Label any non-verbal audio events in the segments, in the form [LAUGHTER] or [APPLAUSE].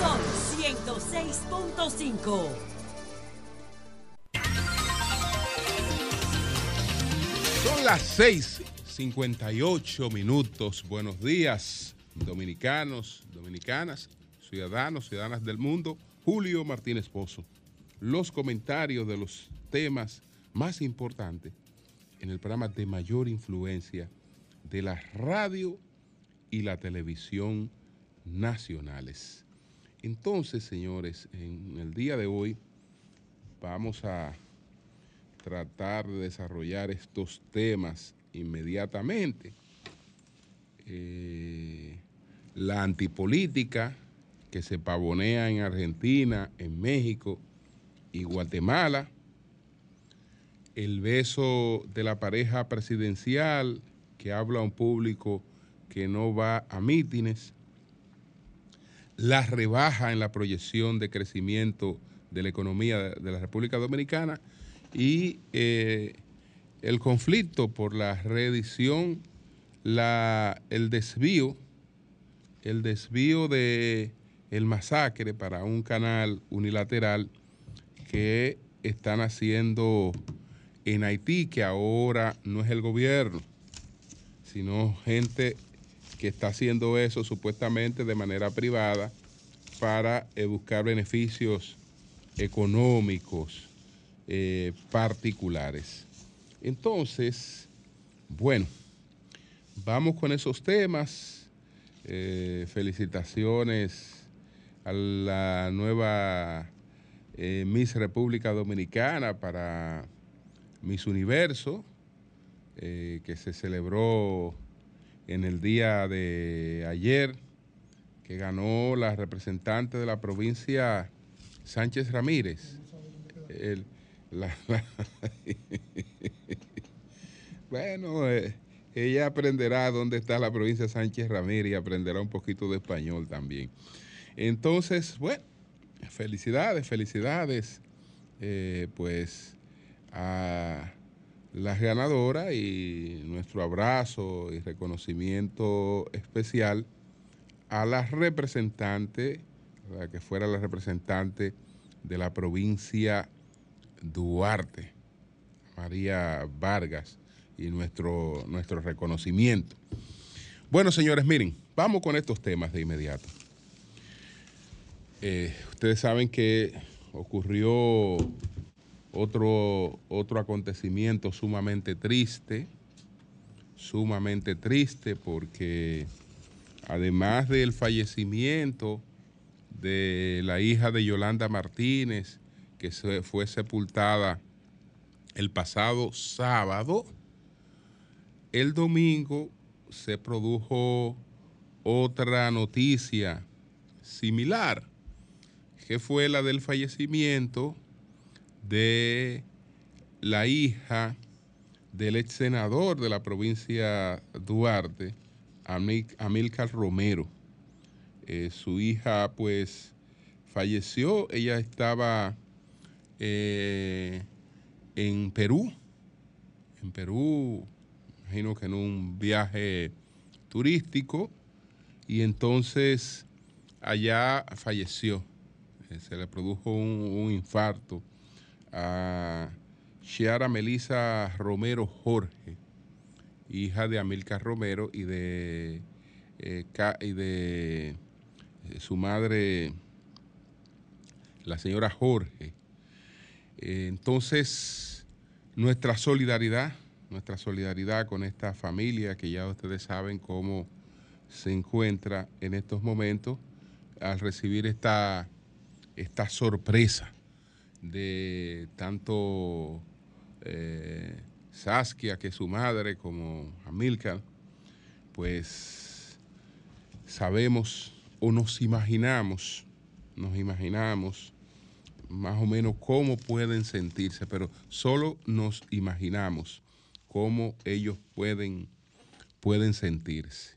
Son 106.5. Son las 6:58 minutos. Buenos días, dominicanos, dominicanas, ciudadanos, ciudadanas del mundo. Julio Martínez Pozo. Los comentarios de los temas más importantes en el programa de mayor influencia de la radio y la televisión nacionales. Entonces, señores, en el día de hoy vamos a tratar de desarrollar estos temas inmediatamente. Eh, la antipolítica que se pavonea en Argentina, en México y Guatemala. El beso de la pareja presidencial que habla a un público que no va a mítines. La rebaja en la proyección de crecimiento de la economía de la República Dominicana y eh, el conflicto por la reedición, el desvío, el desvío de el masacre para un canal unilateral que están haciendo en Haití, que ahora no es el gobierno, sino gente que está haciendo eso supuestamente de manera privada para eh, buscar beneficios económicos eh, particulares. Entonces, bueno, vamos con esos temas. Eh, felicitaciones a la nueva eh, Miss República Dominicana para Miss Universo, que se celebró en el día de ayer, que ganó la representante de la provincia Sánchez Ramírez. [LAUGHS] Bueno, eh, ella aprenderá dónde está la provincia Sánchez Ramírez y aprenderá un poquito de español también. Entonces, bueno, felicidades, felicidades, eh, pues a las ganadoras y nuestro abrazo y reconocimiento especial a la representante, la que fuera la representante de la provincia Duarte, María Vargas, y nuestro, nuestro reconocimiento. Bueno, señores, miren, vamos con estos temas de inmediato. Eh, ustedes saben que ocurrió otro, otro acontecimiento sumamente triste, sumamente triste porque además del fallecimiento de la hija de Yolanda Martínez, que fue sepultada el pasado sábado, el domingo se produjo otra noticia similar, que fue la del fallecimiento de la hija del ex senador de la provincia Duarte, Amil- Amílcar Romero. Eh, su hija pues falleció, ella estaba eh, en Perú, en Perú, imagino que en un viaje turístico, y entonces allá falleció, se le produjo un, infarto a Chiara Melisa Romero Jorge, hija de Amilcar Romero y de, eh, y de eh, su madre, la señora Jorge. Eh, entonces, nuestra solidaridad, nuestra solidaridad con esta familia que ya ustedes saben cómo se encuentra en estos momentos al recibir esta, esta sorpresa de tanto eh, Saskia, que es su madre, como Amilcar, pues sabemos o nos imaginamos, nos imaginamos más o menos cómo pueden sentirse, pero solo nos imaginamos cómo ellos pueden, pueden sentirse.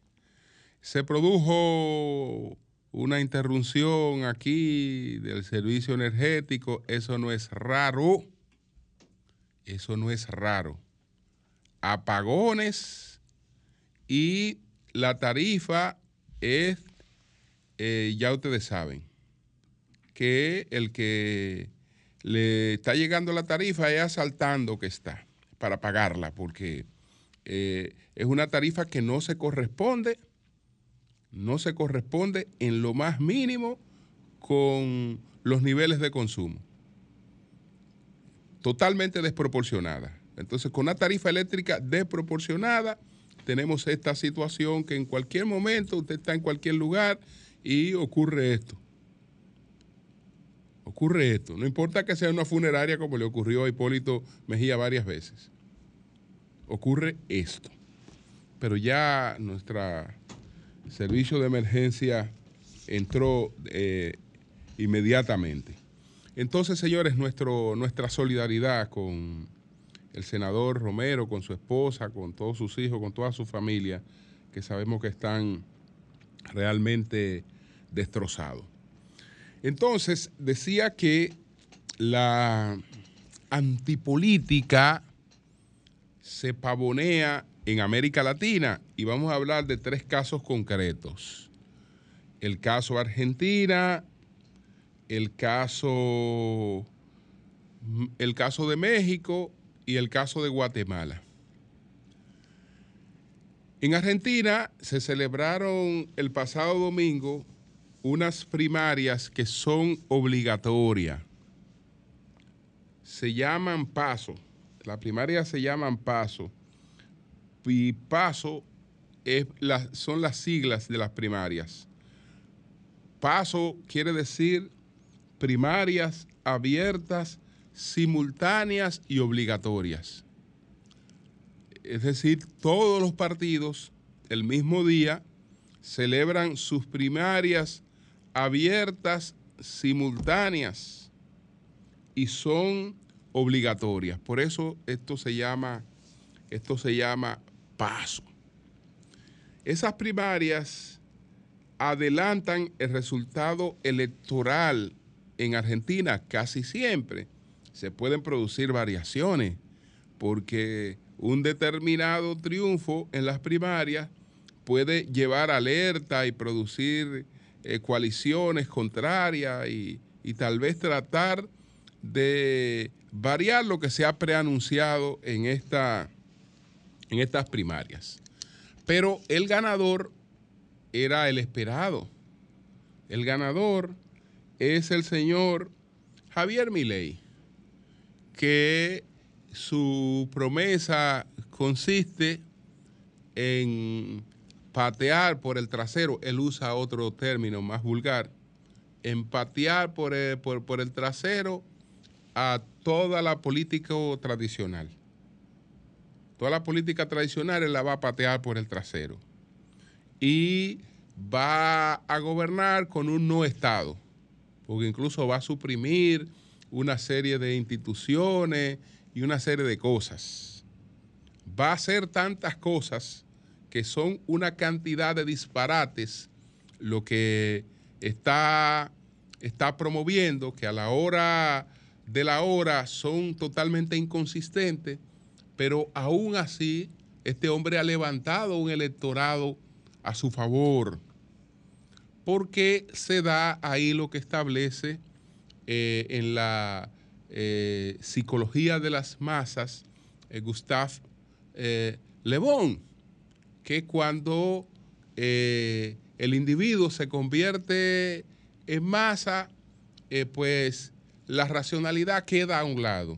Se produjo una interrupción aquí del servicio energético, eso no es raro. Eso no es raro. Apagones y la tarifa es, eh, ya ustedes saben, que el que le está llegando la tarifa es asaltando que está para pagarla, porque eh, es una tarifa que no se corresponde no se corresponde en lo más mínimo con los niveles de consumo. Totalmente desproporcionada. Entonces, con una tarifa eléctrica desproporcionada, tenemos esta situación que en cualquier momento usted está en cualquier lugar y ocurre esto. Ocurre esto. No importa que sea una funeraria como le ocurrió a Hipólito Mejía varias veces. Ocurre esto. Pero ya nuestra servicio de emergencia entró eh, inmediatamente. Entonces, señores, nuestro, nuestra solidaridad con el senador Romero, con su esposa, con todos sus hijos, con toda su familia, que sabemos que están realmente destrozados. Entonces, decía que la antipolítica se pavonea en América Latina y vamos a hablar de tres casos concretos. El caso Argentina, el caso, el caso de México y el caso de Guatemala. En Argentina se celebraron el pasado domingo unas primarias que son obligatorias. Se llaman paso. Las primarias se llaman paso y PASO son las siglas de las primarias. PASO quiere decir primarias abiertas, simultáneas y obligatorias. Es decir, todos los partidos el mismo día celebran sus primarias abiertas, simultáneas y son obligatorias. Por eso esto se llama, esto se llama paso. Esas primarias adelantan el resultado electoral en Argentina casi siempre. Se pueden producir variaciones porque un determinado triunfo en las primarias puede llevar alerta y producir eh, coaliciones contrarias y, y tal vez tratar de variar lo que se ha preanunciado en esta en estas primarias. Pero el ganador era el esperado. El ganador es el señor Javier Milei, que su promesa consiste en patear por el trasero, él usa otro término más vulgar, en patear por el, por el trasero a toda la política tradicional. Toda la política tradicional la va a patear por el trasero. Y va a gobernar con un no Estado, porque incluso va a suprimir una serie de instituciones y una serie de cosas. Va a hacer tantas cosas que son una cantidad de disparates lo que está, está promoviendo, que a la hora de la hora son totalmente inconsistentes pero aún así este hombre ha levantado un electorado a su favor, porque se da ahí lo que establece eh, en la eh, psicología de las masas eh, Gustave Le Bon, que cuando el individuo se convierte en masa, pues la racionalidad queda a un lado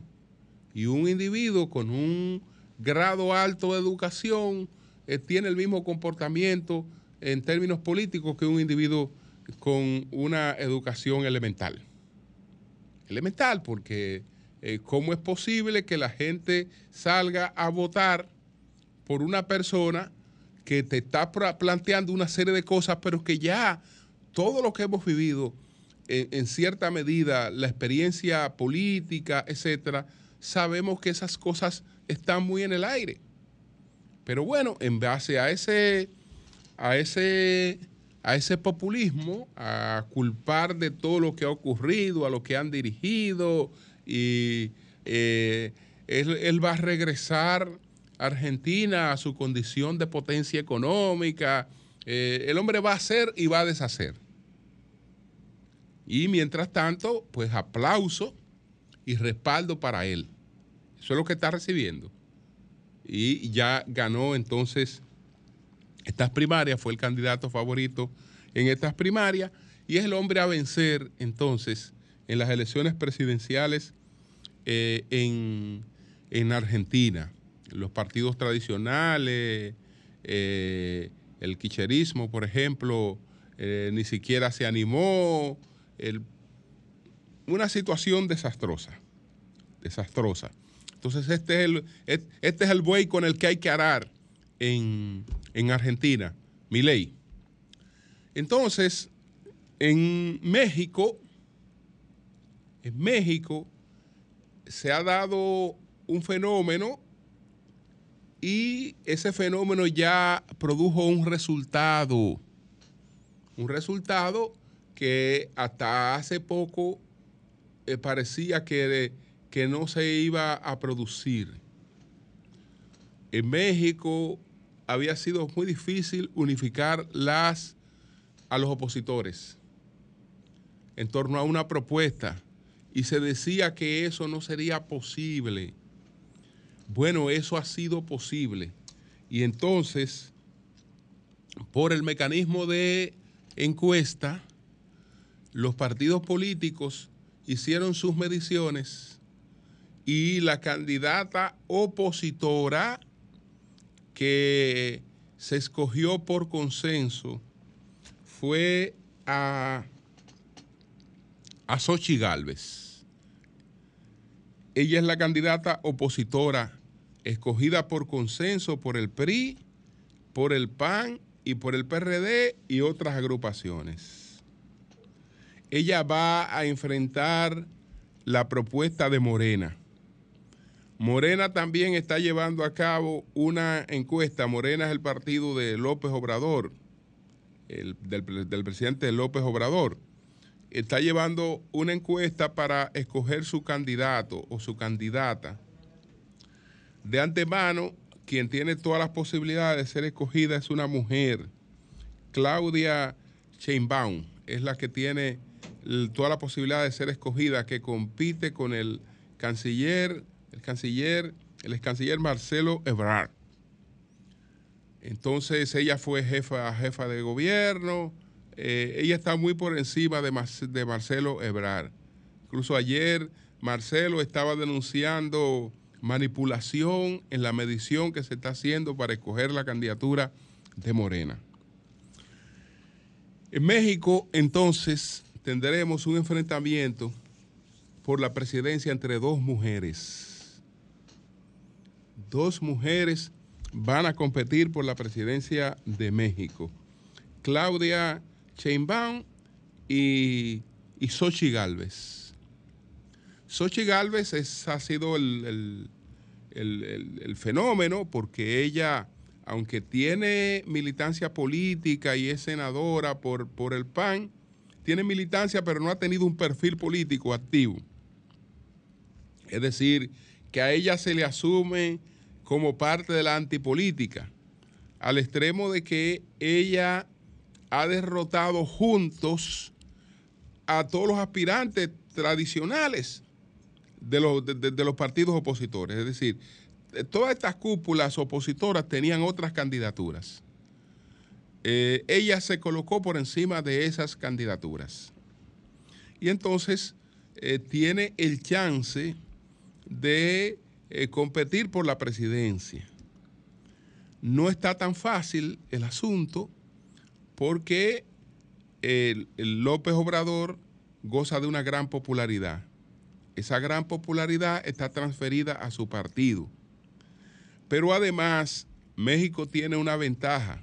y un individuo con un grado alto de educación eh, tiene el mismo comportamiento en términos políticos que un individuo con una educación elemental. Elemental, porque eh, ¿cómo es posible que la gente salga a votar por una persona que te está planteando una serie de cosas, pero que ya todo lo que hemos vivido, en, en cierta medida, la experiencia política, etcétera, sabemos que esas cosas están muy en el aire. Pero bueno, en base a ese, a ese, a ese populismo, a culpar de todo lo que ha ocurrido, a lo que han dirigido, y eh, él, va a regresar a Argentina a su condición de potencia económica. Eh, el hombre va a hacer y va a deshacer. Y mientras tanto, pues aplauso y respaldo para él. Eso es lo que está recibiendo. Y ya ganó entonces estas primarias, fue el candidato favorito en estas primarias y es el hombre a vencer entonces en las elecciones presidenciales eh, en, en Argentina. Los partidos tradicionales, eh, el quicherismo, por ejemplo, eh, ni siquiera se animó. Una situación desastrosa, desastrosa. Entonces este es el, este es el buey con el que hay que arar en, en Argentina, mi ley. Entonces, en México, en México se ha dado un fenómeno y ese fenómeno ya produjo un resultado. Un resultado que hasta hace poco eh, parecía que, que no se iba a producir. En México había sido muy difícil unificar las, a los opositores en torno a una propuesta y se decía que eso no sería posible. Bueno, eso ha sido posible. Y entonces, por el mecanismo de encuesta, los partidos políticos hicieron sus mediciones y la candidata opositora que se escogió por consenso fue a, a Xochitl Gálvez. Ella es la candidata opositora escogida por consenso por el PRI, por el PAN y por el PRD y otras agrupaciones. Ella va a enfrentar la propuesta de Morena. Morena también está llevando a cabo una encuesta. Morena es el partido de López Obrador, el- del, presidente López Obrador. Está llevando una encuesta para escoger su candidato o su candidata. De antemano, quien tiene todas las posibilidades de ser escogida es una mujer. Claudia Sheinbaum es la que tiene toda la posibilidad de ser escogida, que compite con el canciller, el canciller, el ex canciller Marcelo Ebrard. Entonces ella fue jefa, jefa de gobierno, eh, ella está muy por encima de, de Marcelo Ebrard. Incluso ayer Marcelo estaba denunciando manipulación en la medición que se está haciendo para escoger la candidatura de Morena. En México, entonces, tendremos un enfrentamiento por la presidencia entre dos mujeres. Dos mujeres van a competir por la presidencia de México. Claudia Sheinbaum y, y Xochitl Gálvez. Xochitl Gálvez es- ha sido el- el- el- el fenómeno porque ella, aunque tiene militancia política y es senadora por, por el PAN, tiene militancia pero no ha tenido un perfil político activo. Es decir, que a ella se le asume como parte de la antipolítica, al extremo de que ella ha derrotado juntos a todos los aspirantes tradicionales de los, de- de- los partidos opositores. Es decir, eh, todas estas cúpulas opositoras tenían otras candidaturas. Eh, ella se colocó por encima de esas candidaturas. Y entonces eh, tiene el chance de eh, competir por la presidencia. No está tan fácil el asunto porque el, López Obrador goza de una gran popularidad. Esa gran popularidad está transferida a su partido. Pero además, México tiene una ventaja.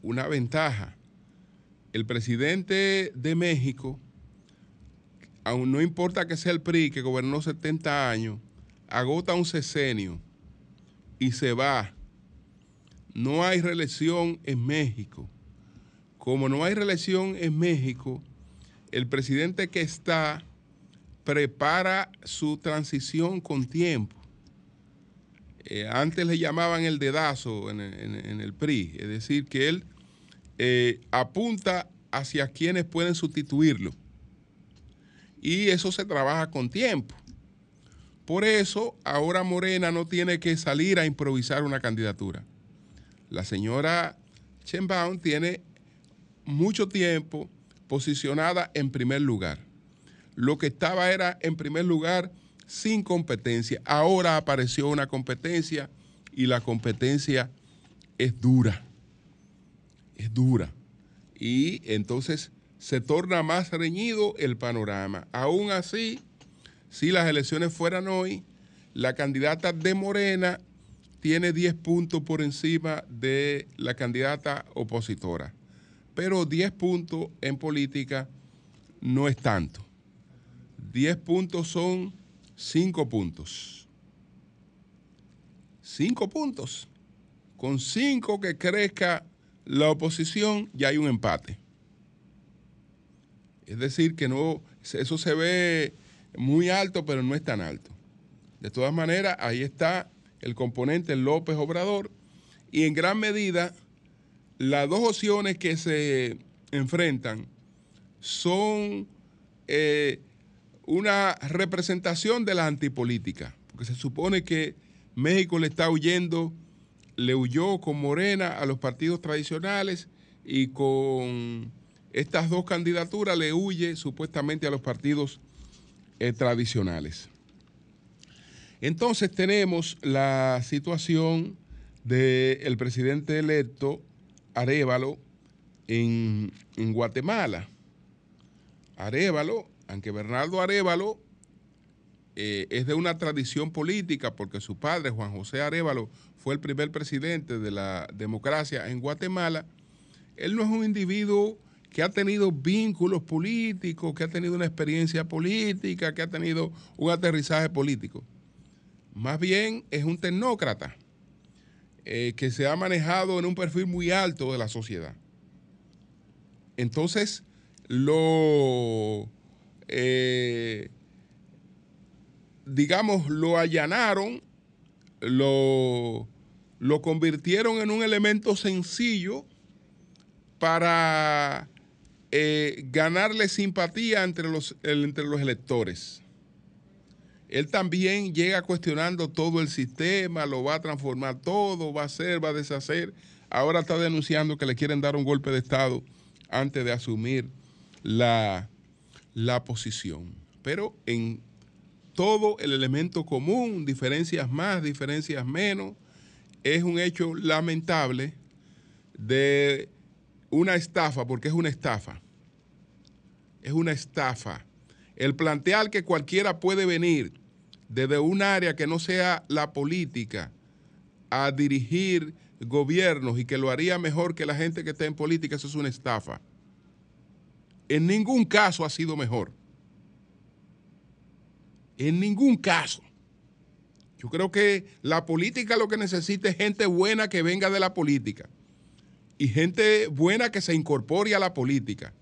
Una ventaja. El presidente de México, aun no importa que sea el PRI, que gobernó 70 años, agota un sesenio y se va. No hay reelección en México. como no hay reelección en México, el presidente que está prepara su transición con tiempo. Eh, antes le llamaban el dedazo en, el PRI, es decir, que él eh, apunta hacia quienes pueden sustituirlo. Y eso se trabaja con tiempo. Por eso, ahora Morena no tiene que salir a improvisar una candidatura. La señora Sheinbaum tiene mucho tiempo posicionada en primer lugar. Lo que estaba era en primer lugar sin competencia. Ahora apareció una competencia y la competencia es dura. Es dura. Y entonces se torna más reñido el panorama. Aún así, si las elecciones fueran hoy, la candidata de Morena tiene 10 puntos por encima de la candidata opositora. Pero 10 puntos en política no es tanto. 10 puntos son 5 puntos. 5 puntos. Con 5 que crezca la oposición, ya hay un empate. Es decir, que no, eso se ve muy alto, pero no es tan alto. De todas maneras, ahí está el componente López Obrador y en gran medida las dos opciones que se enfrentan son eh, una representación de la antipolítica, porque se supone que México le está huyendo, le huyó con Morena a los partidos tradicionales y con estas dos candidaturas le huye supuestamente a los partidos eh, tradicionales. Entonces tenemos la situación del presidente electo Arevalo en, Guatemala. Arevalo, aunque Bernardo Arevalo eh, es de una tradición política porque su padre, Juan José Arevalo, fue el primer presidente de la democracia en Guatemala, él no es un individuo que ha tenido vínculos políticos, que ha tenido una experiencia política, que ha tenido un aterrizaje político. Más bien es un tecnócrata eh, que se ha manejado en un perfil muy alto de la sociedad. Entonces, lo, eh, digamos, lo allanaron, lo, lo convirtieron en un elemento sencillo para eh, ganarle simpatía entre los, entre los electores. Él también llega cuestionando todo el sistema, lo va a transformar todo, va a hacer, va a deshacer. Ahora está denunciando que le quieren dar un golpe de Estado antes de asumir la, la posición. Pero en todo el elemento común, diferencias más, diferencias menos, es un hecho lamentable de una estafa, porque es una estafa. Es una estafa. El plantear que cualquiera puede venir desde un área que no sea la política a dirigir gobiernos y que lo haría mejor que la gente que está en política, eso es una estafa. En ningún caso ha sido mejor. En ningún caso. Yo creo que la política lo que necesita es gente buena que venga de la política y gente buena que se incorpore a la política.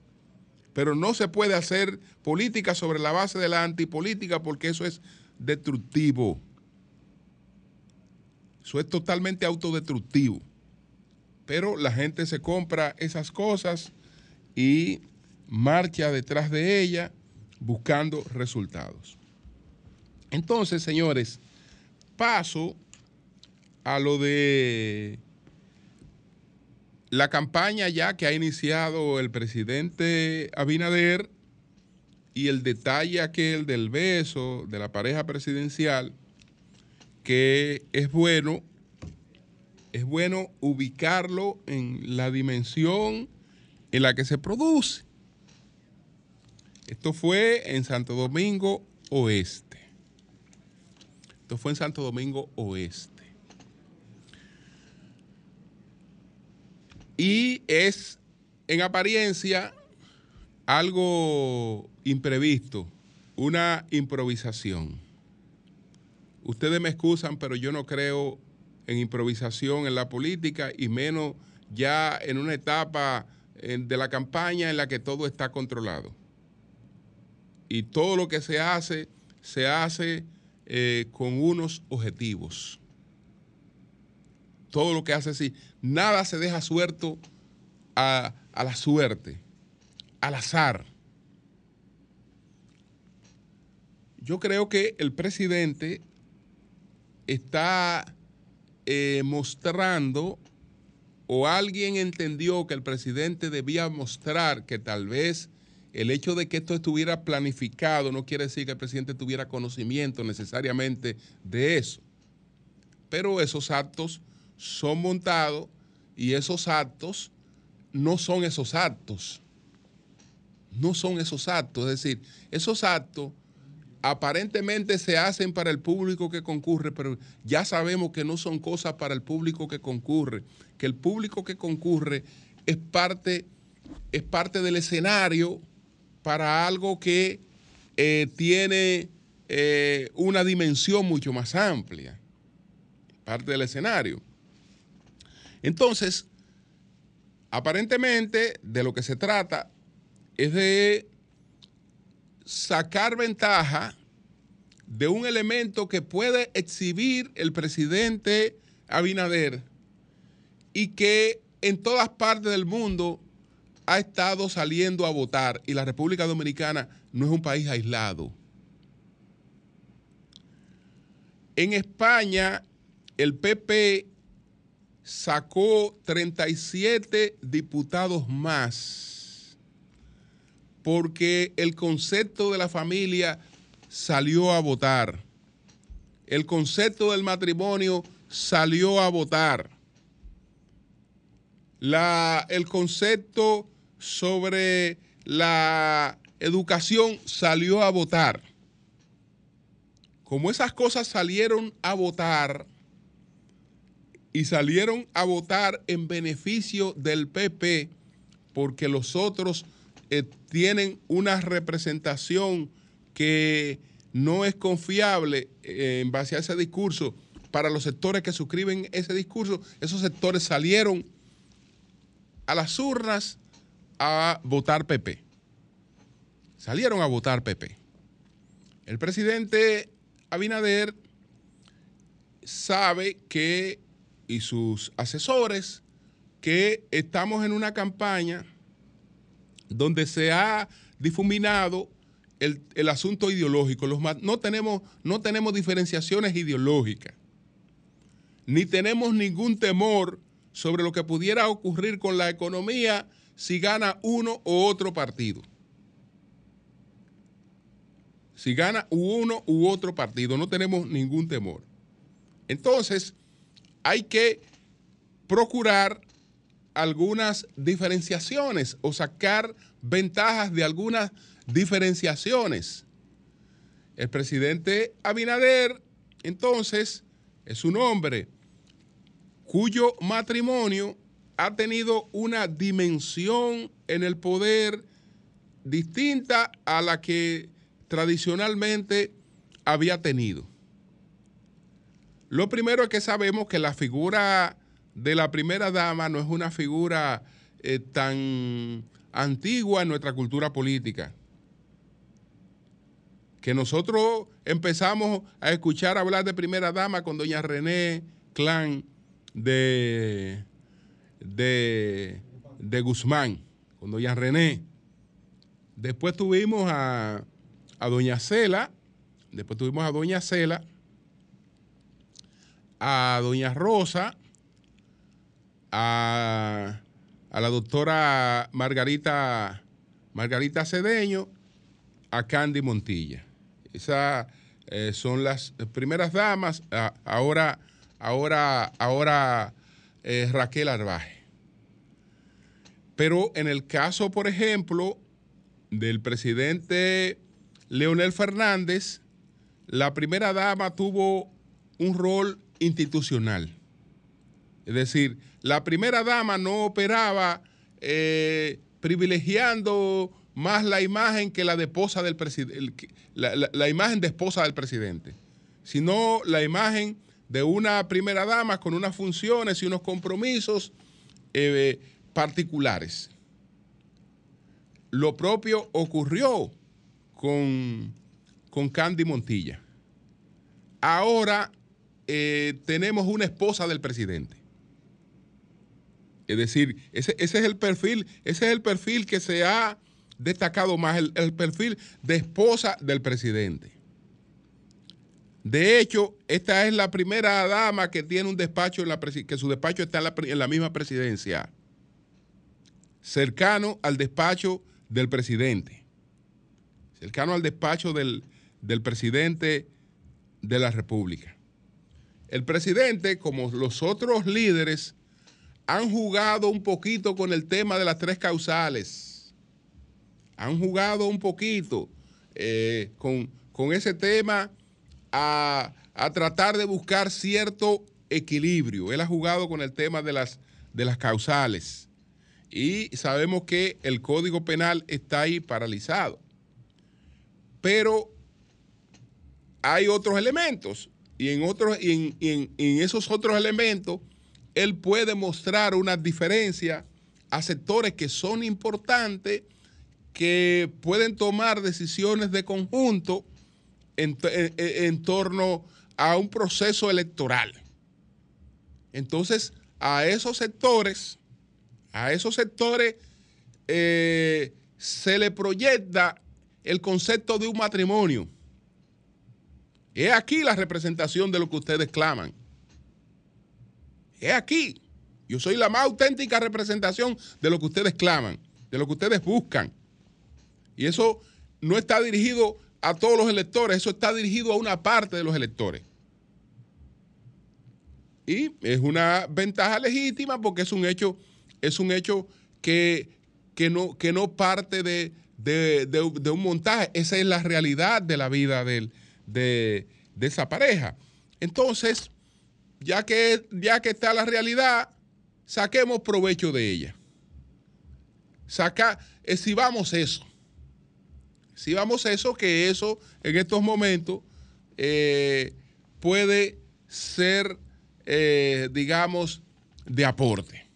Pero no se puede hacer política sobre la base de la antipolítica porque eso es destructivo. Eso es totalmente autodestructivo. Pero la gente se compra esas cosas y marcha detrás de ella buscando resultados. Entonces, señores, paso a lo de la campaña ya que ha iniciado el presidente Abinader y el detalle aquel del beso de la pareja presidencial, que es bueno, es bueno ubicarlo en la dimensión en la que se produce. Esto fue en Santo Domingo Oeste. Esto fue en Santo Domingo Oeste. Y es en apariencia algo imprevisto, una improvisación. Ustedes me excusan, pero yo no creo en improvisación en la política y menos ya en una etapa eh, de la campaña en la que todo está controlado. Y todo lo que se hace, se hace eh, con unos objetivos. Todo lo que hace así, nada se deja suelto a, a la suerte, al azar. Yo creo que el presidente está eh, mostrando o alguien entendió que el presidente debía mostrar que tal vez el hecho de que esto estuviera planificado no quiere decir que el presidente tuviera conocimiento necesariamente de eso. Pero esos actos son montados y esos actos no son esos actos. No son esos actos. Es decir, esos actos aparentemente se hacen para el público que concurre, pero ya sabemos que no son cosas para el público que concurre, que el público que concurre es parte, es parte del escenario para algo que eh, tiene eh, una dimensión mucho más amplia, parte del escenario. Entonces, aparentemente de lo que se trata es de sacar ventaja de un elemento que puede exhibir el presidente Abinader y que en todas partes del mundo ha estado saliendo a votar y la República Dominicana no es un país aislado. En España, el PP sacó 37 diputados más porque el concepto de la familia salió a votar. El concepto del matrimonio salió a votar. La, el concepto sobre la educación salió a votar. Como esas cosas salieron a votar y salieron a votar en beneficio del PP, porque los otros eh, tienen una representación que no es confiable eh, en base a ese discurso para los sectores que suscriben ese discurso, esos sectores salieron a las urnas a votar PP. Salieron a votar PP. El presidente Abinader sabe que, y sus asesores, que estamos en una campaña donde se ha difuminado el, asunto ideológico. Los, no, tenemos, no tenemos diferenciaciones ideológicas, ni tenemos ningún temor sobre lo que pudiera ocurrir con la economía si gana uno u otro partido. Si gana uno u otro partido, no tenemos ningún temor. Entonces, hay que procurar algunas diferenciaciones o sacar ventajas de algunas diferenciaciones. El presidente Abinader, entonces, es un hombre cuyo matrimonio ha tenido una dimensión en el poder distinta a la que tradicionalmente había tenido. Lo primero es que sabemos que la figura de la primera dama no es una figura eh, tan antigua en nuestra cultura política. Que nosotros empezamos a escuchar hablar de primera dama con doña René Clan de, de, de Guzmán, con doña René. Después tuvimos a, a doña Cela, después tuvimos a doña Cela, a doña Rosa, a, la doctora Margarita, Margarita Cedeño, a Candy Montilla. Esas eh, son las primeras damas. ahora, ahora, ahora eh, Raquel Arbaje. Pero en el caso, por ejemplo, del presidente Leonel Fernández, la primera dama tuvo un rol institucional. Es decir, la primera dama no operaba eh, privilegiando más la imagen que la de esposa del presidente, la, imagen de esposa del presidente, sino la imagen de una primera dama con unas funciones y unos compromisos eh, particulares. lo propio ocurrió con, con Candy Montilla. Ahora eh, tenemos una esposa del presidente. Es decir, ese, es el perfil, ese es el perfil que se ha destacado más, el, el perfil de esposa del presidente. De hecho, esta es la primera dama que tiene un despacho, en la que su despacho está en la, en la, misma presidencia, cercano al despacho del presidente, cercano al despacho del, del presidente de la República. El presidente, como los otros líderes, han jugado un poquito con el tema de las tres causales. Han jugado un poquito eh, con, con, ese tema a, a, tratar de buscar cierto equilibrio. Él ha jugado con el tema de las, de las causales. Y sabemos que el Código Penal está ahí paralizado. Pero hay otros elementos y en, otros, y en, y en, esos otros elementos él puede mostrar una diferencia a sectores que son importantes, que pueden tomar decisiones de conjunto en, en, en, torno a un proceso electoral. Entonces, a esos sectores, a esos sectores eh, se le proyecta el concepto de un matrimonio. Es aquí la representación de lo que ustedes claman. Es aquí. Yo soy la más auténtica representación de lo que ustedes claman, de lo que ustedes buscan. Y eso no está dirigido a todos los electores, eso está dirigido a una parte de los electores. Y es una ventaja legítima porque es un hecho, es un hecho que, que, no, que no parte de, de, de, de, un montaje. Esa es la realidad de la vida del, de, de esa pareja. Entonces, ya que, ya que está la realidad, saquemos provecho de ella. Saca, exhibamos eso. Exhibamos eso, que eso en estos momentos eh, puede ser, eh, digamos, de aporte.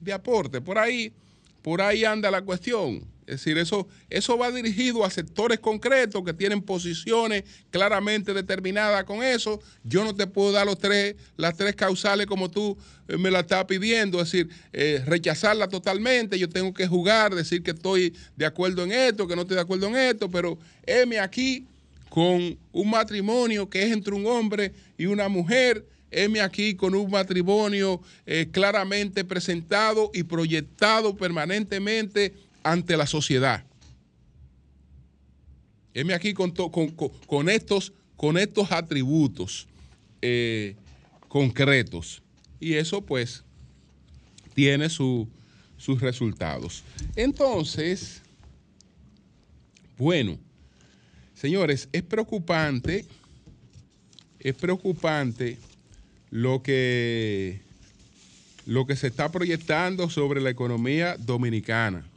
De aporte. Por ahí, por ahí anda la cuestión. Es decir, eso, eso va dirigido a sectores concretos que tienen posiciones claramente determinadas con eso. Yo no te puedo dar los tres, las tres causales como tú eh, me la estás pidiendo, es decir, eh, rechazarla totalmente. Yo tengo que jugar, decir que estoy de acuerdo en esto, que no estoy de acuerdo en esto, pero heme aquí con un matrimonio que es entre un hombre y una mujer. Heme aquí con un matrimonio eh, claramente presentado y proyectado permanentemente ante la sociedad. Heme aquí con, con, estos, con estos atributos eh, concretos. Y eso pues tiene su, sus resultados. Entonces, bueno, señores, es preocupante, es preocupante lo que, lo que se está proyectando sobre la economía dominicana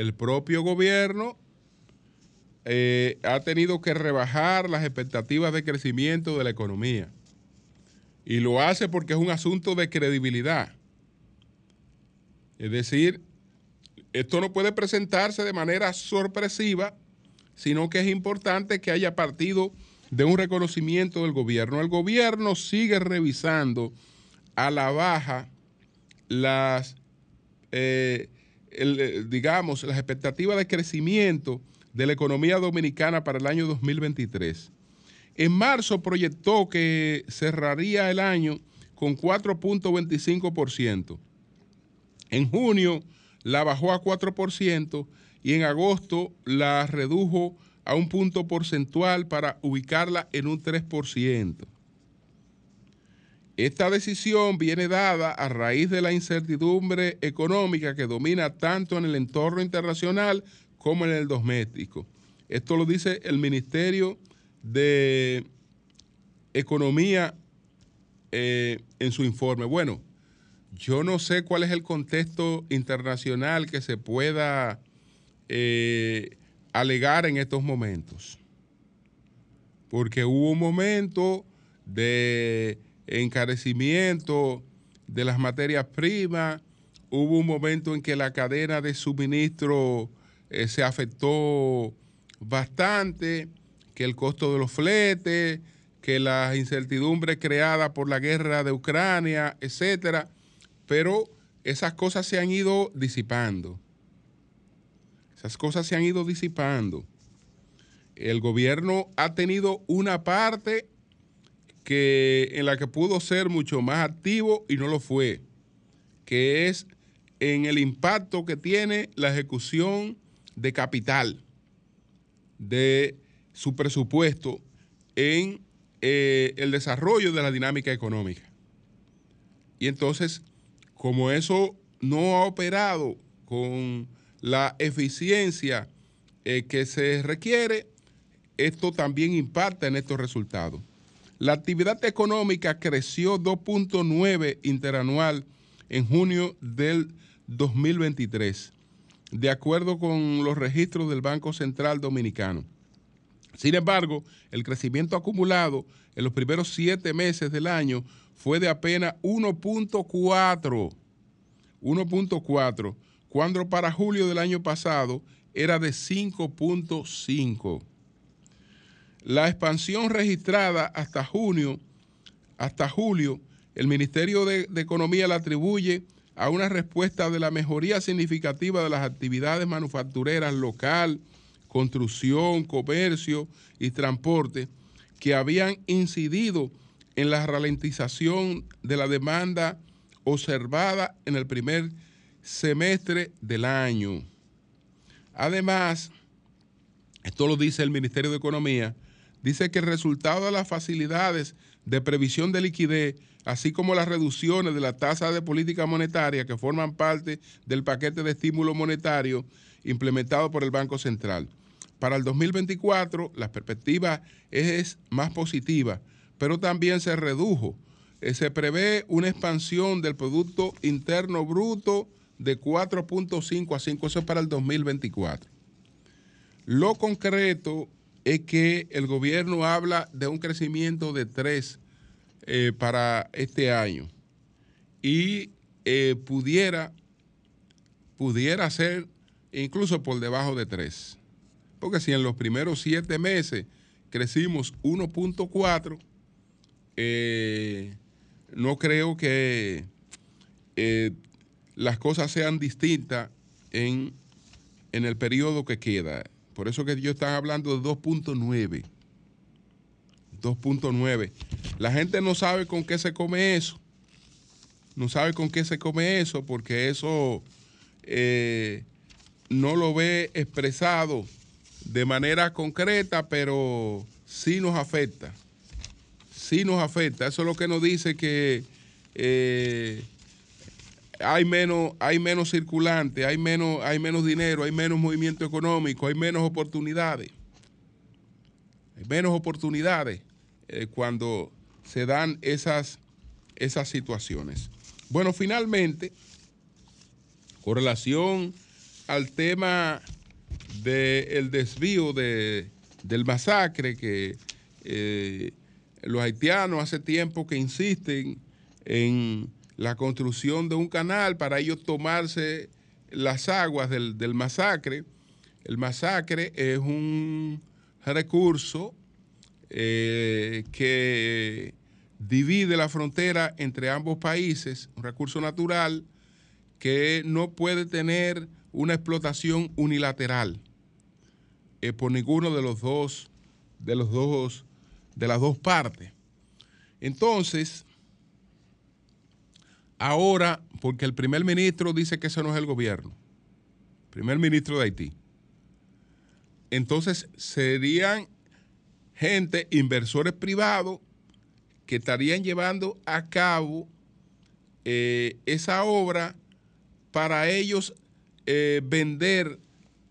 el propio gobierno eh, ha tenido que rebajar las expectativas de crecimiento de la economía. Y lo hace porque es un asunto de credibilidad. Es decir, esto no puede presentarse de manera sorpresiva, sino que es importante que haya partido de un reconocimiento del gobierno. El gobierno sigue revisando a la baja las... Eh, eh, digamos, las expectativas de crecimiento de la economía dominicana para el año 2023. En marzo proyectó que cerraría el año con 4.25%. En junio la bajó a 4% y en agosto la redujo a un punto porcentual para ubicarla en un 3%. Esta decisión viene dada a raíz de la incertidumbre económica que domina tanto en el entorno internacional como en el doméstico. Esto lo dice el Ministerio de Economía eh, en su informe. Bueno, yo no sé cuál es el contexto internacional que se pueda eh, alegar en estos momentos. Porque hubo un momento de encarecimiento de las materias primas, hubo un momento en que la cadena de suministro eh, se afectó bastante, que el costo de los fletes, que las incertidumbres creadas por la guerra de Ucrania, etcétera, pero esas cosas se han ido disipando. Esas cosas se han ido disipando. El gobierno ha tenido una parte que en la que pudo ser mucho más activo y no lo fue, que es en el impacto que tiene la ejecución de capital de su presupuesto en eh, el desarrollo de la dinámica económica. Y entonces, como eso no ha operado con la eficiencia eh, que se requiere, esto también impacta en estos resultados. La actividad económica creció 2.9 interanual en junio del 2023, de acuerdo con los registros del Banco Central Dominicano. Sin embargo, el crecimiento acumulado en los primeros siete meses del año fue de apenas 1.4, 1.4, cuando para julio del año pasado era de 5.5. La expansión registrada hasta junio, hasta julio, el Ministerio de, de Economía la atribuye a una respuesta de la mejoría significativa de las actividades manufactureras local, construcción, comercio y transporte que habían incidido en la ralentización de la demanda observada en el primer semestre del año. Además, esto lo dice el Ministerio de Economía, dice que el resultado de las facilidades de previsión de liquidez, así como las reducciones de la tasa de política monetaria que forman parte del paquete de estímulo monetario implementado por el Banco Central. Para el 2024 la perspectiva es más positiva, pero también se redujo. Eh, se prevé una expansión del Producto Interno Bruto de 4.5 a 5, eso es para el 2024. Lo concreto es que el gobierno habla de un crecimiento de 3 eh, para este año y eh, pudiera, pudiera ser incluso por debajo de 3. Porque si en los primeros 7 meses crecimos 1.4, eh, no creo que eh, las cosas sean distintas en, en el periodo que queda. Por eso que yo estaba hablando de 2.9. 2.9. La gente no sabe con qué se come eso. No sabe con qué se come eso porque eso eh, no lo ve expresado de manera concreta, pero sí nos afecta. Sí nos afecta. Eso es lo que nos dice que eh, hay menos, hay menos circulante, hay menos, hay menos dinero, hay menos movimiento económico, hay menos oportunidades. Hay menos oportunidades eh, cuando se dan esas, esas situaciones. Bueno, finalmente, con relación al tema del desvío de, del masacre, que eh, los haitianos hace tiempo que insisten en la construcción de un canal para ellos tomarse las aguas del, del masacre. El masacre es un recurso eh, que divide la frontera entre ambos países, un recurso natural que no puede tener una explotación unilateral eh, por ninguno de los dos, de los dos, de las dos partes. Entonces, ahora, porque el primer ministro dice que ese no es el gobierno, primer ministro de Haití, entonces serían gente, inversores privados, que estarían llevando a cabo eh, esa obra para ellos eh, vender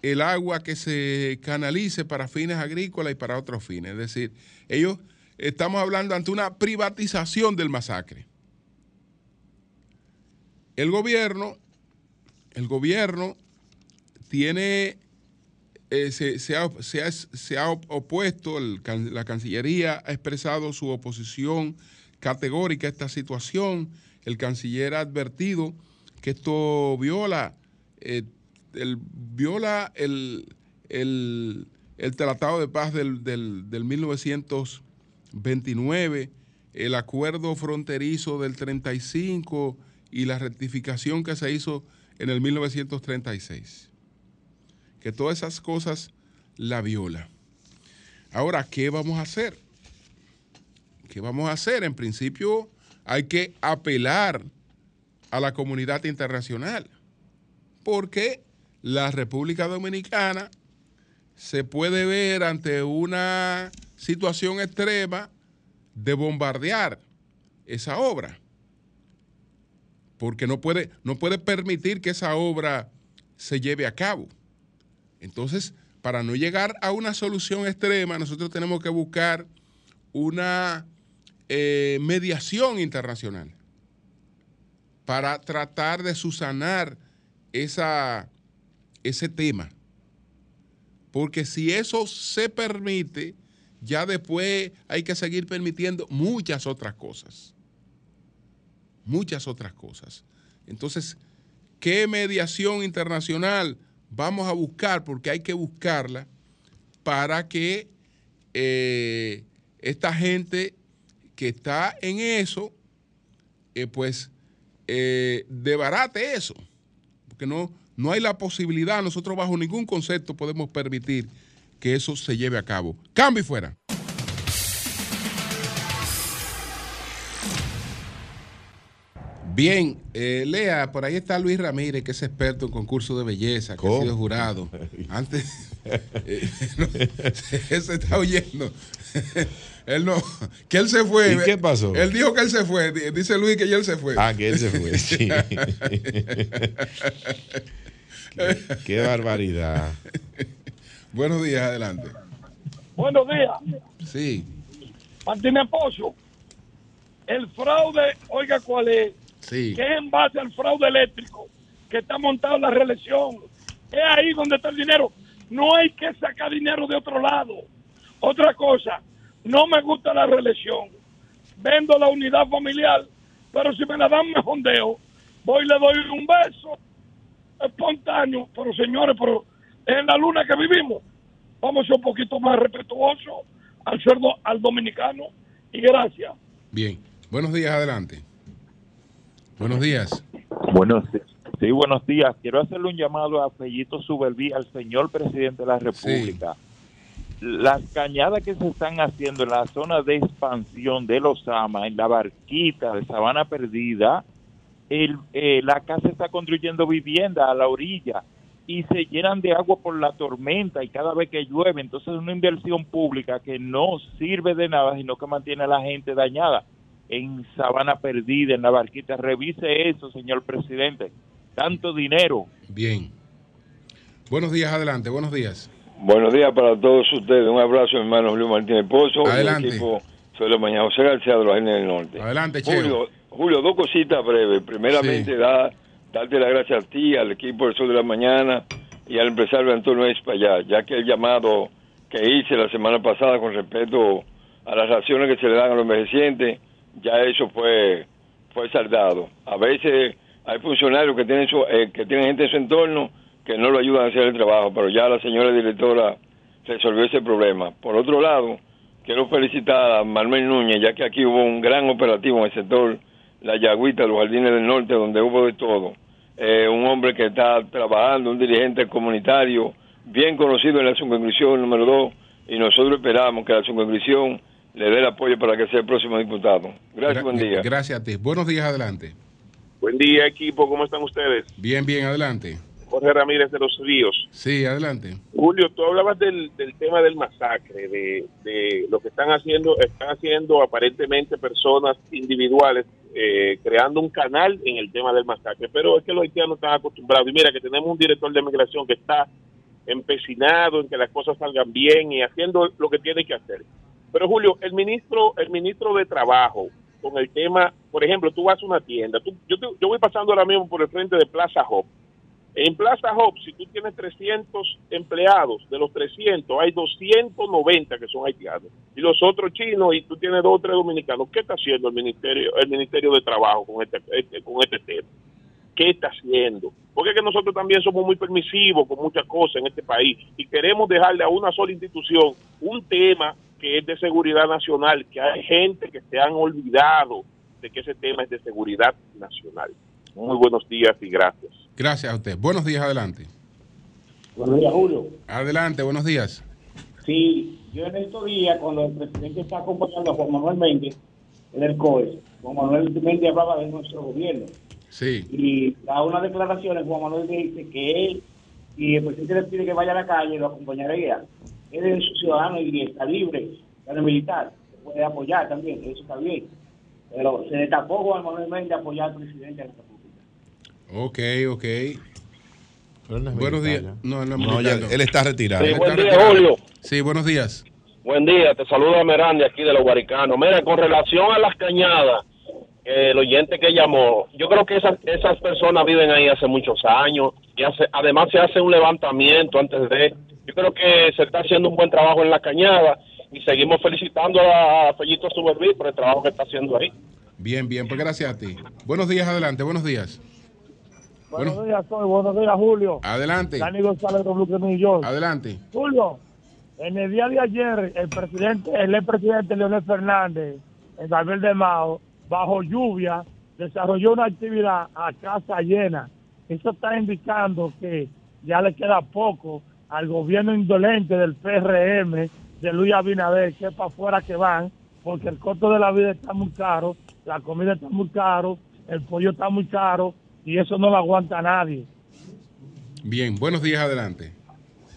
el agua que se canalice para fines agrícolas y para otros fines. Es decir, ellos estamos hablando ante una privatización del masacre. El gobierno, el gobierno tiene, eh, se, ha, se, ha, se, ha, opuesto, la Cancillería ha expresado su oposición categórica a esta situación. El canciller ha advertido que esto viola, eh, el, viola el, el, el Tratado de Paz del, del, del 1929, el acuerdo fronterizo del 35 y la rectificación que se hizo en el 1936. Que todas esas cosas la viola. Ahora, ¿qué vamos a hacer? ¿Qué vamos a hacer? En principio hay que apelar a la comunidad internacional, porque la República Dominicana se puede ver ante una situación extrema de bombardear esa obra, porque no puede, no puede permitir que esa obra se lleve a cabo. Entonces, para no llegar a una solución extrema, nosotros tenemos que buscar una eh, mediación internacional para tratar de susanar esa, ese tema. Porque si eso se permite, ya después hay que seguir permitiendo muchas otras cosas. Muchas otras cosas. Entonces, ¿qué mediación internacional vamos a buscar? Porque hay que buscarla para que eh, esta gente que está en eso, eh, pues eh, debarate eso. Porque no, no hay la posibilidad, nosotros bajo ningún concepto podemos permitir que eso se lleve a cabo. Cambio y fuera. Bien, eh, Lea, por ahí está Luis Ramírez, que es experto en concursos de belleza, que ha sido jurado. [LAUGHS] Antes, [LAUGHS] eh, no, [LAUGHS] él se está oyendo. él no, que él se fue. ¿Y qué pasó? Él dijo que él se fue. Di- Dice Luis que ya él se fue. Ah, que él se fue. sí. qué, qué barbaridad. Buenos días, adelante. Buenos días, Sí, Martínez Pozo. El fraude, oiga cuál es, sí. que es en base al fraude eléctrico que está montado en la reelección. Es ahí donde está el dinero. No hay que sacar dinero de otro lado. Otra cosa, no me gusta la reelección. Vendo la unidad familiar, pero si me la dan me jondeo. Voy y le doy un beso espontáneo. Pero señores, pero en la luna que vivimos, vamos a ser un poquito más respetuosos al cerdo, al dominicano. Y gracias. Bien. Buenos días, adelante. Buenos días. Buenos sí, buenos días. Quiero hacerle un llamado a Fellito Subelví, al señor presidente de la República. Las cañadas que se están haciendo en la zona de expansión de Los Ama, en la barquita de Sabana Perdida, el, eh, la casa está construyendo vivienda a la orilla y se llenan de agua por la tormenta y cada vez que llueve, entonces es una inversión pública que no sirve de nada, sino que mantiene a la gente dañada en Sabana Perdida, en la barquita. Revise eso, señor presidente. Tanto dinero. Bien. Buenos días, adelante. Buenos días. Buenos días para todos ustedes. Un abrazo, hermano Julio Martínez Pozo. Adelante. Y el equipo soy la mañana José García de los Aires del Norte. Adelante, Cheo. Julio, Julio, dos cositas breves. Primeramente, Sí. da, darte las gracias a ti, al equipo del Sol de la Mañana y al empresario Antonio Espallá, ya que el llamado que hice la semana pasada con respecto a las raciones que se le dan a los envejecientes, ya eso fue fue saldado. A veces hay funcionarios que tienen su- eh, que tienen gente en su entorno que no lo ayudan a hacer el trabajo, pero ya la señora directora resolvió ese problema. Por otro lado, quiero felicitar a Manuel Núñez, ya que aquí hubo un gran operativo en el sector La Yagüita, los Jardines del Norte, donde hubo de todo. Eh, un hombre que está trabajando, un dirigente comunitario, bien conocido en la circunscripción número 2, y nosotros esperamos que la circunscripción le dé el apoyo para que sea el próximo diputado. Gracias, Gra- buen día. Gracias a ti. Buenos días, adelante. Buen día, equipo. ¿Cómo están ustedes? Bien, bien, adelante. Jorge Ramírez de los Ríos. Sí, adelante. Julio, tú hablabas del, del tema del masacre, de, de lo que están haciendo, están haciendo aparentemente personas individuales, eh, creando un canal en el tema del masacre. Pero es que los haitianos están acostumbrados. Y mira que tenemos un director de migración que está empecinado en que las cosas salgan bien y haciendo lo que tiene que hacer. Pero Julio, el ministro, el ministro de Trabajo, con el tema, por ejemplo, tú vas a una tienda, tú- yo, te- yo voy pasando ahora mismo por el frente de Plaza Hop. En Plaza Hop, si tú tienes 300 empleados, de los 300 hay 290 que son haitianos y los otros chinos y tú tienes dos o tres dominicanos. ¿Qué está haciendo el ministerio, el ministerio de Trabajo con este, este- con este tema? qué está haciendo. Porque es que nosotros también somos muy permisivos con muchas cosas en este país y queremos dejarle a una sola institución un tema que es de seguridad nacional, que hay gente que se han olvidado de que ese tema es de seguridad nacional. Muy buenos días y gracias. Gracias a usted. Buenos días, adelante. Buenos días, Julio. Adelante, buenos días. Sí, yo en estos días, cuando el presidente está acompañando a Juan Manuel Méndez en el COE, Juan Manuel Méndez hablaba de nuestro gobierno Sí. y da unas declaraciones, Juan Manuel dice que él y el presidente le pide que vaya a la calle, lo acompañaría. Él es un ciudadano y está libre, el militar, se puede apoyar también, eso está bien. Pero se destapó Juan Manuel Méndez apoyar al presidente de la República. Ok, ok. Buenos días. No, no, No, ya- no. él está retirado. Sí, buen está día, retirado. Julio. Sí, buenos días. Buen día, te saluda Merán de aquí de los Guaricanos. Mira, con relación a las cañadas, eh, el oyente que llamó, yo creo que esas, esas personas viven ahí hace muchos años y hace, además se hace un levantamiento antes de... Yo creo que se está haciendo un buen trabajo en la cañada y seguimos felicitando a Fellito Suberví por el trabajo que está haciendo ahí. Bien, bien, pues gracias a ti. Buenos días, adelante, buenos días. Buenos Bueno. días, soy. Buenos días, Julio. Adelante. Dani González de New York. Adelante. Julio, en el día de ayer, el presidente, el expresidente Leonel Fernández, en Gabriel de Mao, bajo lluvia, desarrolló una actividad a casa llena. Eso está indicando que ya le queda poco al gobierno indolente del PRM, de Luis Abinader, que es para afuera que van, porque el costo de la vida está muy caro, la comida está muy caro, el pollo está muy caro, y eso no lo aguanta nadie. Bien, buenos días, adelante.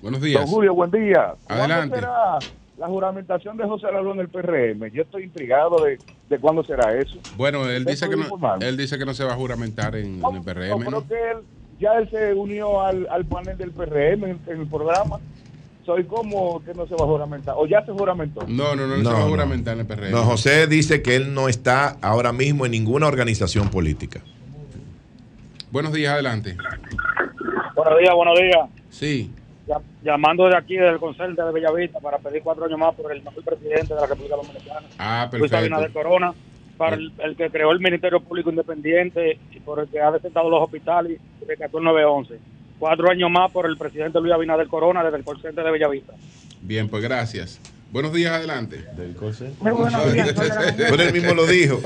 Buenos días. Don Julio, buen día. Adelante. ¿Cuándo será la juramentación de José Lalón en el PRM? Yo estoy intrigado de, de cuándo será eso. Bueno, él ¿Usted dice que no, él dice que no se va a juramentar en, en el PRM. ¿no? que él, ya él se unió al, al panel del PRM en, en el programa. Soy como que no se va a juramentar. O ya se juramentó. No, no, no, él se va a juramentar en el PRM. No, José dice que él no está ahora mismo en ninguna organización política. Buenos días, adelante. Buenos días, buenos días. Sí. Ya- llamando de aquí del Consejo de Bellavista para pedir cuatro años más por el mejor presidente de la República Dominicana, Ah, Luis Abinader perfecto. Corona, para el, el que creó el Ministerio Público Independiente y por el que ha desentado los hospitales y rescató el 911. Cuatro años más por el presidente Luis Abinader Corona desde el Consejo de Bellavista. Bien, pues gracias. Buenos días, adelante. Del Muy buenos días, [LAUGHS] Pero él mismo lo dijo. [LAUGHS]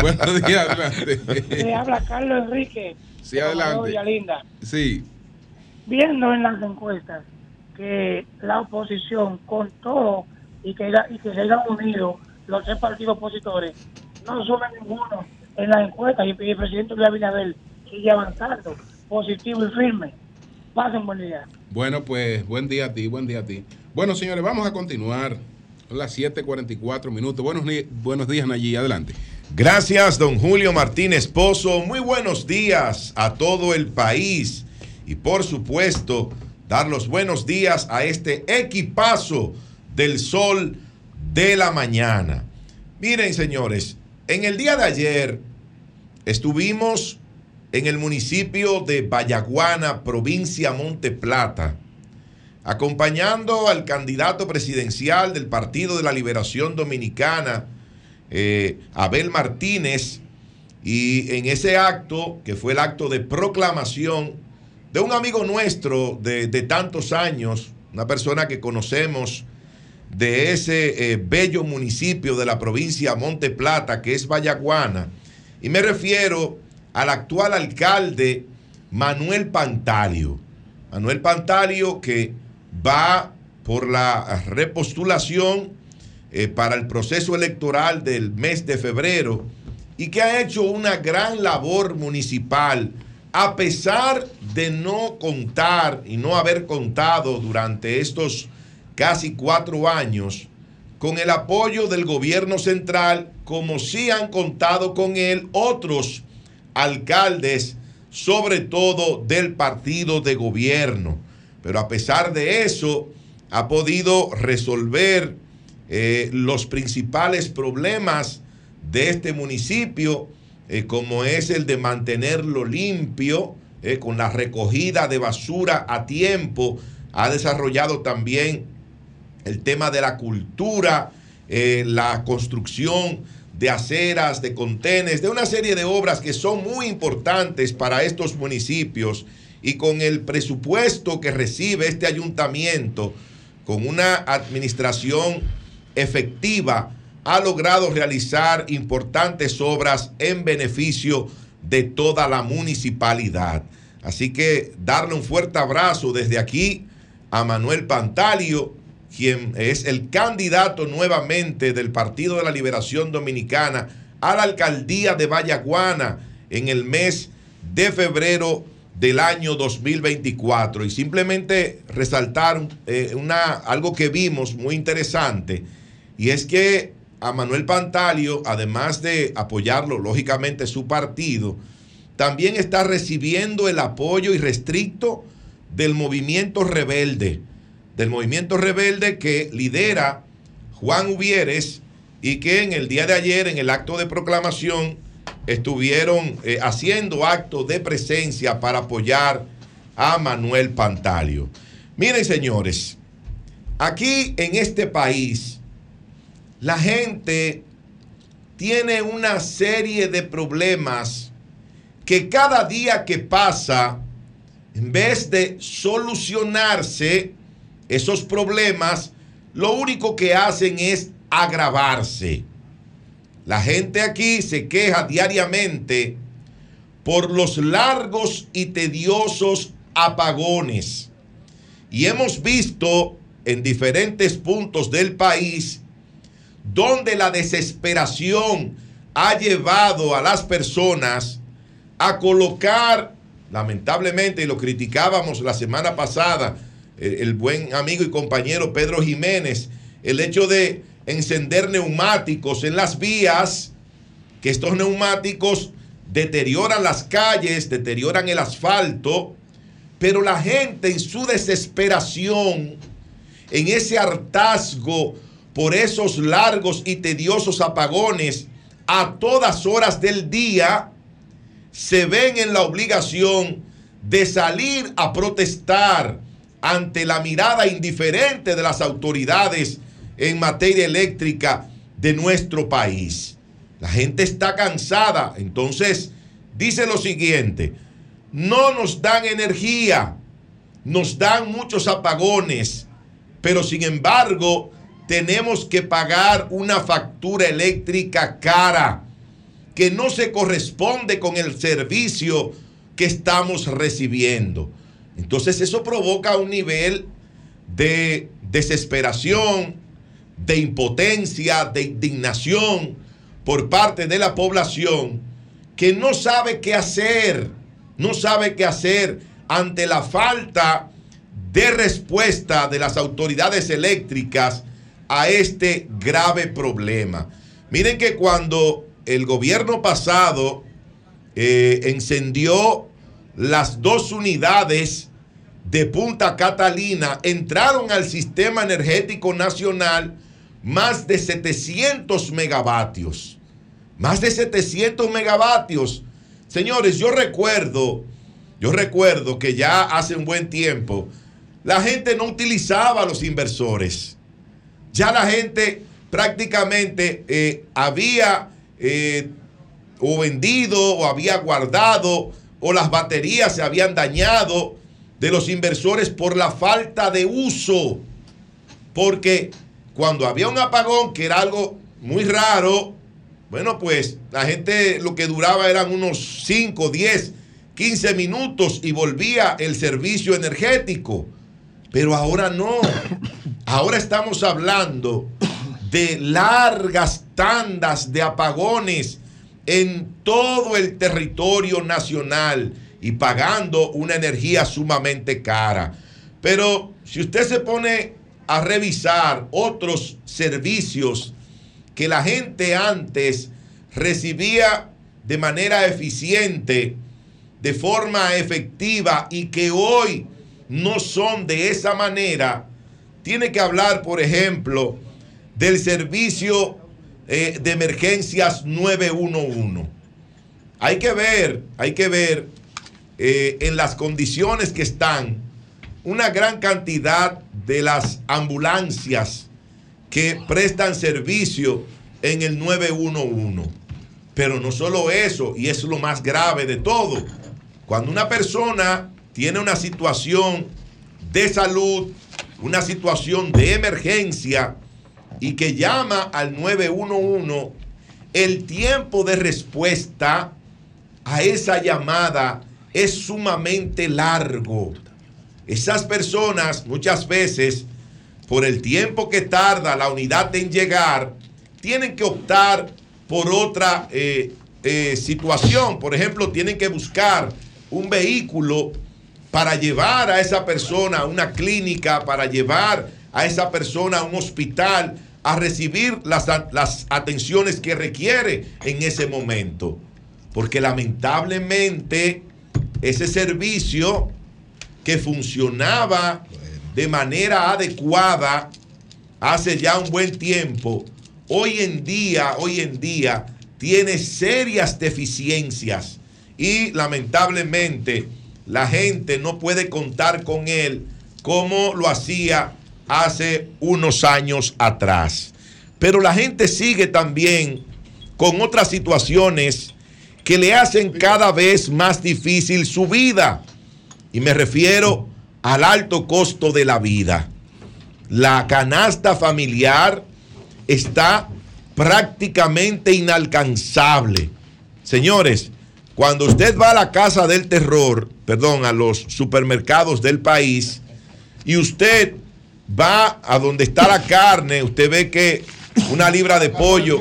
Buenos días, adelante. Le habla Carlos Enrique. Sí, de adelante. Linda. Sí. Viendo en las encuestas que la oposición, con todo y que, y que se hayan unido los tres partidos opositores, no suben ninguno en las encuestas y el presidente Luis Abinader sigue avanzando, positivo y firme. Pasen buen día. Bueno, pues buen día a ti, buen día a ti. Bueno, señores, vamos a continuar. Son las 7:44 minutos. Buenos, buenos días, Nayí, adelante. Gracias, don Julio Martínez Pozo. Muy buenos días a todo el país. Y por supuesto, dar los buenos días a este equipazo del sol de la mañana. Miren, señores, en el día de ayer estuvimos en el municipio de Vallaguana, provincia Monte Plata, acompañando al candidato presidencial del Partido de la Liberación Dominicana, eh, Abel Martínez, y en ese acto, que fue el acto de proclamación de un amigo nuestro de, de tantos años, una persona que conocemos de ese eh, bello municipio de la provincia Monte Plata, que es Vallaguana, y me refiero al actual alcalde Manuel Pantalio. Manuel Pantalio que va por la repostulación eh, para el proceso electoral del mes de febrero y que ha hecho una gran labor municipal a pesar de no contar y no haber contado durante estos casi cuatro años con el apoyo del gobierno central, como sí han contado con él otros alcaldes, sobre todo del partido de gobierno. Pero a pesar de eso, ha podido resolver eh, los principales problemas de este municipio, eh, como es el de mantenerlo limpio, eh, con la recogida de basura a tiempo. Ha desarrollado también el tema de la cultura, eh, la construcción de aceras, de contenes, de una serie de obras que son muy importantes para estos municipios y con el presupuesto que recibe este ayuntamiento, con una administración efectiva, ha logrado realizar importantes obras en beneficio de toda la municipalidad. Así que darle un fuerte abrazo desde aquí a Manuel Pantalio, quien es el candidato nuevamente del Partido de la Liberación Dominicana a la alcaldía de Vallaguana en el mes de febrero del año 2024. Y simplemente resaltar eh, una, algo que vimos muy interesante, y es que a Manuel Pantalio, además de apoyarlo, lógicamente, su partido, también está recibiendo el apoyo irrestricto del movimiento rebelde, del movimiento rebelde que lidera Juan Ubieres y que en el día de ayer, en el acto de proclamación, estuvieron eh, haciendo actos de presencia para apoyar a Manuel Pantalio. Miren, señores, aquí en este país, la gente tiene una serie de problemas que cada día que pasa, en vez de solucionarse esos problemas, lo único que hacen es agravarse. La gente aquí se queja diariamente por los largos y tediosos apagones. Y hemos visto en diferentes puntos del país donde la desesperación ha llevado a las personas a colocar, lamentablemente, y lo criticábamos la semana pasada, el, buen amigo y compañero Pedro Jiménez, el hecho de encender neumáticos en las vías, que estos neumáticos deterioran las calles, deterioran el asfalto, pero la gente en su desesperación, en ese hartazgo por esos largos y tediosos apagones a todas horas del día, se ven en la obligación de salir a protestar ante la mirada indiferente de las autoridades en materia eléctrica de nuestro país. La gente está cansada, entonces dice lo siguiente, no nos dan energía, nos dan muchos apagones, pero sin embargo tenemos que pagar una factura eléctrica cara que no se corresponde con el servicio que estamos recibiendo. Entonces eso provoca un nivel de desesperación, de impotencia, de indignación por parte de la población que no sabe qué hacer, no sabe qué hacer ante la falta de respuesta de las autoridades eléctricas a este grave problema. Miren que cuando el gobierno pasado eh, encendió las dos unidades de Punta Catalina, entraron al sistema energético nacional más de 700 megavatios. Más de 700 megavatios. Señores, yo recuerdo, yo recuerdo que ya hace un buen tiempo la gente no utilizaba los inversores. Ya la gente prácticamente eh, había eh, o vendido o había guardado o las baterías se habían dañado de los inversores por la falta de uso. Porque cuando había un apagón, que era algo muy raro, bueno, pues la gente lo que duraba eran unos 5, 10, 15 minutos y volvía el servicio energético. Pero ahora no. Ahora estamos hablando de largas tandas de apagones en todo el territorio nacional y pagando una energía sumamente cara. Pero si usted se pone a revisar otros servicios que la gente antes recibía de manera eficiente, de forma efectiva y que hoy no son de esa manera, tiene que hablar, por ejemplo, del servicio eh, de emergencias 911. Hay que ver, hay que ver eh, en las condiciones que están una gran cantidad de las ambulancias que prestan servicio en el 911. Pero no solo eso, y es lo más grave de todo. Cuando una persona tiene una situación de salud, una situación de emergencia y que llama al 911, el tiempo de respuesta a esa llamada es sumamente largo. Esas personas muchas veces, por el tiempo que tarda la unidad en llegar, tienen que optar por otra eh, eh, situación. Por ejemplo, tienen que buscar un vehículo para llevar a esa persona a una clínica, para llevar a esa persona a un hospital, a recibir las, las atenciones que requiere en ese momento. Porque lamentablemente ese servicio que funcionaba de manera adecuada hace ya un buen tiempo, hoy en día, hoy en día tiene serias deficiencias y lamentablemente la gente no puede contar con él como lo hacía hace unos años atrás. Pero la gente sigue también con otras situaciones que le hacen cada vez más difícil su vida. Y me refiero al alto costo de la vida. La canasta familiar está prácticamente inalcanzable. Señores, cuando usted va a la casa del terror, perdón, a los supermercados del país, y usted va a donde está la carne, usted ve que una libra de pollo,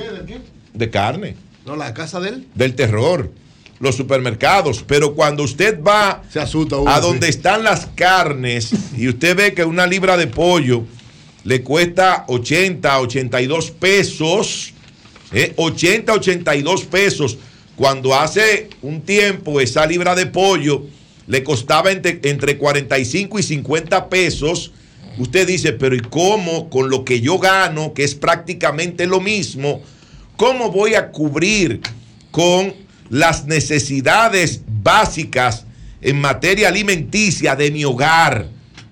de carne, No, la casa de él. del terror, los supermercados, pero cuando usted va Se asusta uno, a sí. donde están las carnes y usted ve que una libra de pollo le cuesta 80, 82 pesos, ¿eh? 80, 82 pesos, cuando hace un tiempo esa libra de pollo le costaba entre, entre 45 y 50 pesos, usted dice, pero ¿y cómo con lo que yo gano, que es prácticamente lo mismo, cómo voy a cubrir con las necesidades básicas en materia alimenticia de mi hogar,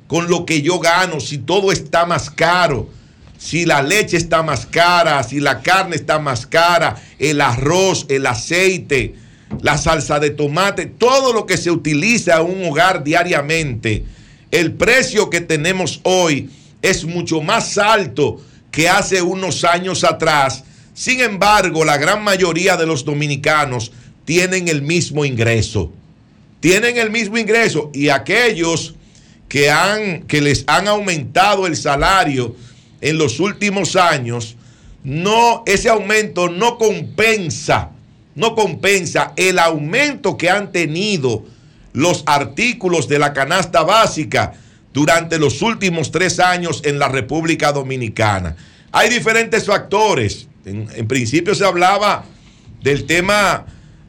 con lo que yo gano, si todo está más caro, si la leche está más cara, si la carne está más cara, el arroz, el aceite, la salsa de tomate, todo lo que se utiliza en un hogar diariamente, el precio que tenemos hoy es mucho más alto que hace unos años atrás. Sin embargo, la gran mayoría de los dominicanos tienen el mismo ingreso. Tienen el mismo ingreso y aquellos que, han, que les han aumentado el salario en los últimos años, no, ese aumento no compensa, no compensa el aumento que han tenido los artículos de la canasta básica durante los últimos tres años en la República Dominicana. Hay diferentes factores. En, principio se hablaba del tema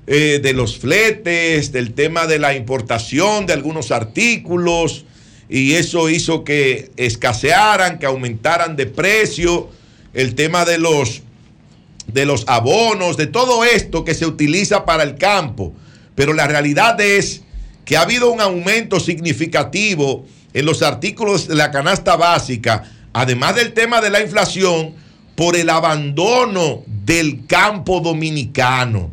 eh, de los fletes, del tema de la importación de algunos artículos, y eso hizo que escasearan, que aumentaran de precio, el tema de los, de los abonos, de todo esto que se utiliza para el campo. Pero la realidad es que ha habido un aumento significativo en los artículos de la canasta básica, además del tema de la inflación, por el abandono del campo dominicano.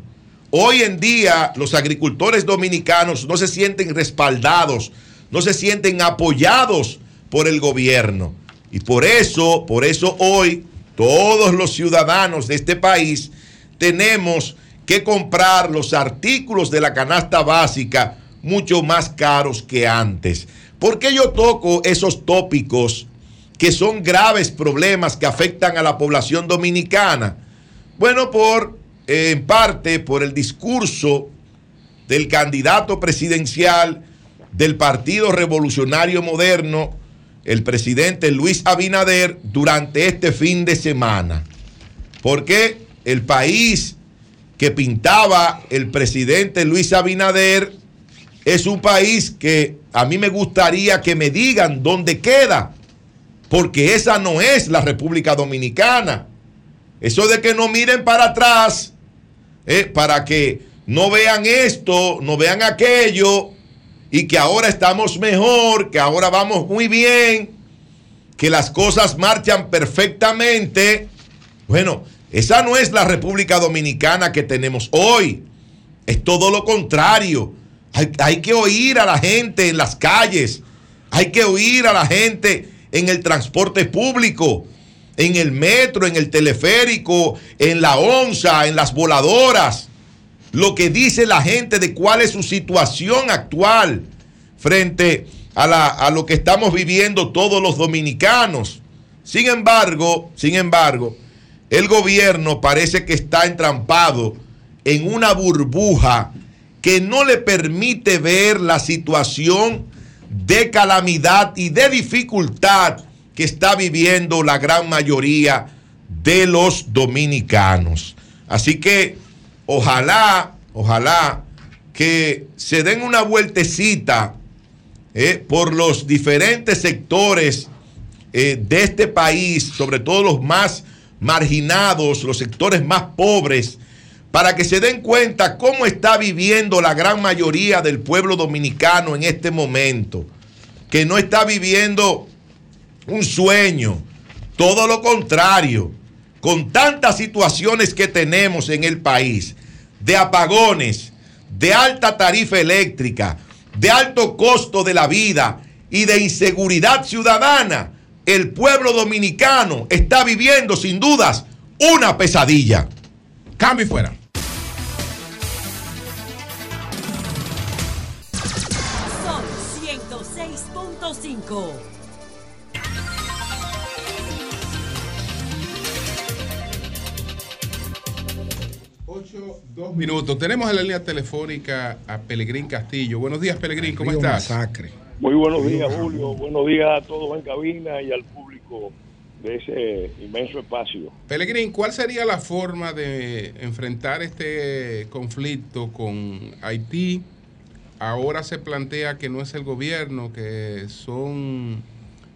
Hoy en día los agricultores dominicanos no se sienten respaldados, no se sienten apoyados por el gobierno. Y por eso, por eso hoy todos los ciudadanos de este país tenemos que comprar los artículos de la canasta básica mucho más caros que antes. ¿Por qué yo toco esos tópicos que son graves problemas que afectan a la población dominicana? Bueno, por eh, en parte por el discurso del candidato presidencial del Partido Revolucionario Moderno, el presidente Luis Abinader, durante este fin de semana. Porque el país que pintaba el presidente Luis Abinader es un país que a mí me gustaría que me digan dónde queda, porque esa no es la República Dominicana. Eso de que no miren para atrás, eh, para que no vean esto, no vean aquello, y que ahora estamos mejor, que ahora vamos muy bien, que las cosas marchan perfectamente. Bueno, Esa no es la República Dominicana que tenemos hoy. Es todo lo contrario. Hay, que oír a la gente en las calles. Hay que oír a la gente en el transporte público, en el metro, en el teleférico, en la onza, en las voladoras. Lo que dice la gente de cuál es su situación actual frente a, la- a lo que estamos viviendo todos los dominicanos. Sin embargo, sin embargo, el gobierno parece que está entrampado en una burbuja que no le permite ver la situación de calamidad y de dificultad que está viviendo la gran mayoría de los dominicanos. Así que ojalá, ojalá que se den una vueltecita eh, por los diferentes sectores eh, de este país, sobre todo los más marginados, los sectores más pobres, para que se den cuenta cómo está viviendo la gran mayoría del pueblo dominicano en este momento, que no está viviendo un sueño, todo lo contrario, con tantas situaciones que tenemos en el país, de apagones, de alta tarifa eléctrica, de alto costo de la vida y de inseguridad ciudadana, el pueblo dominicano está viviendo sin dudas una pesadilla. Cambio y fuera. 106.5. Dos minutos. Tenemos en la línea telefónica a Pelegrín Castillo. Buenos días, Pelegrín, ¿cómo estás? Masacre. Muy buenos días, Julio. Buenos días a todos en cabina y al público de ese inmenso espacio. Pelegrín, ¿cuál sería la forma de enfrentar este conflicto con Haití? Ahora se plantea que no es el gobierno, que son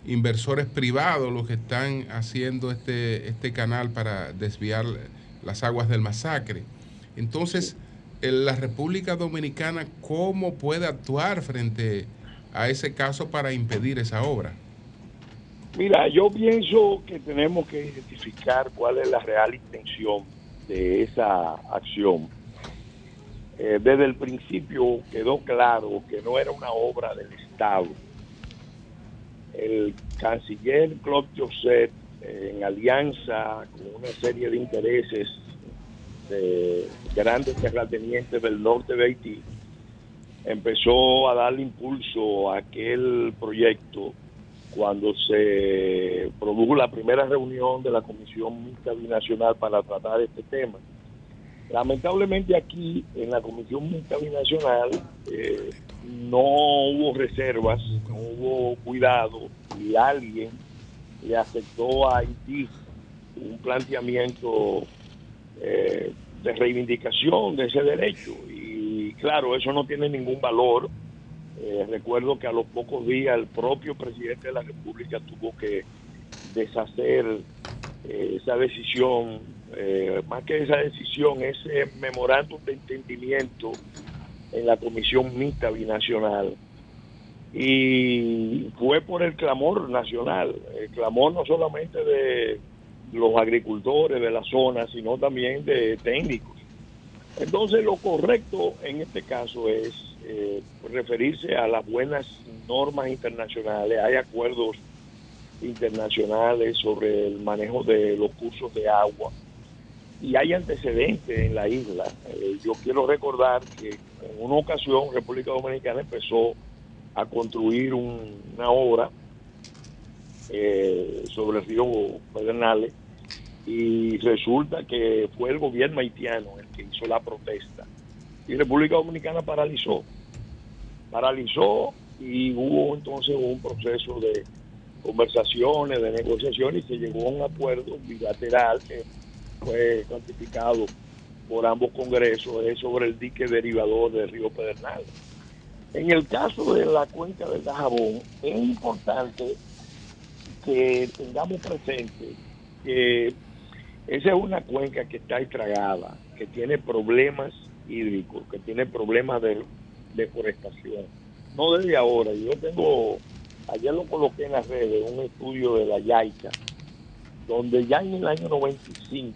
inversores privados los que están haciendo este, este canal para desviar las aguas del masacre. Entonces, en la República Dominicana, ¿cómo puede actuar frente a ese caso para impedir esa obra? Mira, yo pienso que tenemos que identificar cuál es la real intención de esa acción. Eh, desde el principio quedó claro que no era una obra del Estado. El canciller Claude Joseph, en alianza con una serie de intereses de grandes terratenientes del norte de Haití, empezó a darle impulso a aquel proyecto cuando se produjo la primera reunión de la Comisión Mixta Binacional para tratar este tema. Lamentablemente aquí en la Comisión Mixta Binacional eh, no hubo reservas, no hubo cuidado y alguien le aceptó a Haití un planteamiento eh, de reivindicación de ese derecho y claro, eso no tiene ningún valor. Eh, recuerdo que a los pocos días el propio presidente de la República tuvo que deshacer eh, esa decisión, eh, más que esa decisión, ese memorándum de entendimiento en la Comisión Mixta Binacional. Y fue por el clamor nacional, el clamor no solamente de los agricultores de la zona, sino también de técnicos. Entonces lo correcto en este caso es eh, referirse a las buenas normas internacionales. Hay acuerdos internacionales sobre el manejo de los cursos de agua y hay antecedentes en la isla. Eh, yo quiero recordar que en una ocasión República Dominicana empezó a construir un- una obra eh, sobre el río Pedernales y resulta que fue el gobierno haitiano el que hizo la protesta y República Dominicana paralizó paralizó y hubo entonces un proceso de conversaciones, de negociaciones y se llegó a un acuerdo bilateral que fue cuantificado por ambos congresos es sobre el dique derivador del río Pedernales. En el caso de la cuenca del Dajabón, es importante que tengamos presente que esa es una cuenca que está estragada, que tiene problemas hídricos, que tiene problemas de deforestación. No desde ahora, yo tengo, ayer lo coloqué en las redes, un estudio de la YAICA, donde ya en el año 95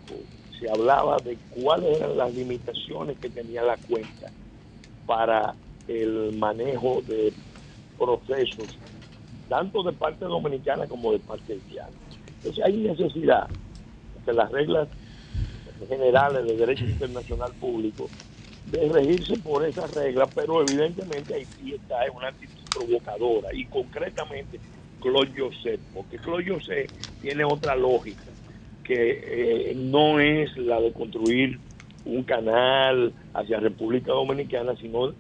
se hablaba de cuáles eran las limitaciones que tenía la cuenca para el manejo de procesos, tanto de parte dominicana como de parte haitiana. Entonces hay necesidad de las reglas generales de derecho internacional público de regirse por esas reglas, pero evidentemente Haití está en una actitud provocadora y concretamente Claude Joseph, porque Claude Joseph tiene otra lógica que eh, no es la de construir un canal hacia República Dominicana, sino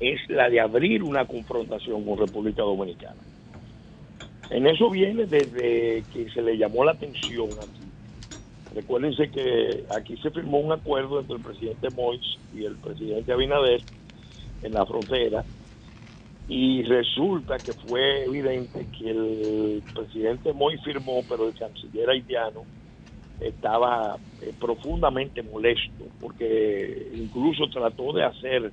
es la de abrir una confrontación con República Dominicana. En eso viene desde que se le llamó la atención aquí. Recuérdense que aquí se firmó un acuerdo entre el presidente Mois y el presidente Abinader en la frontera y resulta que fue evidente que el presidente Mois firmó, pero el canciller haitiano estaba eh, profundamente molesto porque incluso trató de hacer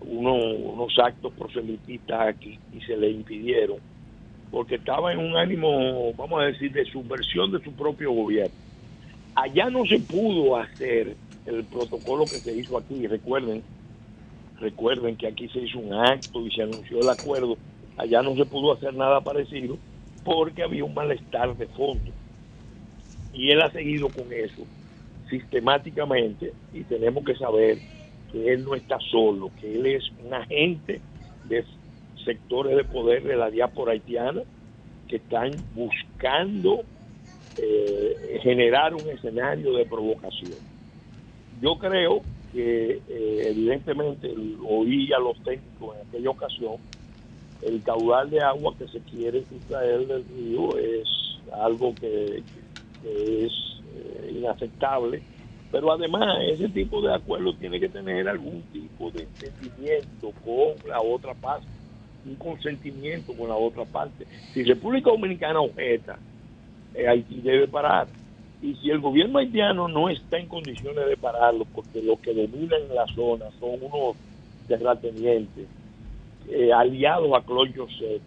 uno- unos actos proselitistas aquí y se le impidieron porque estaba en un ánimo, vamos a decir, de subversión de su propio gobierno. Allá no se pudo hacer el protocolo que se hizo aquí, recuerden, recuerden que aquí se hizo un acto y se anunció el acuerdo, allá no se pudo hacer nada parecido porque había un malestar de fondo. Y él ha seguido con eso sistemáticamente y tenemos que saber que él no está solo, que él es un agente de sectores de poder de la diáspora haitiana que están buscando eh, generar un escenario de provocación. Yo creo que eh, evidentemente el- oí a los técnicos en aquella ocasión, el caudal de agua que se quiere sustraer del río es algo que, que es eh, inaceptable, pero además ese tipo de acuerdo tiene que tener algún tipo de entendimiento con la otra parte, un consentimiento con la otra parte. Si República Dominicana objeta, eh, Haití debe parar. Y si el gobierno haitiano no está en condiciones de pararlo, porque los que dominan la zona son unos terratenientes, eh, aliados a Claude Joseph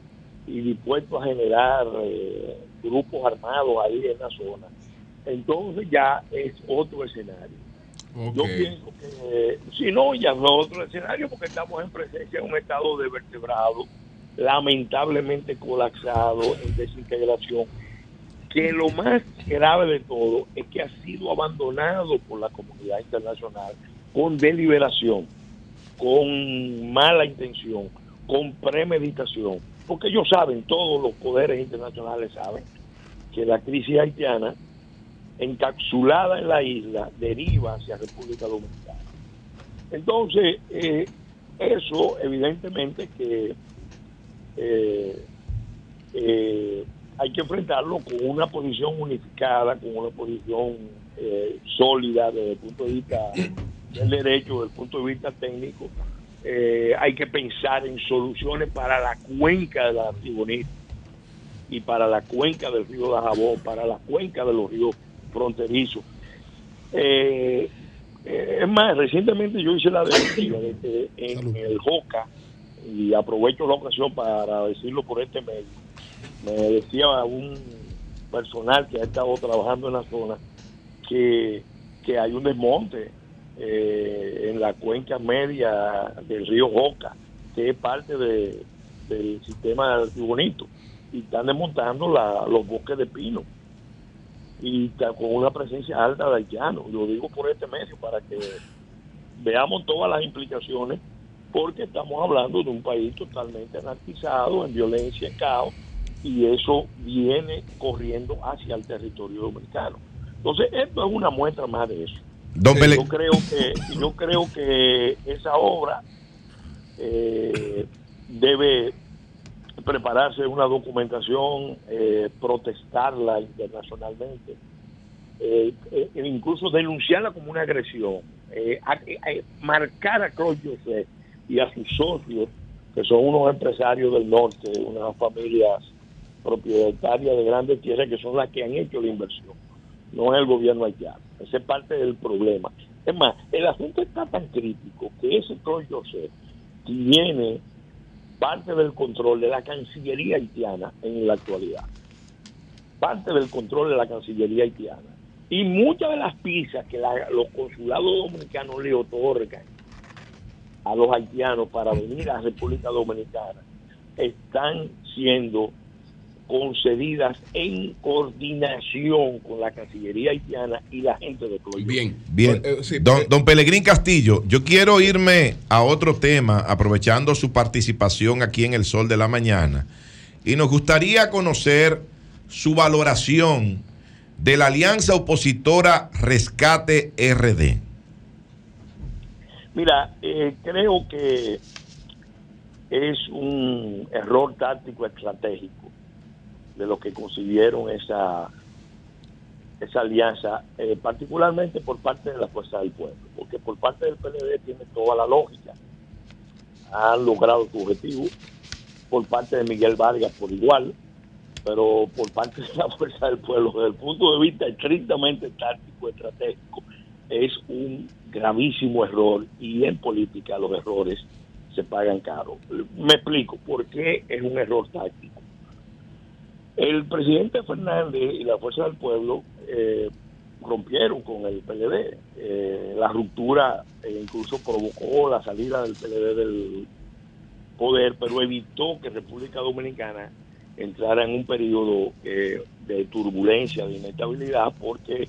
y dispuestos a generar eh, grupos armados ahí en la zona, entonces ya es otro escenario. Yo pienso que, si no, ya es otro escenario porque estamos en presencia de un estado de vertebrado, lamentablemente colapsado, en desintegración, que lo más grave de todo es que ha sido abandonado por la comunidad internacional con deliberación, con mala intención, con premeditación, porque ellos saben, todos los poderes internacionales saben, que la crisis haitiana encapsulada en la isla deriva hacia República Dominicana. Entonces, eh, eso evidentemente que eh, eh, hay que enfrentarlo con una posición unificada, con una posición eh, sólida desde el punto de vista del derecho, desde el punto de vista técnico. Eh, hay que pensar en soluciones para la cuenca de la Artibonita y para la cuenca del río Dajabón, para la cuenca de los ríos fronterizos. Eh, eh, es más, recientemente yo hice la directiva en el JOCA, y aprovecho la ocasión para decirlo por este medio, me decía un personal que ha estado trabajando en la zona que, que hay un desmonte eh, en la cuenca media del río Joca, que es parte de- del sistema del Bonito, y están desmontando la- los bosques de pino y con una presencia alta de haitianos. Lo digo por este medio para que veamos todas las implicaciones, porque estamos hablando de un país totalmente anarquizado, en violencia, en caos, y eso viene corriendo hacia el territorio dominicano. Entonces, esto es una muestra más de eso. Don Eh, yo creo que yo creo que esa obra eh, debe prepararse una documentación, eh, protestarla internacionalmente, eh, eh, e incluso denunciarla como una agresión, a- a- marcar a Claude Joseph y a sus socios, que son unos empresarios del norte, unas familias propietarias de grandes tierras que son las que han hecho la inversión, no es el gobierno haitiano. Ese es parte del problema. Es más, el asunto está tan crítico que ese Claude Joseph tiene parte del control de la Cancillería haitiana en la actualidad. Parte del control de la Cancillería haitiana. Y muchas de las pizzas que los consulados dominicanos le otorgan a los haitianos para venir a la República Dominicana están siendo concedidas en coordinación con la Cancillería haitiana y la gente de Colombia. Bien. Bien, Eh, don, don Pelegrín Castillo, yo quiero irme a otro tema, aprovechando su participación aquí en El Sol de la Mañana, y nos gustaría conocer su valoración de la alianza opositora Rescate RD. Mira, eh, creo que es un error táctico estratégico de los que consiguieron esa esa alianza, eh, particularmente por parte de la Fuerza del Pueblo, porque por parte del PLD tiene toda la lógica. Han logrado su objetivo, por parte de Miguel Vargas por igual, pero por parte de la [LAUGHS] Fuerza del Pueblo, desde el punto de vista estrictamente táctico, estratégico, es un gravísimo error y en política los errores se pagan caro. Me explico por qué es un error táctico. El presidente Fernández y la Fuerza del Pueblo eh, rompieron con el PLD. Eh, la ruptura eh, incluso provocó la salida del PLD del poder, pero evitó que República Dominicana entrara en un periodo eh, de turbulencia, de inestabilidad, porque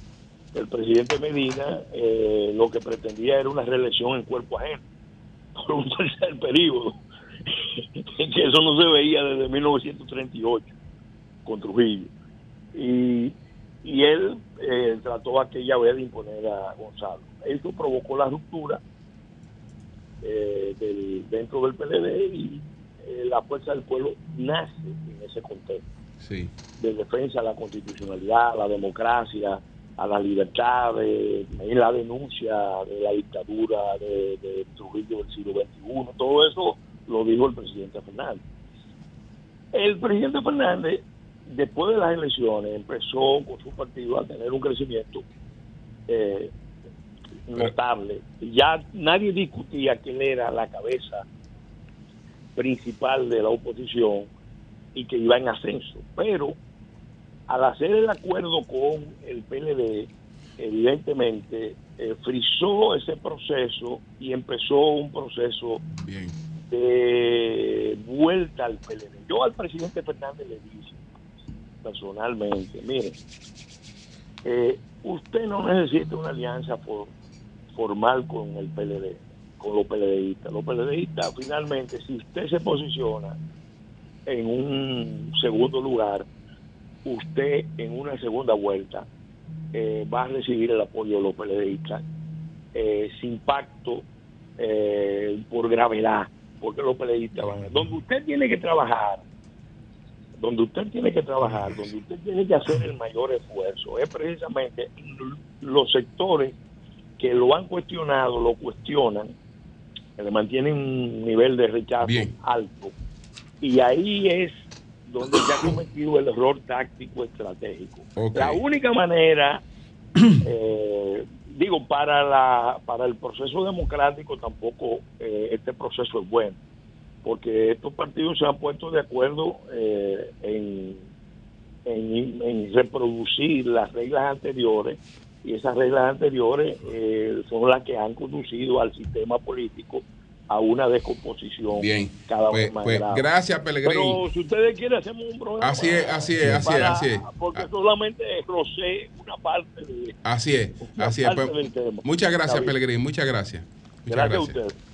el presidente Medina lo que pretendía era una reelección en cuerpo ajeno [LAUGHS] por un tercer periodo, [LAUGHS] que eso no se veía desde 1938 con Trujillo. Y, y él eh, trató aquella vez de imponer a Gonzalo. Eso provocó la ruptura eh, del, dentro del PLD y eh, la fuerza del pueblo nace en ese contexto Sí. de defensa a la constitucionalidad, a la democracia, a las libertades, en la denuncia de la dictadura de, de Trujillo del siglo XXI. Todo eso lo dijo el presidente Fernández. El presidente Fernández, después de las elecciones, empezó con su partido a tener un crecimiento eh, notable. Ya nadie discutía que él era la cabeza principal de la oposición y que iba en ascenso. Pero al hacer el acuerdo con el PLD, evidentemente eh, frizó ese proceso y empezó un proceso de vuelta al PLD. Yo al presidente Fernández le dije personalmente, mire, eh, usted no necesita una alianza for- formal con el PLD, con los PLDistas. Los PLDistas, finalmente, si usted se posiciona en un segundo lugar, usted en una segunda vuelta eh, va a recibir el apoyo de los PLDistas eh, sin pacto eh, por gravedad, porque los PLDistas van a... Donde usted tiene que trabajar, donde usted tiene que trabajar, donde usted tiene que hacer el mayor esfuerzo, es precisamente los sectores que lo han cuestionado, lo cuestionan, que le mantienen un nivel de rechazo alto. Y ahí es donde se ha cometido el error táctico estratégico. La única manera, [CLEARS THROAT] eh, digo, para la para el proceso democrático tampoco eh, este proceso es bueno, porque estos partidos se han puesto de acuerdo eh, en, en, en reproducir las reglas anteriores y esas reglas anteriores eh, son las que han conducido al sistema político a una descomposición Bien. cada Pues- vez más pues, grave. gracias, Pellegrini. Pero si ustedes quieren hacemos un programa. Así es, así es, así es, así es. Porque solamente rocé una parte de... Así es, así es. Pues, muchas gracias. Pellegrini, muchas gracias. Muchas Gracias a gracias. ustedes.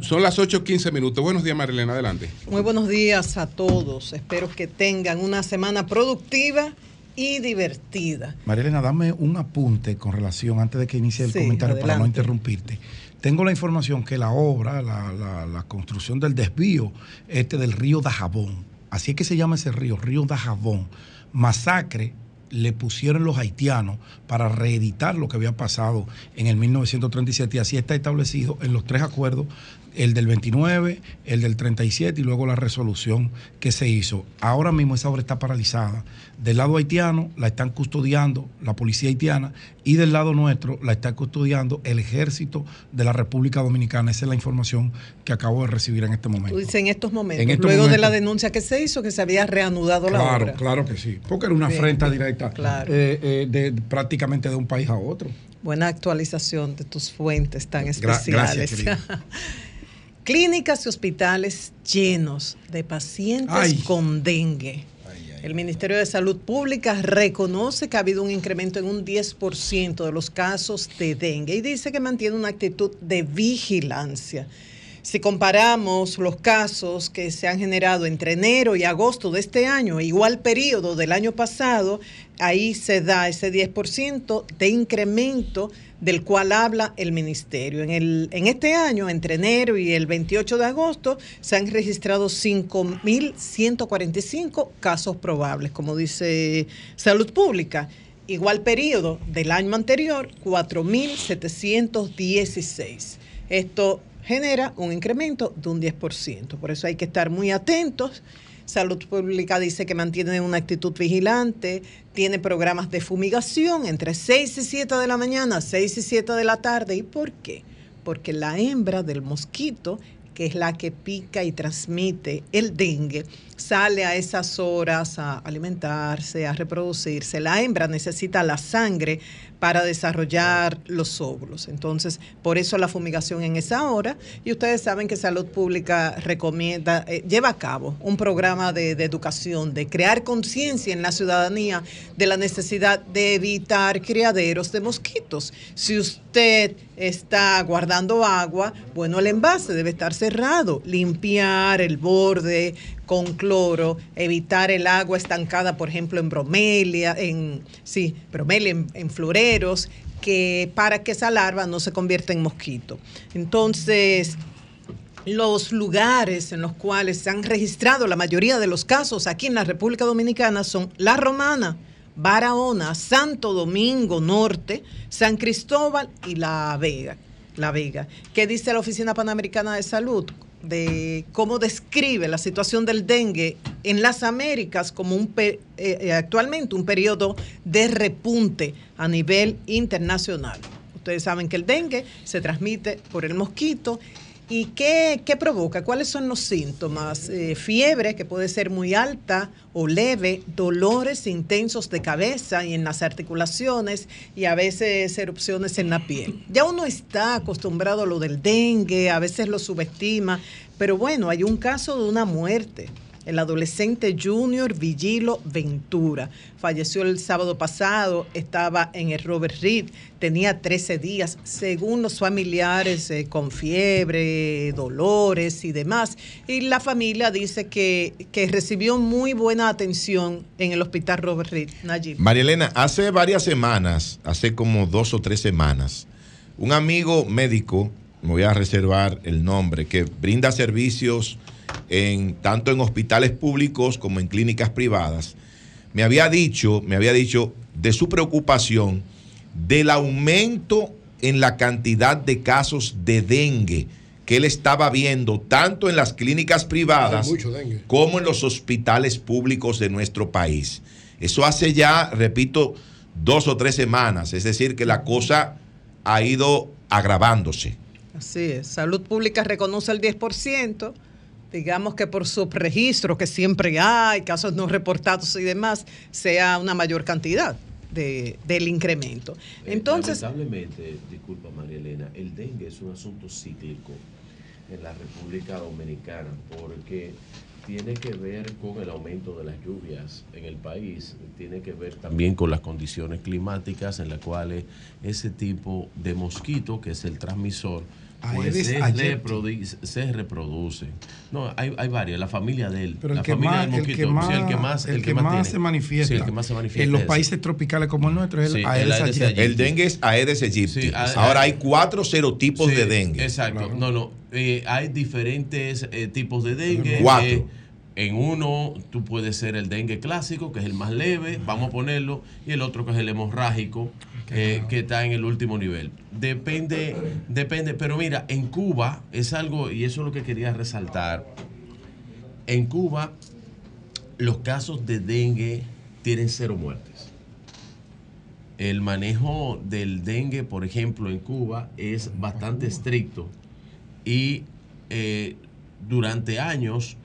Son las 8.15 minutos. Buenos días, Marilena, adelante. Muy buenos días a todos. Espero que tengan una semana productiva y divertida. Marilena, dame un apunte con relación, antes de que inicie el Sí, comentario, para no interrumpirte. Tengo la información que la obra, la, la- la construcción del desvío este del río Dajabón, así es que se llama ese río, río Dajabón, masacre le pusieron los haitianos para reeditar lo que había pasado en el 1937 y así está establecido en los tres acuerdos el del 29, el del 37 y luego la resolución que se hizo. Ahora mismo esa obra está paralizada. Del lado haitiano la están custodiando la policía haitiana y del lado nuestro la está custodiando el ejército de la República Dominicana. Esa es la información que acabo de recibir en este momento. Tú en estos momentos, En estos luego de la denuncia que se hizo, que se había reanudado la Claro, obra. claro que sí. Porque era una Bien. afrenta directa Claro. eh, eh, de, prácticamente de un país a otro. Buena actualización de tus fuentes tan Gra- especiales. gracias. [LAUGHS] Clínicas y hospitales llenos de pacientes Ay. con dengue. El Ministerio de Salud Pública reconoce que ha habido un incremento en un 10% de los casos de dengue y dice que mantiene una actitud de vigilancia. Si comparamos los casos que se han generado entre enero y agosto de este año, igual periodo del año pasado, ahí se da ese 10% de incremento del cual habla el ministerio. En, el, en este año, entre enero y el 28 de agosto, se han registrado 5.145 casos probables, como dice Salud Pública. Igual periodo del año anterior, 4.716. Esto genera un incremento de un 10%. Por eso hay que estar muy atentos. Salud Pública dice que mantiene una actitud vigilante, tiene programas de fumigación entre 6 y 7 de la mañana, 6 y 7 de la tarde. ¿Y por qué? Porque la hembra del mosquito, que es la que pica y transmite el dengue, sale a esas horas a alimentarse, a reproducirse. La hembra necesita la sangre para desarrollar los óvulos. Entonces, por eso la fumigación en esa hora. Y ustedes saben que Salud Pública recomienda, eh, lleva a cabo un programa de, de educación, de crear conciencia en la ciudadanía de la necesidad de evitar criaderos de mosquitos. Si usted está guardando agua, bueno, el envase debe estar cerrado, limpiar el borde con cloro, evitar el agua estancada, por ejemplo, en bromelia, en sí, bromelia, en, floreros, que para que esa larva no se convierta en mosquito. Entonces, los lugares en los cuales se han registrado la mayoría de los casos aquí en la República Dominicana son La Romana, Barahona, Santo Domingo Norte, San Cristóbal y La Vega. La Vega. ¿Qué dice la Oficina Panamericana de Salud? De cómo describe la situación del dengue en las Américas como un eh, eh, actualmente un periodo de repunte a nivel internacional. Ustedes saben que el dengue se transmite por el mosquito. ¿Y qué, qué provoca? ¿Cuáles son los síntomas? Eh, fiebre, que puede ser muy alta o leve, dolores intensos de cabeza y en las articulaciones y a veces erupciones en la piel. Ya uno está acostumbrado a lo del dengue, a veces lo subestima, pero bueno, hay un caso de una muerte. El adolescente Junior Vigilo Ventura falleció el sábado pasado, estaba en el Robert Reed, tenía 13 días, según los familiares, eh, con fiebre, dolores y demás. Y la familia dice que, que recibió muy buena atención en el hospital Robert Reed. Nayib. María Elena, hace varias semanas, hace como dos o tres semanas, un amigo médico, me voy a reservar el nombre, que brinda servicios en, tanto en hospitales públicos como en clínicas privadas, me había dicho, me había dicho de su preocupación del aumento en la cantidad de casos de dengue que él estaba viendo tanto en las clínicas privadas como en los hospitales públicos de nuestro país. Eso hace ya, repito, dos o tres semanas, es decir, que la cosa ha ido agravándose. Así es. Salud Pública reconoce el 10%. Digamos que por subregistro, que siempre hay, casos no reportados y demás, sea una mayor cantidad de- del incremento. Entonces, Lamentablemente, disculpa María Elena, el dengue es un asunto cíclico en la República Dominicana porque tiene que ver con el aumento de las lluvias en el país, tiene que ver también con las condiciones climáticas en las cuales ese tipo de mosquito, que es el transmisor, pues Aedes se, aegypti. reprodu- se reproduce. No, hay, hay varias, la familia de él. Pero el la que, familia más, del el mosquito, que más, sí, el que más, el que más tiene. se manifiesta, Sí, el que más se manifiesta en los países tropicales como el nuestro es el Sí, Aedes el Aedes aegypti. El dengue es Aedes aegypti. Ahora hay cuatro serotipos Sí, de dengue. Exacto. No, no. eh, hay diferentes eh, tipos de dengue. Cuatro. eh, En uno tú puedes ser el dengue clásico, que es el más leve, vamos a ponerlo, y el otro que es el hemorrágico, eh, que está en el último nivel. Depende, depende, pero mira, en Cuba es algo, y eso es lo que quería resaltar, en Cuba los casos de dengue tienen cero muertes. El manejo del dengue, por ejemplo, en Cuba es bastante estricto y eh, durante años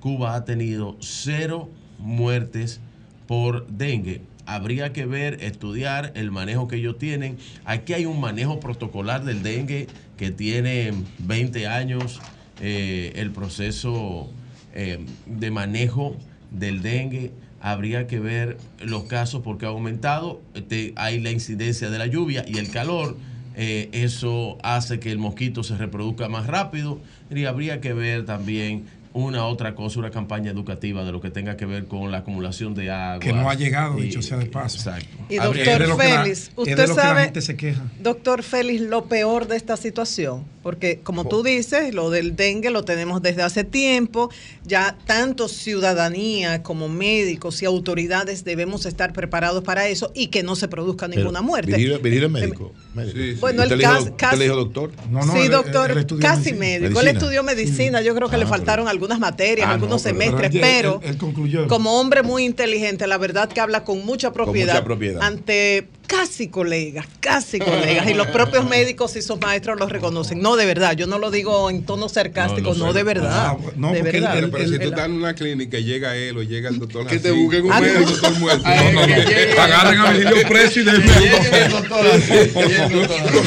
Cuba ha tenido cero muertes por dengue. Habría que ver, estudiar el manejo que ellos tienen. Aquí hay un manejo protocolar del dengue que tiene 20 años. eh, el proceso eh, de manejo del dengue. Habría que ver los casos porque ha aumentado. Este, hay la incidencia de la lluvia y el calor. eh, eso hace que el mosquito se reproduzca más rápido. Y habría que ver también una otra cosa, una campaña educativa de lo que tenga que ver con la acumulación de agua. Que no ha llegado, Y- dicho sea de paso. Exacto. Y doctor la- Félix, usted que sabe- gente se queja. Doctor Félix, lo peor de esta situación, porque como tú dices, lo del dengue lo tenemos desde hace tiempo, ya tanto ciudadanía como médicos y autoridades debemos estar preparados para eso y que no se produzca ninguna muerte. Virgilio, Virgilio es médico. médico. Bueno, ¿Usted el le dijo- cas- usted casi- le dijo doctor? sí, doctor, casi médico. Él Medicina. estudió medicina, yo creo que Ah, le faltaron algunas materias, Ah, no, algunos pero- semestres, Pero él- pero él- él concluyó. como hombre muy inteligente, la verdad que habla con mucha propiedad, mucha propiedad. ante casi colegas, casi [LAUGHS] colegas, y los propios médicos y sus maestros los reconocen. No, de verdad, yo no lo digo en tono sarcástico, no, de verdad. de verdad. Pero, pero si tú estás en una clínica y llega él o llega el doctor Que te busquen un ah, médico. el doctor muerto. No, no, que no. Agarren a Virgilio preso y denme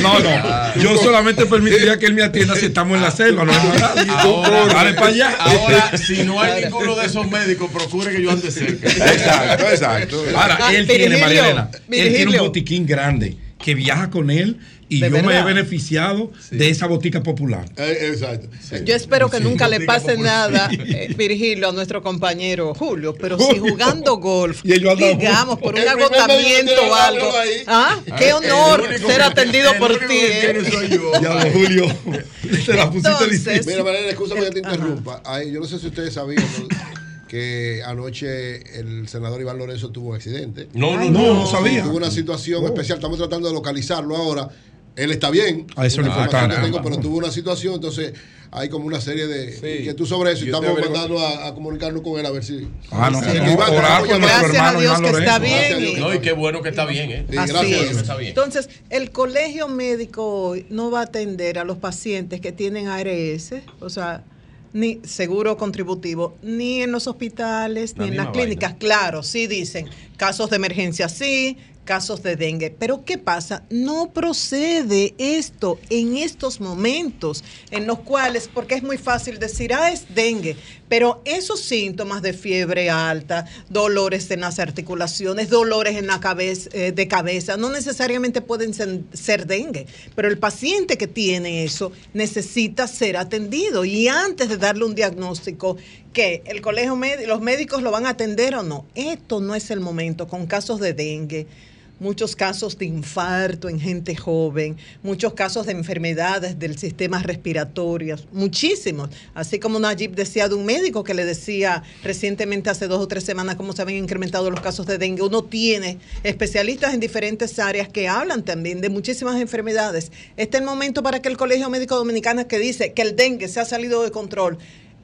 No, no. Yo solamente permitiría que él me atienda si estamos en la selva. No. Ahora, Dale para allá. ahora, si no hay ninguno de esos médicos, procure que yo ande cerca. Exacto, exacto. Ahora, Ah, él tiene, María Elena, él tiene un. Botiquín grande que viaja con él y ¿De yo me he verdad? beneficiado de esa botica popular. Eh, exacto. Yo espero que Sí, nunca le pase popular. nada, eh, Virgilio, a nuestro compañero Julio, pero si jugando golf, digamos, por un El agotamiento o algo. ¿ah? Ah, qué el honor único ser atendido por ti. ¿eh? Ya, Julio, [LAUGHS] te la pusiste Entonces. Mira, Mariela, escúchame que te interrumpa. Ay, yo no sé si ustedes sabían ¿no? Que anoche el senador Iván Lorenzo tuvo un accidente. No, no, no, no, no sabía. Tuvo una situación Oh. especial. Estamos tratando de localizarlo ahora. Él está bien. Ah, eso que tengo, pero tuvo una situación, entonces hay como una serie de Sí. inquietud sobre eso. Y estamos mandando a, a comunicarnos con él a ver si. Ah, no, orar a Gracias a Dios que está bien. A No, y qué bueno que está bien, ¿eh? Sí, Así gracias. es. Está bien. Entonces, el colegio médico hoy no va a atender a los pacientes que tienen ARS, o sea, ni seguro contributivo, ni en los hospitales, La ni en las clínicas. Claro, sí dicen, casos de emergencia sí, casos de dengue. Pero ¿qué pasa? No procede esto en estos momentos en los cuales, porque es muy fácil decir, ah, es dengue, pero esos síntomas de fiebre alta, dolores en las articulaciones, dolores en la cabeza, eh, de cabeza, no necesariamente pueden ser, dengue, pero el paciente que tiene eso necesita ser atendido. Y antes de darle un diagnóstico, que el colegio los médicos lo van a atender o no, esto no es el momento con casos de dengue muchos casos de infarto en gente joven, muchos casos de enfermedades del sistema respiratorio, muchísimos. Así como Najib decía de un médico que le decía recientemente, hace dos o tres semanas, cómo se habían incrementado los casos de dengue. Uno tiene especialistas en diferentes áreas que hablan también de muchísimas enfermedades. Este es el momento para que el Colegio Médico Dominicano que dice que el dengue se ha salido de control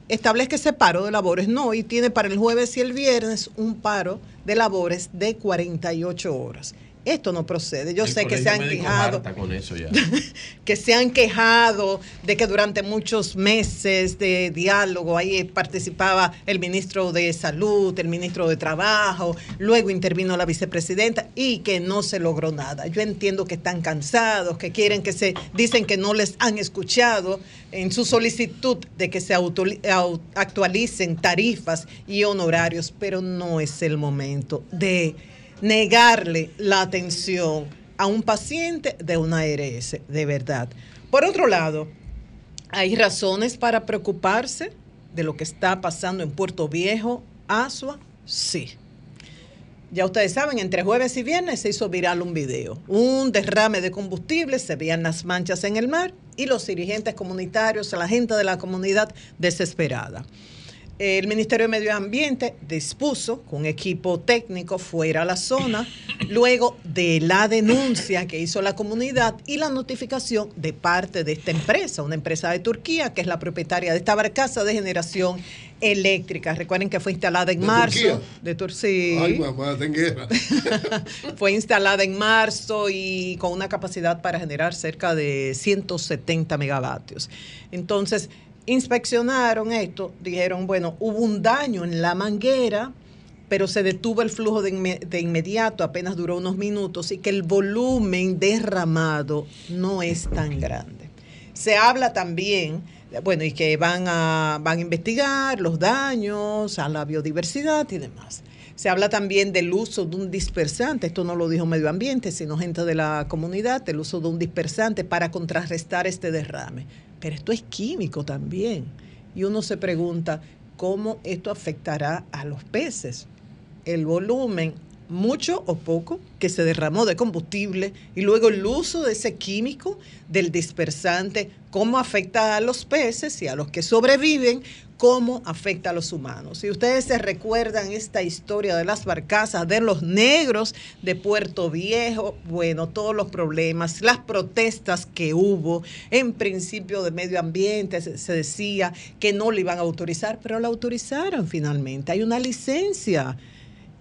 establezca ese paro de labores. No, y tiene para el jueves y el viernes un paro de labores de 48 horas. Esto no procede. Yo El sé que se han quejado, con eso ya. [LAUGHS] que se han quejado de que durante muchos meses de diálogo ahí participaba el ministro de Salud, el ministro de Trabajo, luego intervino la vicepresidenta y que no se logró nada. Yo entiendo que están cansados, que quieren que se, dicen que no les han escuchado en su solicitud de que se auto- au- actualicen tarifas y honorarios, pero no es el momento de negarle la atención a un paciente de una ARS, de verdad. Por otro lado, hay razones para preocuparse de lo que está pasando en Puerto Viejo, Asua, sí. Ya ustedes saben, entre jueves y viernes se hizo viral un video. Un derrame de combustible, se veían las manchas en el mar y los dirigentes comunitarios, la gente de la comunidad desesperada. El Ministerio de Medio Ambiente dispuso que un equipo técnico fuera a la zona luego de la denuncia que hizo la comunidad y la notificación de parte de esta empresa, una empresa de Turquía que es la propietaria de esta barcaza de generación eléctrica. Recuerden que fue instalada en ¿De marzo Turquía? de Turquía. Ay, mamá. [LAUGHS] Fue instalada en marzo y con una capacidad para generar cerca de 170 megavatios. Entonces, inspeccionaron esto, dijeron, bueno, hubo un daño en la manguera, pero se detuvo el flujo de, inme- de inmediato, apenas duró unos minutos, y que el volumen derramado no es tan grande. Se habla también, bueno, y que van a, van a investigar los daños a la biodiversidad y demás. Se habla también del uso de un dispersante, esto no lo dijo medio ambiente, sino gente de la comunidad, el uso de un dispersante para contrarrestar este derrame. Pero esto es químico también. Y uno se pregunta cómo esto afectará a los peces. El volumen, mucho o poco, que se derramó de combustible y luego el uso de ese químico, del dispersante, cómo afecta a los peces y a los que sobreviven, cómo afecta a los humanos. Si ustedes se recuerdan esta historia de las barcazas, de los negros de Puerto Viejo, bueno, todos los problemas, las protestas que hubo, en principio de medio ambiente se, decía que no le iban a autorizar, pero la autorizaron finalmente. Hay una licencia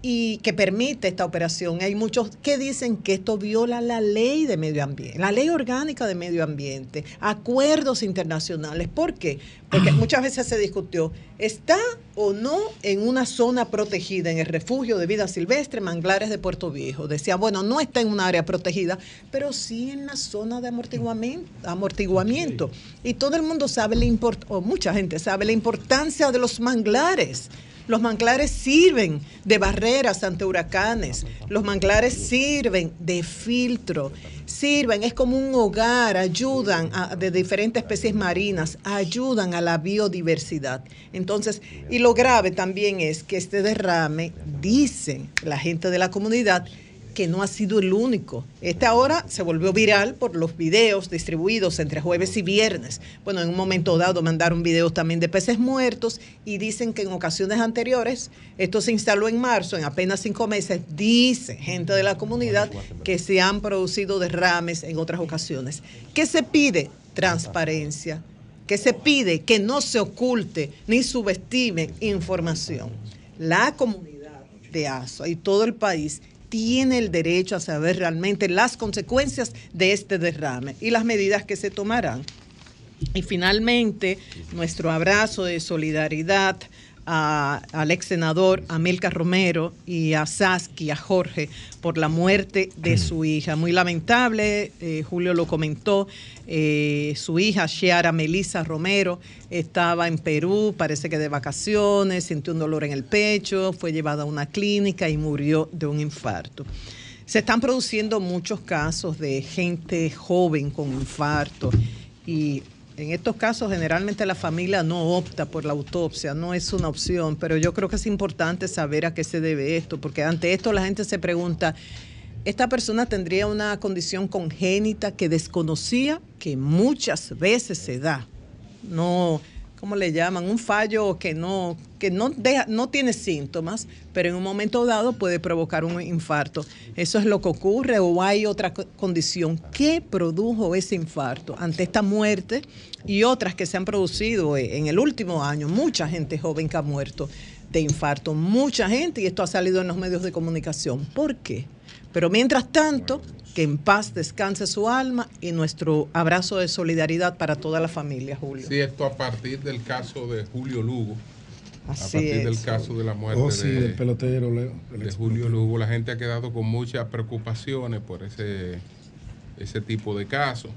y que permite esta operación. Hay muchos que dicen que esto viola la ley de medio ambiente, la ley orgánica de medio ambiente, acuerdos internacionales. ¿Por qué? Porque [CLEARS THROAT] muchas veces se discutió, ¿está o no en una zona protegida, en el refugio de vida silvestre, manglares de Puerto Viejo? Decía, bueno, no está en un área protegida, pero sí en la zona de amortiguamiento. amortiguamiento. Y todo el mundo sabe, la import o mucha gente sabe la importancia de los manglares. Los manglares sirven de barreras ante huracanes. Los manglares sirven de filtro. Sirven, es como un hogar, ayudan a- de diferentes especies marinas, ayudan a la biodiversidad. Entonces, y lo grave también es que este derrame, dicen la gente de la comunidad, que no ha sido el único. Esta ahora se volvió viral por los videos distribuidos entre jueves y viernes. Bueno, en un momento dado mandaron videos también de peces muertos y dicen que en ocasiones anteriores, esto se instaló en marzo, en apenas cinco meses, dice gente de la comunidad que se han producido derrames en otras ocasiones. ¿Qué se pide? Transparencia. ¿Qué se pide? Que no se oculte ni subestime información. La comunidad de ASO y todo el país tiene el derecho a saber realmente las consecuencias de este derrame y las medidas que se tomarán. Y finalmente, nuestro abrazo de solidaridad a- al ex senador Amilcar Romero y a Saski, a Jorge, por la muerte de su hija. Muy lamentable, eh, Julio lo comentó, eh, su hija, Chiara Melissa Romero, estaba en Perú, parece que de vacaciones, sintió un dolor en el pecho, fue llevada a una clínica y murió de un infarto. Se están produciendo muchos casos de gente joven con infarto y en estos casos generalmente la familia no opta por la autopsia, no es una opción, pero yo creo que es importante saber a qué se debe esto, porque ante esto la gente se pregunta, ¿esta persona tendría una condición congénita que desconocía que muchas veces se da? No, ¿cómo le llaman? Un fallo que no, que no, deja, no tiene síntomas, pero en un momento dado puede provocar un infarto. ¿Eso es lo que ocurre o hay otra co- condición? ¿Qué produjo ese infarto ante esta muerte y otras que se han producido eh, en el último año? Mucha gente joven que ha muerto de infarto, mucha gente, y esto ha salido en los medios de comunicación. ¿Por qué? Pero mientras tanto, que en paz descanse su alma y nuestro abrazo de solidaridad para toda la familia, Julio. Sí, esto a partir del caso de Julio Lugo. Así a partir del caso de la muerte Oh, sí, de, del pelotero, Leo. de Julio Lugo. La gente ha quedado con muchas preocupaciones por ese, ese tipo de casos.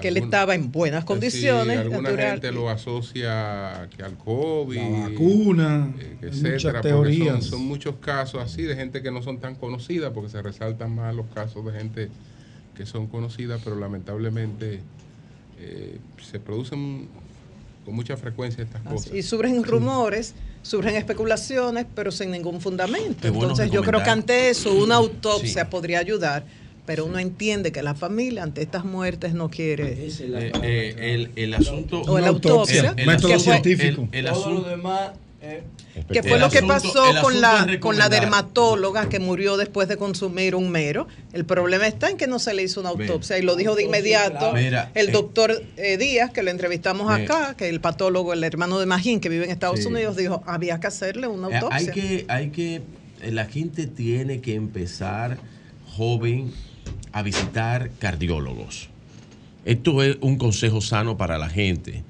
Que él estaba en buenas condiciones. Sí, alguna natural. gente lo asocia que al COVID, La vacuna, eh, etcétera, teorías. Son, son muchos casos así de gente que no son tan conocidas, porque se resaltan más los casos de gente que son conocidas, pero lamentablemente eh, se producen con mucha frecuencia estas cosas. Y surgen rumores, surgen especulaciones, pero sin ningún fundamento. Qué Entonces yo creo que ante eso una autopsia Sí. podría ayudar, pero uno entiende que la familia ante estas muertes no quiere... Eh, eh, el, el asunto. O la autopsia, el- el método asunto- científico. el- el Todo asunto- lo demás Que fue lo que El asunto- pasó el con la, con la dermatóloga que murió después de consumir un mero. El problema está en que no se le hizo una Mira. autopsia y lo dijo de inmediato Mira, el eh, doctor eh, Díaz, que lo entrevistamos acá, que el patólogo, el hermano de Magín, que vive en Estados Sí. Unidos, dijo, había que hacerle una Eh, autopsia. Hay que, hay que, eh, la gente tiene que empezar joven a visitar cardiólogos. Esto es un consejo sano para la gente.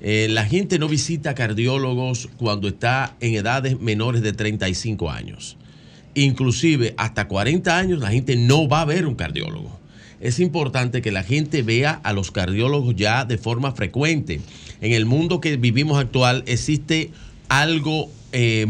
Eh, la gente no visita cardiólogos cuando está en edades menores de 35 años. Inclusive hasta 40 años la gente no va a ver un cardiólogo. Es importante que la gente vea a los cardiólogos ya de forma frecuente. En el mundo que vivimos actual existe algo eh,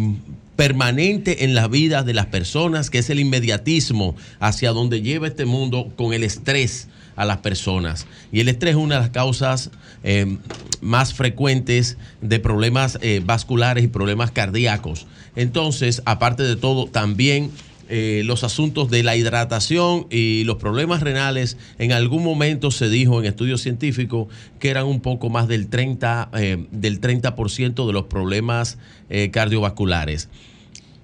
permanente en la vida de las personas, que es el inmediatismo hacia donde lleva este mundo con el estrés a las personas. Y el estrés es una de las causas eh, más frecuentes de problemas eh, vasculares y problemas cardíacos. Entonces, aparte de todo, también eh, los asuntos de la hidratación y los problemas renales, en algún momento se dijo en estudios científicos que eran un poco más del 30%, eh, del 30 de los problemas eh, cardiovasculares.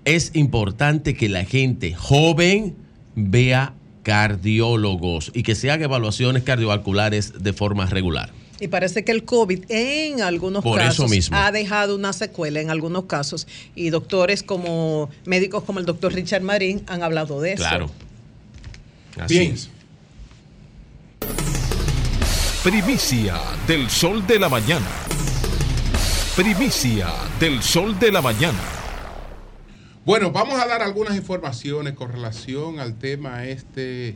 Es importante que la gente joven vea cardiólogos y que se haga evaluaciones cardiovasculares de forma regular. Y parece que el COVID en algunos Por casos mismo. ha dejado una secuela en algunos casos y doctores como médicos como el doctor Richard Marín han hablado de eso. Claro. Así Bien. es. Primicia del sol de la mañana. Primicia del sol de la mañana. Bueno, vamos a dar algunas informaciones con relación al tema este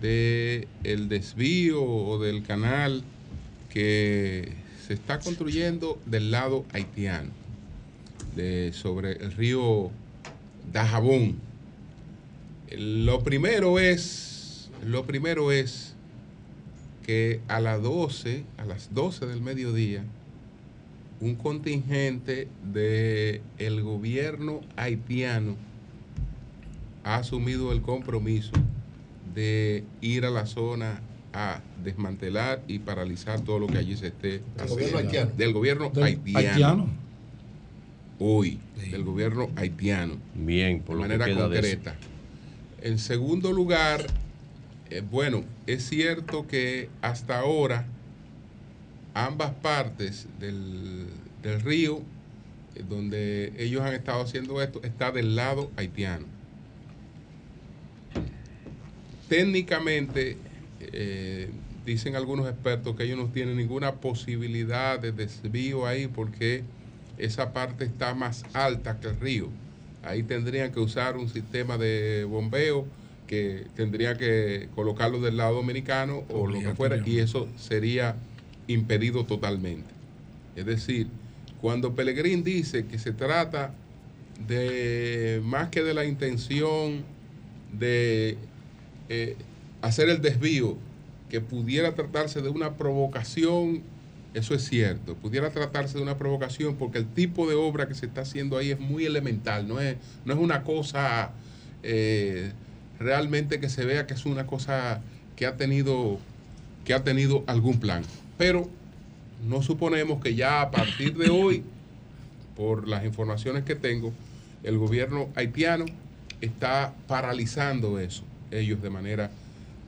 de el desvío o del canal que se está construyendo del lado haitiano, sobre el río Dajabón. Lo primero es, lo primero es que a las 12, a las 12 del mediodía, un contingente del el gobierno haitiano ha asumido el compromiso de ir a la zona a desmantelar y paralizar todo lo que allí se esté ¿Del gobierno haitiano? Del gobierno Del haitiano. haitiano. Hoy, del gobierno haitiano. Bien, por de lo que manera queda de eso. concreta. En segundo lugar, eh, bueno, es cierto que hasta ahora ambas partes del, del río, eh, donde ellos han estado haciendo esto, está del lado haitiano. Técnicamente, eh, dicen algunos expertos que ellos no tienen ninguna posibilidad de desvío ahí porque esa parte está más alta que el río. Ahí tendrían que usar un sistema de bombeo que tendría que colocarlo del lado dominicano o lo que fuera y eso sería impedido totalmente. Es decir, cuando Pellegrín dice que se trata de más que de la intención de eh, hacer el desvío, que pudiera tratarse de una provocación, eso es cierto, pudiera tratarse de una provocación porque el tipo de obra que se está haciendo ahí es muy elemental, no es, no es una cosa eh, realmente que se vea que es una cosa que ha tenido que ha tenido algún plan. Pero no suponemos que ya a partir de hoy, por las informaciones que tengo, el gobierno haitiano está paralizando eso, ellos de manera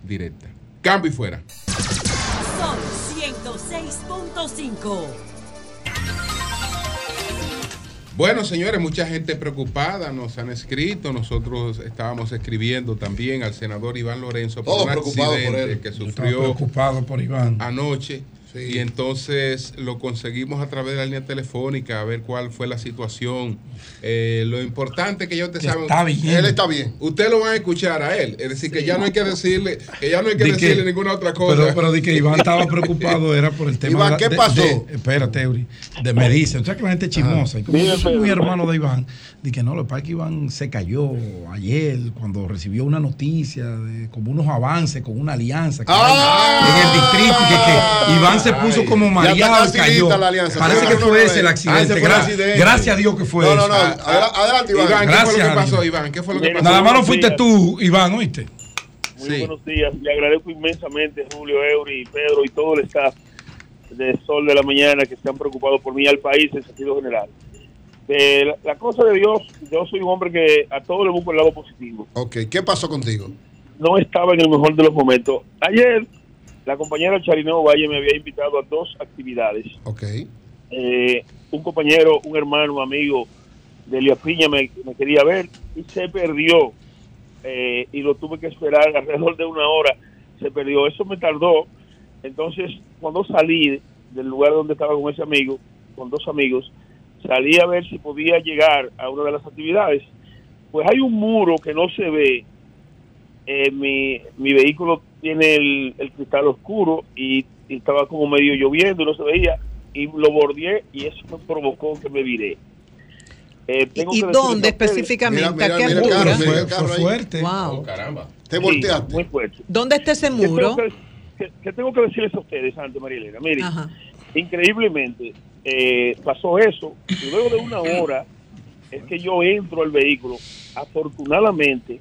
directa. Cambio y fuera. Sol 106.5. Bueno, señores, mucha gente preocupada nos han escrito. Nosotros estábamos escribiendo también al senador Iván Lorenzo por Todos un por accidente él. que sufrió preocupado por Iván. anoche. Y entonces lo conseguimos a través de la línea telefónica a ver cuál fue la situación. Eh, lo importante que yo te saben. está bien. Él está bien. Usted lo van a escuchar a él. Es decir, que ya no hay que decirle, que ya no hay que decirle ninguna otra cosa. Pero, pero di que Iván estaba preocupado, [LAUGHS] era por el tema. Iván, de la- ¿qué de- pasó? de- espérate, Eury. De, me dice, o sea que la gente es chismosa. Y como yo soy muy hermano de Iván, di que no, lo que pasa es que Iván se cayó ayer cuando recibió una noticia de como unos avances con una alianza que ¡Ah! hay en el distrito. y Que, que Iván se puso como mareado cayó. lista la alianza. Parece que fue ese el no, accidente. Gracias a Dios que fue No, no, no. Adela- Adelante, Iván. ¿qué fue lo que pasó. Iván? ¿Qué fue lo que pasó? Nada más no fuiste tú, Iván, ¿oíste? Muy buenos días. Le agradezco inmensamente a Julio Eury, Pedro y todo el staff de Sol de la Mañana que están preocupados por mí y al país en sentido general. Eh, la, la cosa de Dios, yo soy un hombre que a todo le busco el lado positivo. Ok, ¿qué pasó contigo? No estaba en el mejor de los momentos. Ayer, la compañera Charineo Valle me había invitado a dos actividades. Ok. Eh, un compañero, un hermano, un amigo de Elías Piña me, me quería ver y se perdió. Eh, y lo tuve que esperar alrededor de una hora. Se perdió. Eso me tardó. Entonces, cuando salí del lugar donde estaba con ese amigo, con dos amigos, salí a ver si podía llegar a una de las actividades. Pues hay un muro que no se ve. Eh, mi, mi vehículo tiene el, el cristal oscuro y, y estaba como medio lloviendo y no se veía. Y lo bordeé y eso me provocó que me viré. Eh, tengo ¿Y que dónde a ustedes- específicamente? ¿A qué altura? fuerte. Wow. Te Sí, volteaste. muy fuerte. ¿Dónde está ese ¿Qué tengo muro? que- ¿Qué, qué tengo que decirles a ustedes, Santa María Elena? Miren, Ajá. increíblemente eh, pasó eso y luego de una hora es que yo entro al vehículo. Afortunadamente,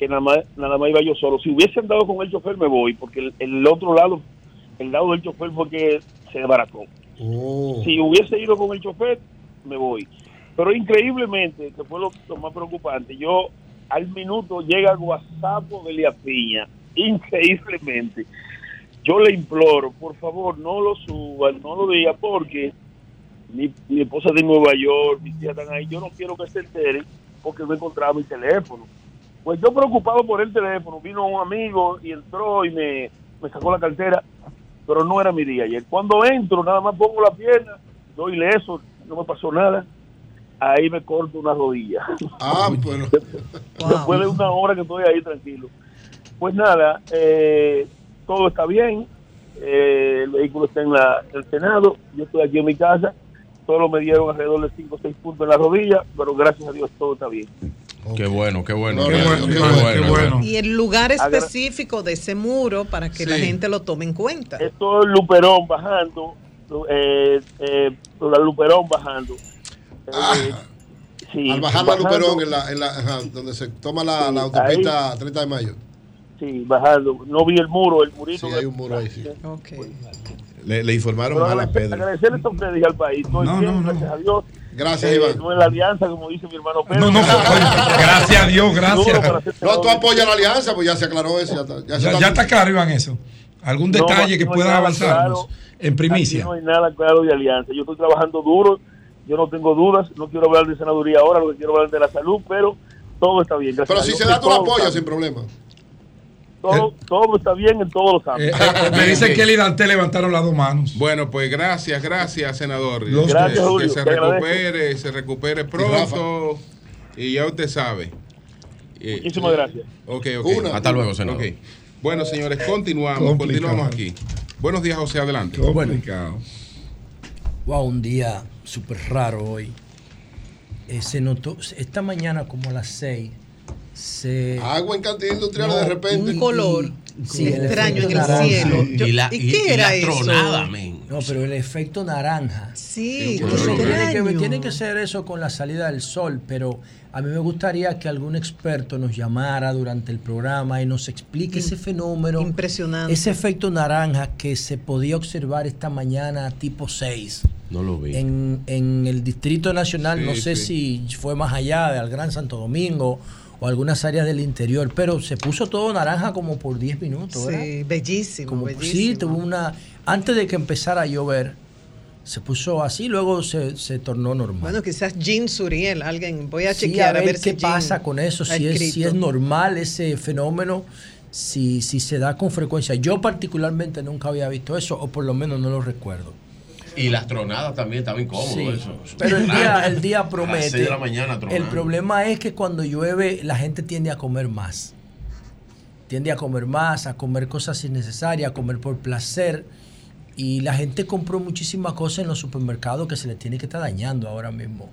que nada más, nada más iba yo solo. Si hubiese andado con el chofer, me voy, porque el, el otro lado, el lado del chofer fue que se desbarató. Si hubiese ido con el chofer, me voy. Pero increíblemente, que fue lo, lo más preocupante, yo al minuto llega WhatsApp de Lía Piña, increíblemente. Yo le imploro, por favor, no lo suban, no lo diga, porque mi, mi esposa de Nueva York, mis tías están ahí, yo no quiero que se enteren porque no encontraba mi teléfono. Pues yo preocupado por el teléfono, vino un amigo y entró y me, me sacó la cartera, pero no era mi día ayer. Cuando entro, nada más pongo la pierna, doy leso, no me pasó nada, ahí me corto una rodilla. Ah, [LAUGHS] bueno. Después de una hora que estoy ahí tranquilo. Pues nada, eh, todo está bien, eh, el vehículo está en, la, el Senado, yo estoy aquí en mi casa, solo me dieron alrededor de 5 o 6 puntos en la rodilla, pero gracias a Dios todo está bien. Qué bueno, qué bueno. Qué bueno, qué bueno, qué bueno. Y el lugar específico de ese muro para que la gente lo tome en cuenta. Esto es Luperón bajando, eh, eh, la Luperón bajando. Eh, sí, Al bajar la. Luperón, en la, en la, ajá, donde se toma la, la autopista 30 de mayo. Sí, bajando. No vi el muro, el murito. Sí, hay un muro ahí, sí. Le, le informaron Pero mal a Pedro. agradecerles a ustedes y al país. Estoy No, bien, no, no. gracias a Dios. Gracias, Eh, Iván. No es la alianza, como dice mi hermano Pedro. No, no, [LAUGHS] gracias a Dios, gracias. No, tú apoyas la alianza, pues ya se aclaró eso. Ya está, Ya, ya está claro, Iván, eso. ¿Algún No, detalle que pueda avanzarnos claro. en primicia? No hay nada claro de alianza. Yo estoy trabajando duro, yo no tengo dudas, no quiero hablar de senaduría ahora, lo que quiero hablar de la salud, pero todo está bien. gracias Pero a si Dios, se da, tú la apoyas sin problema. Todo, todo está bien en todos los Eh, ámbitos. eh, me dice que él y Dante levantaron las dos manos. Bueno, pues gracias, gracias, senador. Los Que- Gracias, que, Julio, se agradezco. recupere, se recupere pronto. Y ya usted sabe. Eh, Muchísimas eh, gracias. Ok, ok. Una. Hasta luego, senador. Bueno, señores, continuamos, Complicado. continuamos aquí. Buenos días, José, adelante. Complicado. Wow, un día súper raro hoy. Eh, se notó, esta mañana como a las 6, se... Agua en cantidad industrial No, de repente. un color Sí, el extraño en el naranja. cielo. Yo- Y la- ¿Y, y- qué y era la eso? tronada, No, pero el efecto naranja. Sí, Entonces, qué tiene, que, extraño. tiene que ser eso con la salida del sol, pero a mí me gustaría que algún experto nos llamara durante el programa y nos explique ese fenómeno. Impresionante. Ese efecto naranja que se podía observar esta mañana tipo 6. No lo vi. En, en el Distrito Nacional, Sí, no sé sí. si fue más allá del Gran Santo Domingo o algunas áreas del interior, pero se puso todo naranja como por 10 minutos. ¿verdad? Sí, bellísimo, Como- bellísimo. sí, tuvo una. Antes de que empezara a llover, se puso así, luego se, se tornó normal. Bueno, quizás Jean Suriel, alguien, voy a Sí, chequear a ver, qué si pasa con eso, si es, si es normal ese fenómeno, si, si se da con frecuencia. Yo particularmente nunca había visto eso, o por lo menos no lo recuerdo. Y las tronadas también estaban incómodas. Sí, eso. Pero el día, el día promete. seis de la mañana el problema es que cuando llueve la gente tiende a comer más. Tiende a comer más, a comer cosas innecesarias, a comer por placer. Y la gente compró muchísimas cosas en los supermercados que se les tiene que estar dañando ahora mismo.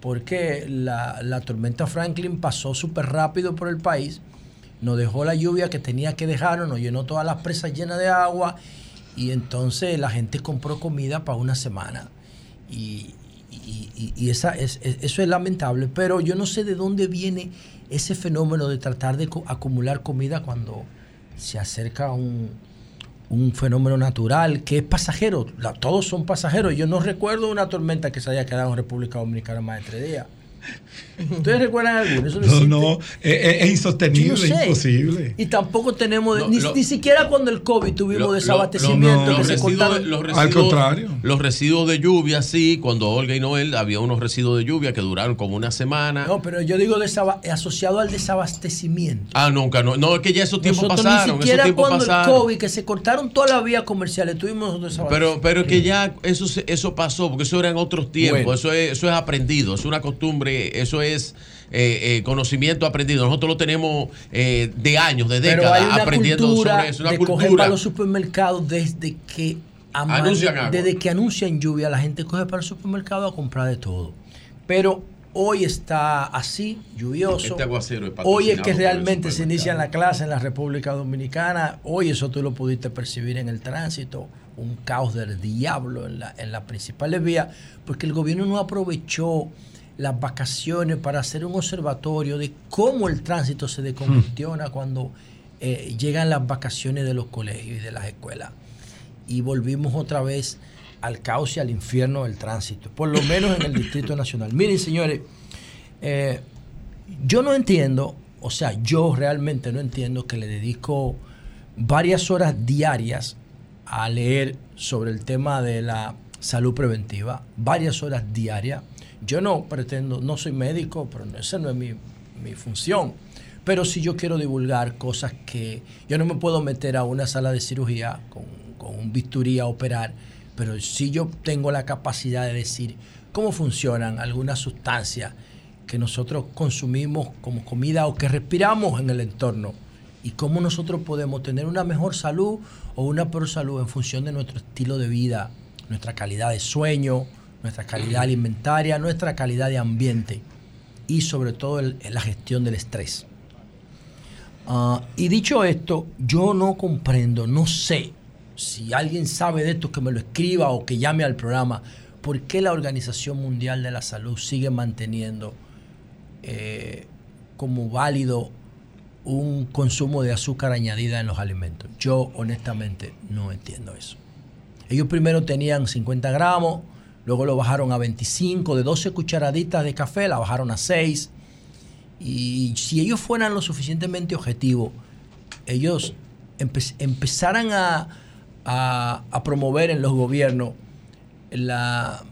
Porque la, la tormenta Franklin pasó súper rápido por el país, nos dejó la lluvia que tenía que dejar, nos llenó todas las presas llenas de agua y entonces la gente compró comida para una semana. Y, esa, es, es- eso es lamentable, pero yo no sé de dónde viene ese fenómeno de tratar de acumular comida cuando se acerca un, un fenómeno natural que es pasajero. Todos son pasajeros. Yo no recuerdo una tormenta que se haya quedado en República Dominicana más de tres días. ¿Ustedes recuerdan alguno? Eso No, existe. no, es, es- es insostenible, es sé. imposible. Y tampoco tenemos, No, ni, lo- ni siquiera cuando el COVID tuvimos Lo- desabastecimiento, lo- que los, se residuos, cortaron. los residuos- Los residuos de lluvia, sí, cuando Olga y Noel había unos residuos de lluvia que duraron como una semana. No, pero yo digo asociado al desabastecimiento. Ah, nunca, no, no, es que ya esos tiempos Nosotros pasaron, ni siquiera cuando pasaron. el COVID, que se cortaron todas las vías comerciales, tuvimos Pero, desabastecimiento. pero es que ya eso, se- eso pasó, porque eso era en otros tiempos, Bueno. eso, es, eso es aprendido, es una costumbre, eso es eh, eh, conocimiento aprendido. Nosotros lo tenemos eh, de años, de décadas, aprendiendo cultura sobre eso, una de coger cultura. para los supermercados desde que Anuncian desde que anuncian lluvia, la gente coge para el supermercado a comprar de todo. Pero hoy está así, lluvioso. Este aguacero es Hoy es que realmente se inicia la clase en la República Dominicana. Hoy eso tú lo pudiste percibir en el tránsito, un caos del diablo en, la- en las principales vías, porque el gobierno no aprovechó las vacaciones para hacer un observatorio de cómo el tránsito se decongestiona cuando eh, llegan las vacaciones de los colegios y de las escuelas. Y volvimos otra vez al caos y al infierno del tránsito, por lo menos en el [LAUGHS] Distrito Nacional. Miren, señores, eh, yo no entiendo, o sea, yo realmente no entiendo que le dedico varias horas diarias a leer sobre el tema de la salud preventiva, varias horas diarias. Yo no pretendo, no soy médico, pero esa no es mi, mi función. Pero si yo quiero divulgar cosas que yo no me puedo meter a una sala de cirugía con, con un bisturí a operar, pero si yo tengo la capacidad de decir cómo funcionan algunas sustancias que nosotros consumimos como comida o que respiramos en el entorno y cómo nosotros podemos tener una mejor salud o una peor salud en función de nuestro estilo de vida, nuestra calidad de sueño, nuestra calidad alimentaria, nuestra calidad de ambiente y sobre todo la gestión del estrés. Ah, y dicho esto, yo no comprendo, no sé si alguien sabe de esto que me lo escriba o que llame al programa, por qué la Organización Mundial de la Salud sigue manteniendo eh, como válido un consumo de azúcar añadida en los alimentos. Yo honestamente no entiendo eso. Ellos primero tenían 50 gramos, luego lo bajaron a 25, de 12 cucharaditas de café la bajaron a 6. Y si ellos fueran lo suficientemente objetivos, ellos empe- empezaran a, a- a promover en los gobiernos la,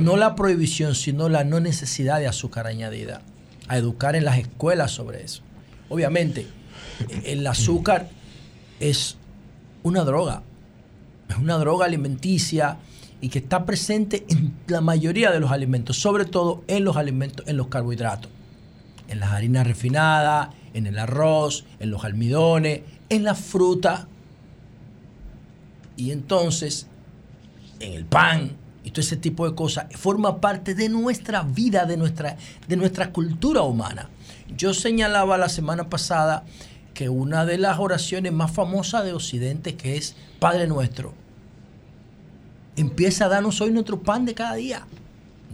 no la prohibición, sino la no necesidad de azúcar añadida, a educar en las escuelas sobre eso. Obviamente, el azúcar es una droga, es una droga alimenticia y que está presente en la mayoría de los alimentos, sobre todo en los alimentos, en los carbohidratos, en las harinas refinadas, en el arroz, en los almidones, en la fruta y entonces en el pan y todo ese tipo de cosas forma parte de nuestra vida, de nuestra, de nuestra cultura humana. Yo señalaba la semana pasada que una de las oraciones más famosas de Occidente, que es Padre Nuestro, empieza a darnos hoy nuestro pan de cada día.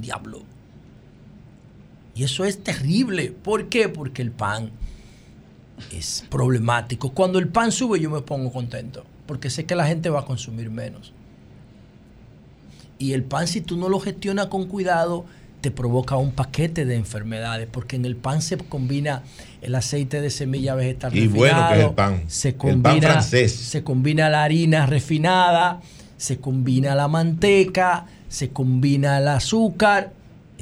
Diablo. Y eso es terrible. ¿Por qué? Porque el pan es problemático. Cuando el pan sube yo me pongo contento, porque sé que la gente va a consumir menos. Y el pan, si tú no lo gestionas con cuidado, te provoca un paquete de enfermedades, porque en el pan se combina el aceite de semilla vegetal Y refinado, bueno que es el pan. se El pan combina, francés. se combina la harina refinada, se combina la manteca, se combina el azúcar.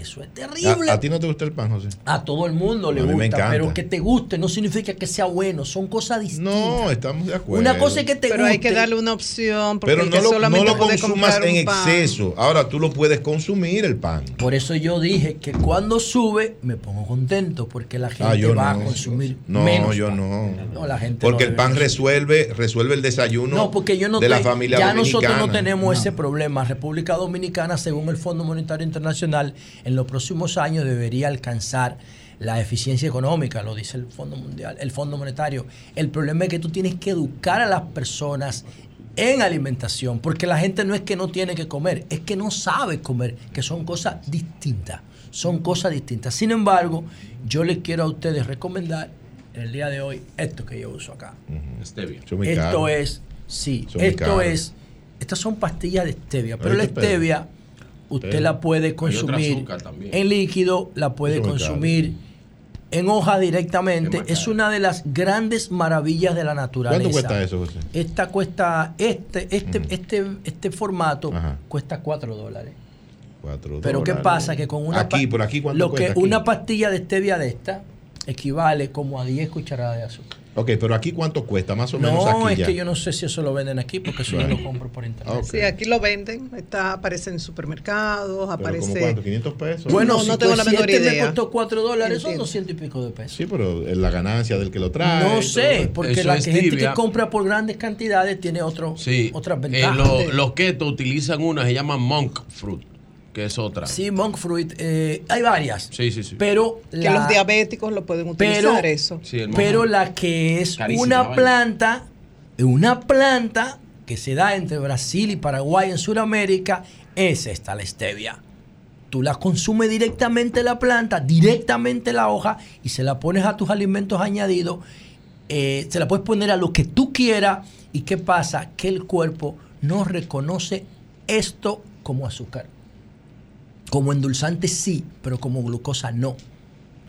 Eso es terrible. ¿A, a ti no te gusta el pan, José? A todo el mundo le A mí me gusta, encanta. pero que te guste no significa que sea bueno, son cosas distintas. No, estamos de acuerdo. Una cosa es que te Pero hay que guste. darle una opción porque Pero no que lo, no solamente lo puede consumas en exceso. Ahora tú lo puedes consumir el pan. Por eso yo dije que cuando sube me pongo contento porque la gente Ah, yo va no. a consumir No, menos. yo pan. no. No, la gente Porque no el pan resuelve, resuelve el desayuno No, porque yo no de la familia ya dominicana. nosotros no tenemos ese problema. República Dominicana, según el Fondo Monetario Internacional, en los próximos años debería alcanzar la eficiencia económica, lo dice el Fondo Mundial, el Fondo Monetario. El problema es que tú tienes que educar a las personas en alimentación, porque la gente no es que no tiene que comer, es que no sabe comer, que son cosas distintas, son cosas distintas. Sin embargo, yo les quiero a ustedes recomendar en el día de hoy esto que yo uso acá. Stevia. Es muy Esto es Sí, Son esto es, estas son pastillas de stevia, pero la pedo. Usted la puede consumir en líquido, la puede Eso consumir en hoja directamente. Es una de las grandes maravillas de la naturaleza. ¿Cuánto cuesta eso, José? Esta cuesta, este, este, este, este formato cuesta 4 dólares. Cuatro Pero ¿qué pasa? Que con una Aquí, por aquí, ¿cuánto lo que cuesta aquí? una pastilla de stevia de esta equivale como a 10 cucharadas de azúcar. Ok, pero aquí cuánto cuesta, más o menos No, es ya. que yo no sé si eso lo venden aquí porque eso yo Bueno. lo compro por internet. Ok. Sí, aquí lo venden, está, aparece en supermercados, Pero aparece... ¿como cuánto? ¿500 pesos? Bueno, no, si no tengo la pues, si menor este me idea. costó 4 dólares, son Entiendo. 200 y pico de pesos. Sí, pero es la ganancia del que lo trae. No sé, porque la gente que compra por grandes cantidades tiene otro, Sí. otras Eh, ventajas. lo- los keto utilizan una, se llama monk fruit, que es otra. Sí, monk fruit, eh, hay varias. Sí, sí, sí. Pero Que la- los diabéticos lo pueden utilizar pero, eso. pero la que es Carísima, una vaya. planta, una planta que se da entre Brasil y Paraguay en Sudamérica, es esta, la stevia. Tú la consumes directamente la planta, directamente la hoja y se la pones a tus alimentos añadidos. eh, se la puedes poner a lo que tú quieras. ¿Y qué pasa? Que el cuerpo no reconoce esto como azúcar. Como endulzante sí, pero como glucosa no.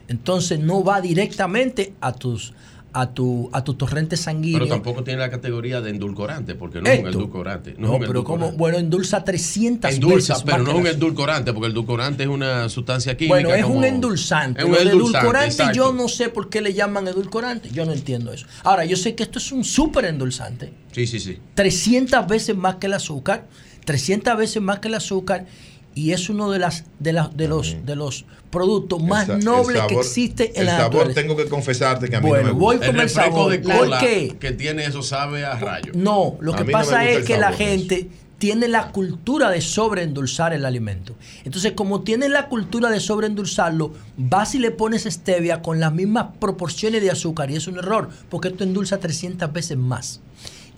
Entonces no va directamente a tus a tu a tu torrente sanguíneo. Pero tampoco tiene la categoría de endulcorante, porque no es un endulcorante. No, No, es un pero como endulcorante. bueno, endulza 300 Endulza, veces pero no es un endulcorante, porque el endulcorante es una sustancia química. Bueno, es un endulzante. Es un endulzante, edulcorante exacto. yo no sé por qué le llaman edulcorante. Yo no entiendo eso. Ahora, yo sé que esto es un súper endulzante. Sí, sí, sí. 300 veces más que el azúcar, 300 veces más que el azúcar y es uno de las de, las de los de los productos más El el nobles que existe en el la sabor naturaleza. tengo que confesarte que a mí Bueno, no me voy gusta. con el refresco sabor. de ¿Por cola qué? que tiene eso sabe a rayo. No, lo A que no pasa es el que la gente tiene la cultura de sobreendulzar el alimento. Entonces, como tiene la cultura de sobreendulzarlo, vas y le pones stevia con las mismas proporciones de azúcar y es un error, porque esto endulza 300 veces más.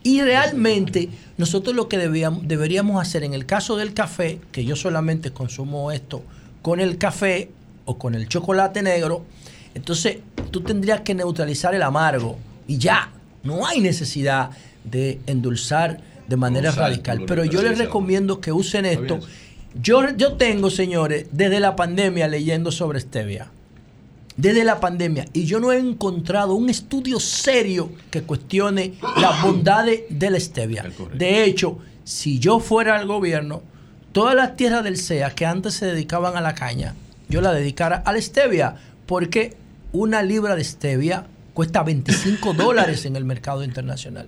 Y realmente nosotros lo que debíamos- deberíamos hacer en el caso del café, que yo solamente consumo esto con el café o con el chocolate negro, entonces tú tendrías que neutralizar el amargo y ya, no hay necesidad de endulzar de manera radical. Pero yo les recomiendo que usen esto. Yo, yo tengo, señores, desde la pandemia leyendo sobre stevia desde la pandemia y yo no he encontrado un estudio serio que cuestione las [COUGHS] bondades de la stevia. De hecho, si yo fuera al gobierno, todas las tierras del CEA que antes se dedicaban a la caña, yo la dedicara a la stevia, porque una libra de stevia cuesta 25 [COUGHS] dólares en el mercado internacional.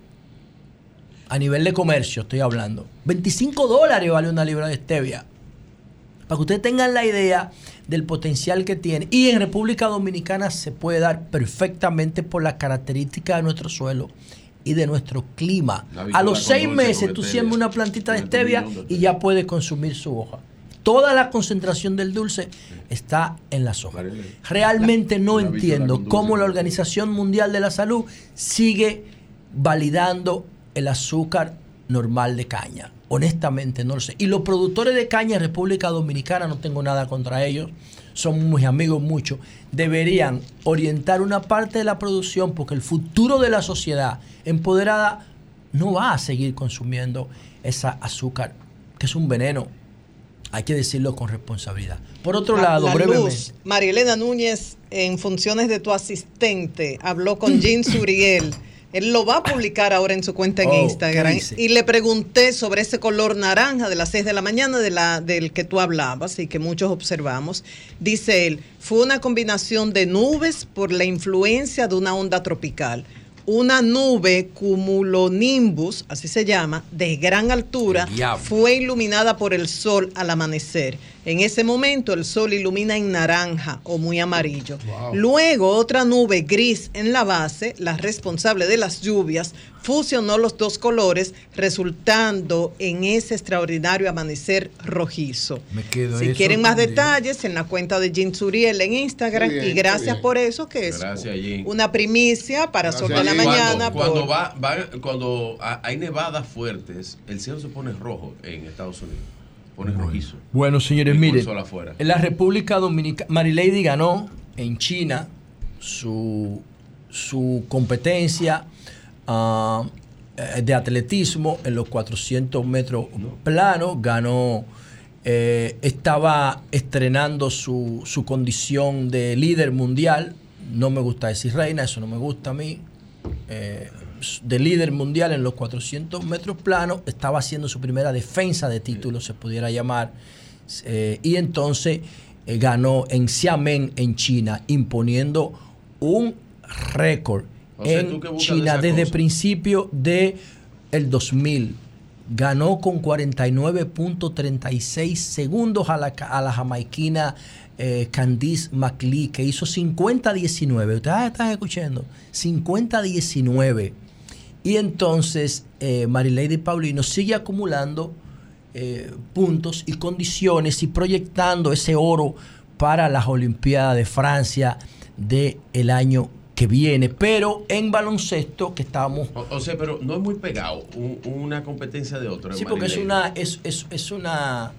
A nivel de comercio estoy hablando. 25 dólares vale una libra de stevia. Para que ustedes tengan la idea del potencial que tiene. Y en República Dominicana se puede dar perfectamente por las características de nuestro suelo y de nuestro clima. La A los seis meses tú siembras una plantita de este stevia y ya puedes consumir su hoja. Toda la concentración del dulce está en las hojas. Realmente no la entiendo cómo la Organización Mundial de la Salud sigue validando el azúcar normal de caña. Honestamente, no lo sé. Y los productores de caña en República Dominicana, no tengo nada contra ellos, son mis amigos mucho, deberían orientar una parte de la producción porque el futuro de la sociedad empoderada no va a seguir consumiendo esa azúcar, que es un veneno. Hay que decirlo con responsabilidad. Por otro La- lado, la brevemente. luz. María Elena Núñez, en funciones de tu asistente, habló con Jean Suriel. Él lo va a publicar ahora en su cuenta en Oh, Instagram. Y le pregunté sobre ese color naranja de las 6 de la mañana de la, del que tú hablabas y que muchos observamos. Dice él, fue una combinación de nubes por la influencia de una onda tropical. Una nube cumulonimbus, así se llama, de gran altura, fue iluminada por el sol al amanecer. En ese momento el sol ilumina en naranja o muy amarillo. Wow. Luego otra nube gris en la base, la responsable de las lluvias, fusionó los dos colores, resultando en ese extraordinario amanecer rojizo. Me quedo Si quieren más detalles, en la cuenta de Jim Suriel en Instagram. Bien, y gracias por eso, que es Gracias, una primicia para Sol de la Mañana. Cuando, por- va, va- cuando ha- hay nevadas fuertes, el cielo se pone rojo en Estados Unidos. Pone rojizo. Bueno, señores, Y miren, en la República Dominicana, Marilady ganó en China su, su competencia ah, eh, de atletismo en los 400 metros plano, ganó, eh, estaba estrenando su, su condición de líder mundial, no me gusta decir reina, eso no me gusta a mí, eh, de líder mundial en los 400 metros plano, estaba haciendo su primera defensa de título, se pudiera llamar, eh, y entonces eh, ganó en Xiamen, en China, imponiendo un récord O sea, tú en China desde cosa. principio de el 2000. Ganó con 49.36 segundos a la, a la jamaiquina eh, Candice McLeod, que hizo 50-19. Ustedes están escuchando. 50-19. Y entonces eh, Marilady Paulino sigue acumulando eh, puntos y condiciones y proyectando ese oro para las Olimpiadas de Francia del año que viene. Pero en baloncesto, que estábamos O, o sea, pero no es muy pegado un- una competencia de otra. Sí, porque es una, es, es, es una,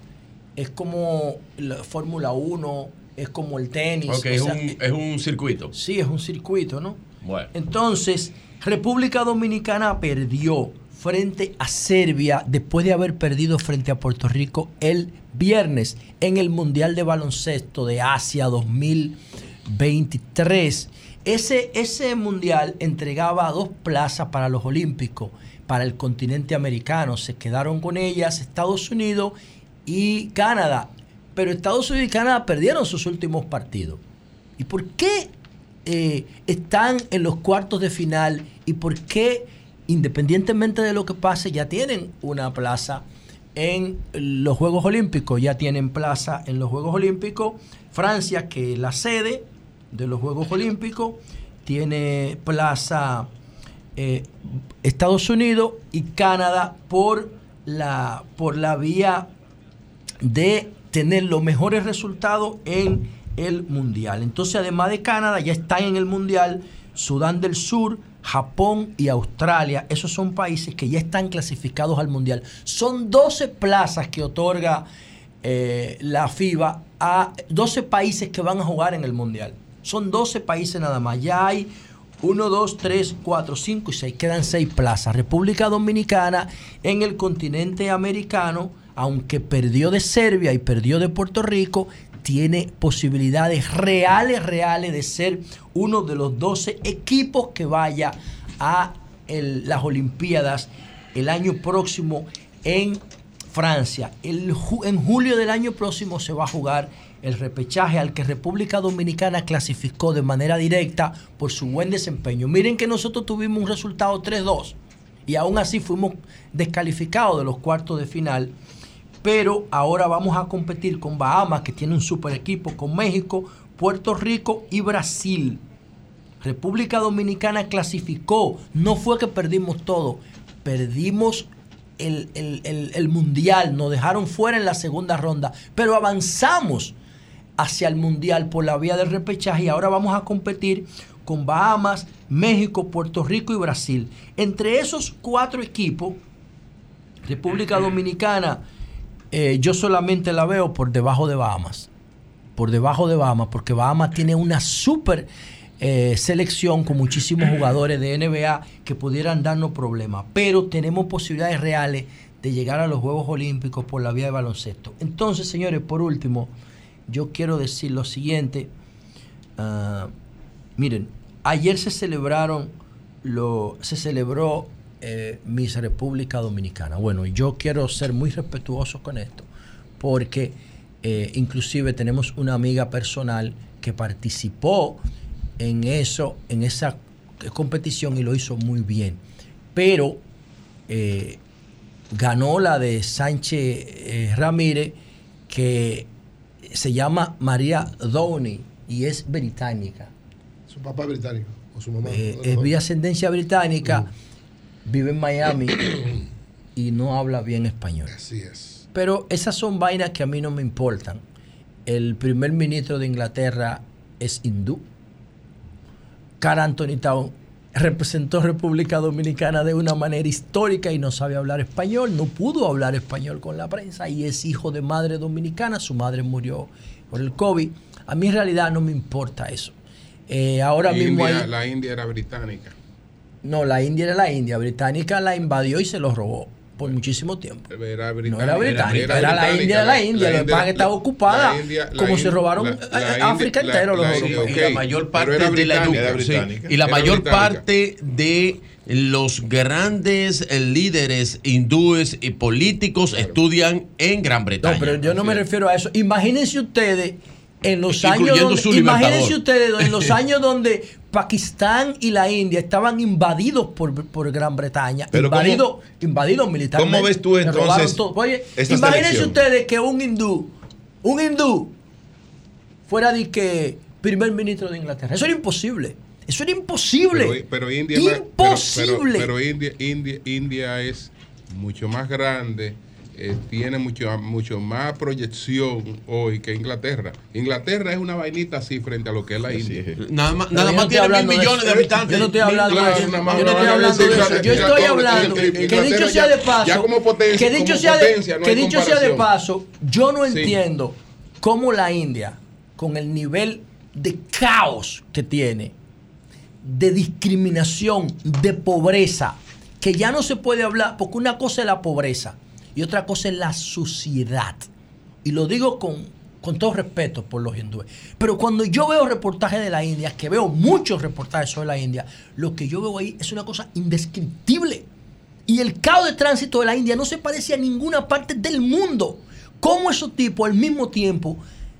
es como la Fórmula 1, es como el tenis. Ok, o es un, es un circuito. Sí, es un circuito, ¿no? Bueno. Entonces, República Dominicana perdió frente a Serbia después de haber perdido frente a Puerto Rico el viernes en el Mundial de Baloncesto de Asia 2023. Ese, ese mundial entregaba dos plazas para los Olímpicos, para el continente americano. Se quedaron con ellas Estados Unidos y Canadá. Pero Estados Unidos y Canadá perdieron sus últimos partidos. ¿Y por qué eh, están en los cuartos de final y por qué, independientemente de lo que pase, ya tienen una plaza en los Juegos Olímpicos? Ya tienen plaza en los Juegos Olímpicos. Francia, que es la sede de los Juegos Olímpicos, tiene plaza eh, Estados Unidos y Canadá por la, por la vía de tener los mejores resultados en el Mundial. Entonces, además de Canadá, ya están en el Mundial Sudán del Sur, Japón y Australia. Esos son países que ya están clasificados al Mundial. Son 12 plazas que otorga eh, la FIBA a 12 países que van a jugar en el Mundial. Son 12 países nada más. Ya hay 1, 2, 3, 4, 5 y 6. Quedan 6 plazas. República Dominicana en el continente americano, aunque perdió de Serbia y perdió de Puerto Rico, tiene posibilidades reales, reales de ser uno de los 12 equipos que vaya a las Olimpiadas el año próximo en Francia. El en julio del año próximo se va a jugar el repechaje al que República Dominicana clasificó de manera directa por su buen desempeño. Miren que nosotros tuvimos un resultado 3-2 y aún así fuimos descalificados de los cuartos de final. Pero ahora vamos a competir con Bahamas, que tiene un super equipo, con México, Puerto Rico y Brasil. República Dominicana clasificó. No fue que perdimos todo, perdimos el, el- el- el mundial, nos dejaron fuera en la segunda ronda, pero avanzamos hacia el mundial por la vía del repechaje y ahora vamos a competir con Bahamas, México, Puerto Rico y Brasil. Entre esos cuatro equipos, República [CLEARS THROAT] Dominicana, eh, yo solamente la veo por debajo de Bahamas. Por debajo de Bahamas, porque Bahamas tiene una súper eh, selección con muchísimos jugadores de NBA que pudieran darnos problemas. Pero tenemos posibilidades reales de llegar a los Juegos Olímpicos por la vía de baloncesto. Entonces, señores, por último, yo quiero decir lo siguiente. Ah, miren, ayer se celebraron lo, se celebró eh, Miss República Dominicana. Bueno, yo quiero ser muy respetuoso con esto, porque eh, inclusive tenemos una amiga personal que participó en eso, en esa competición y lo hizo muy bien. Pero eh, ganó la de Sánchez eh, Ramírez, que se llama María Downey y es británica. Su papá es británico. O su mamá. Eh, de es vía ascendencia británica, vive en Miami [CLEARS THROAT] y no habla bien español. Así es. Pero esas son vainas que a mí no me importan. El primer ministro de Inglaterra es hindú. Carl Anthony Town representó República Dominicana de una manera histórica y no sabe hablar español, no pudo hablar español con la prensa y es hijo de madre dominicana, su madre murió por el COVID. A mí en realidad no me importa eso. Eh, ahora mismo India- hay... La India era británica. No, la India era la India. Británica la invadió y se los robó por muchísimo tiempo. Era No era británica, era, la India, era la India. Lo que pasa es que estaba ocupada. la India- la como se robaron la- eh, la África India- entero los europeos. ok, y la mayor parte era de la británica. educa- Era sí, británica. y la Era mayor británica. parte de los grandes eh, líderes hindúes y políticos estudian en Gran Bretaña. No, pero yo no me refiero a eso. Imagínense ustedes en los años donde, imagínense ustedes en los [LAUGHS] años donde Pakistán y la India estaban invadidos por, por Gran Bretaña, Pero invadidos invadidos militarmente. cómo ves tú entonces. Oye, imagínense ustedes que un hindú, un hindú fuera de que primer ministro de Inglaterra. Eso era imposible. Eso era imposible. Pero, pero India pero India, India, India es mucho más grande, eh, tiene mucho, mucho más proyección hoy que Inglaterra. Inglaterra es una vainita así frente a lo que es la India. Nada más, no estoy hablando de eso. Yo no estoy hablando de eso. Yo no estoy hablando de eso. Yo estoy hablando que dicho sea de paso, Ya como potencia, que dicho como sea de, potencia, no que dicho sea de paso, yo no Sí. entiendo cómo la India, con el nivel de caos que tiene, de discriminación, de pobreza, que ya no se puede hablar, porque una cosa es la pobreza y otra cosa es la suciedad. Y lo digo con, con todo respeto por los hindúes. Pero cuando yo veo reportajes de la India, que veo muchos reportajes sobre la India, lo que yo veo ahí es una cosa indescriptible. Y el caos de tránsito de la India no se parece a ninguna parte del mundo. ¿Cómo esos tipos al mismo tiempo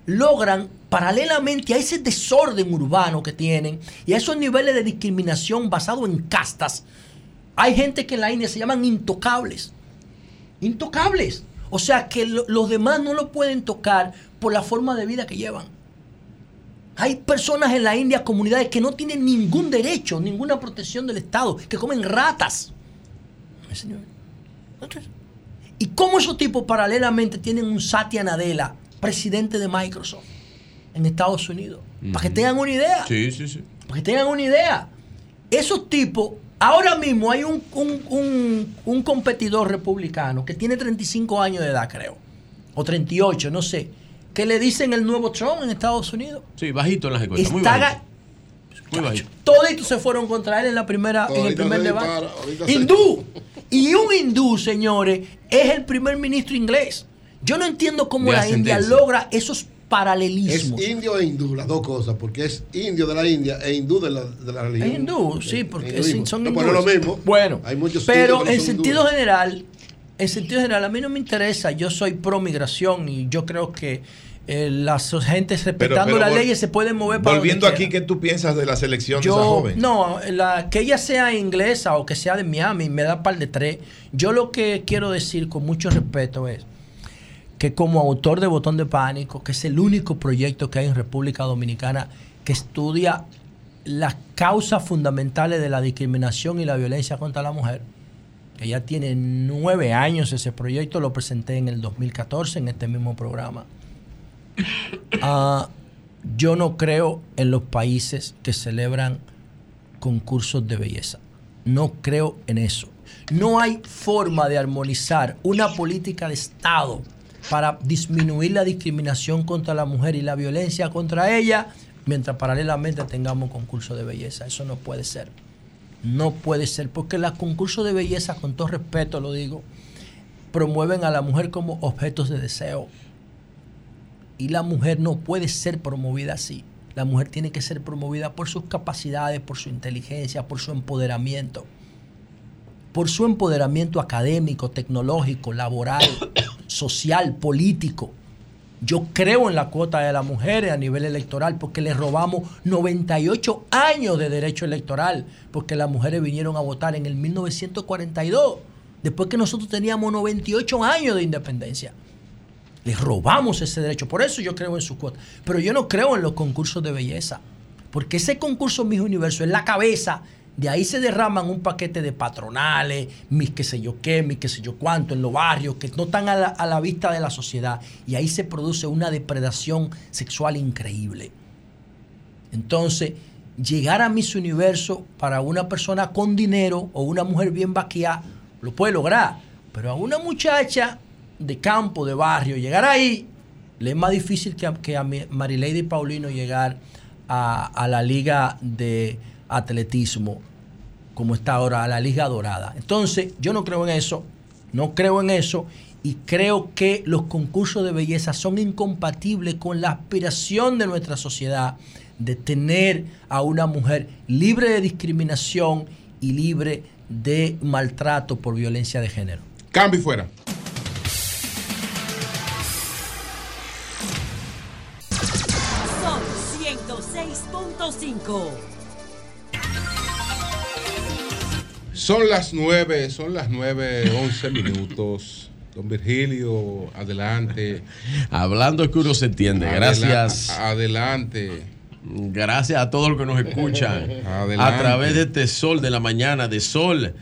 logran, paralelamente a ese desorden urbano que tienen y a esos niveles de discriminación basado en castas, hay gente que en la India se llaman intocables. Intocables. O sea que lo- los demás no lo pueden tocar por la forma de vida que llevan. Hay personas en la India, comunidades que no tienen ningún derecho, ninguna protección del Estado, que comen ratas. Señor. ¿Y cómo esos tipos paralelamente tienen un Satya Nadella, presidente de Microsoft en Estados Unidos? Para que tengan una idea. Sí, sí, sí. Para que tengan una idea. Esos tipos, ahora mismo hay un, un- un- un competidor republicano que tiene 35 años de edad, creo. O 38, no sé. Que le dicen el nuevo Trump en Estados Unidos. Sí, bajito en las encuestas. Muy bajito. Muy bajito. Toditos se fueron contra él en la primera, en el primer debate. se- Hindú. Y un hindú, señores, es el primer ministro inglés. Yo no entiendo cómo De la India logra esos Es paralelismos. indio e hindú, las dos cosas, porque es indio de la India e hindú de la, de la religión. Es hindú, sí, porque hinduismo. son No, hindúes. pero es lo mismo. Bueno, Hay muchos pero en sentido hindúes. general, en sentido general, a mí no me interesa. Yo soy pro migración y yo creo que eh, las gentes respetando las leyes se pueden mover para Volviendo donde aquí. ¿qué tú piensas de la selección de esa joven? no, la, que ella sea inglesa o que sea de Miami, me da par de tres. Yo lo que quiero decir con mucho respeto es que como autor de Botón de Pánico, que es el único proyecto que hay en República Dominicana que estudia las causas fundamentales de la discriminación y la violencia contra la mujer, que ya tiene nueve años ese proyecto, lo presenté en el 2014 en este mismo programa. [COUGHS] Ah, yo no creo en los países que celebran concursos de belleza. No creo en eso. No hay forma de armonizar una política de Estado para disminuir la discriminación contra la mujer y la violencia contra ella, mientras paralelamente tengamos concursos de belleza. Eso no puede ser. No puede ser, porque los concursos de belleza, con todo respeto lo digo, promueven a la mujer como objetos de deseo. Y la mujer no puede ser promovida así. La mujer tiene que ser promovida por sus capacidades, por su inteligencia, por su empoderamiento. Por su empoderamiento académico, tecnológico, laboral, social, político. Yo creo en la cuota de las mujeres a nivel electoral porque les robamos 98 años de derecho electoral, porque las mujeres vinieron a votar en el 1942, después que nosotros teníamos 98 años de independencia. Les robamos ese derecho, por eso yo creo en su cuota. Pero yo no creo en los concursos de belleza, porque ese concurso Miss Universo es la cabeza, de ahí se derraman un paquete de patronales, mis qué sé yo qué, mis qué sé yo cuánto, en los barrios, que no están a la, vista de la sociedad. Y ahí se produce una depredación sexual increíble. Entonces, llegar a Miss Universo para una persona con dinero o una mujer bien vaqueada, lo puede lograr. Pero a una muchacha de campo, de barrio, llegar ahí, le es más difícil que a, que a Paulino llegar a la liga de atletismo como está ahora la Liga Dorada. Entonces, yo no creo en eso, no creo en eso y creo que los concursos de belleza son incompatibles con la aspiración de nuestra sociedad de tener a una mujer libre de discriminación y libre de maltrato por violencia de género. Cambio y fuera. Sol 106.5. Son las nueve, son las nueve, once minutos. Don Virgilio, adelante. Hablando es que uno se entiende. Gracias. Adela- adelante. Gracias a todos los que nos escuchan Adelante. a través de este sol de la mañana, de sol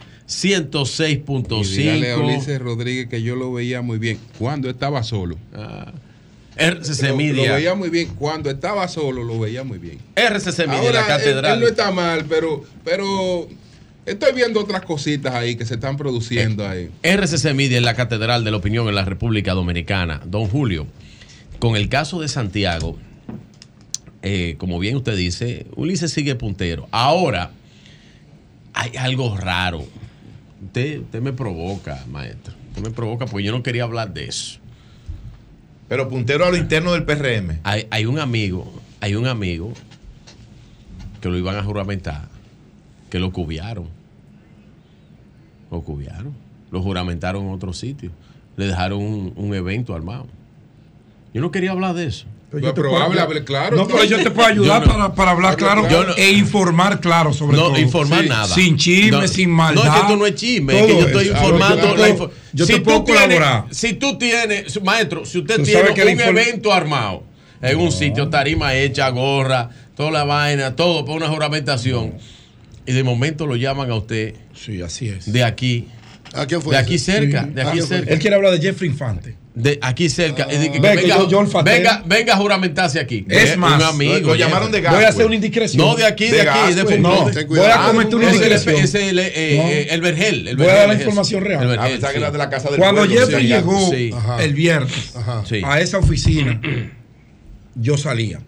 Y dígale a 106.5. Ulises Rodríguez que yo lo veía muy bien cuando estaba solo. RCC Lo- veía muy bien. Cuando estaba solo, lo veía muy bien. RCC Media, Ahora, la catedral. Él, él no está mal, pero, pero estoy viendo otras cositas ahí que se están produciendo ahí. RCC Media en la Catedral de la Opinión en la República Dominicana. Don Julio, con el caso de Santiago, eh, como bien usted dice, Ulises sigue puntero. Ahora, hay algo raro. Usted, usted me provoca, maestro. Usted me provoca porque yo no quería hablar de eso. Pero puntero a lo interno del PRM. Hay, hay un amigo, hay un amigo que lo iban a juramentar, que lo cubiaron. Lo cubiaron. Lo juramentaron en otro sitio. Le dejaron un, un evento armado. Yo no quería hablar de eso. Pero yo te puedo ayudar. No, pero yo te puedo ayudar no- para, para hablar claro no- e informar claro sobre no todo. informar Sí. nada. Sin chisme, No, sin maldad. No, es que esto no es chisme, es que yo estoy eso. informando. Info- yo si te puedo tienes- colaborar. Si tú tienes, maestro, si usted tiene un evento armado en un sitio, tarima hecha, gorra, toda la vaina, todo para una juramentación, y de momento lo llaman a usted. Sí, así es. De aquí. ¿A quién fue De aquí ese? cerca, Sí. de ¿A aquí cerca. Él quiere hablar de Jeffrey Infante. De aquí cerca. de que- que venga, yo- yo olfateo. venga, venga a juramentarse aquí. Es Eh, más, un amigo. lo llamaron de Gascue. Voy a hacer una indiscreción. No, de aquí, de, De aquí. De, Gascue. no, No, ten cuidado. voy a cometer una indiscreción. Ese, el, eh, eh, No. el Vergel. El Voy a dar la es información real. El Vergel, Ah, que sí. era de la casa del Cuando pueblo, Jeffrey sí, llegó Sí. el viernes a esa oficina, yo salía.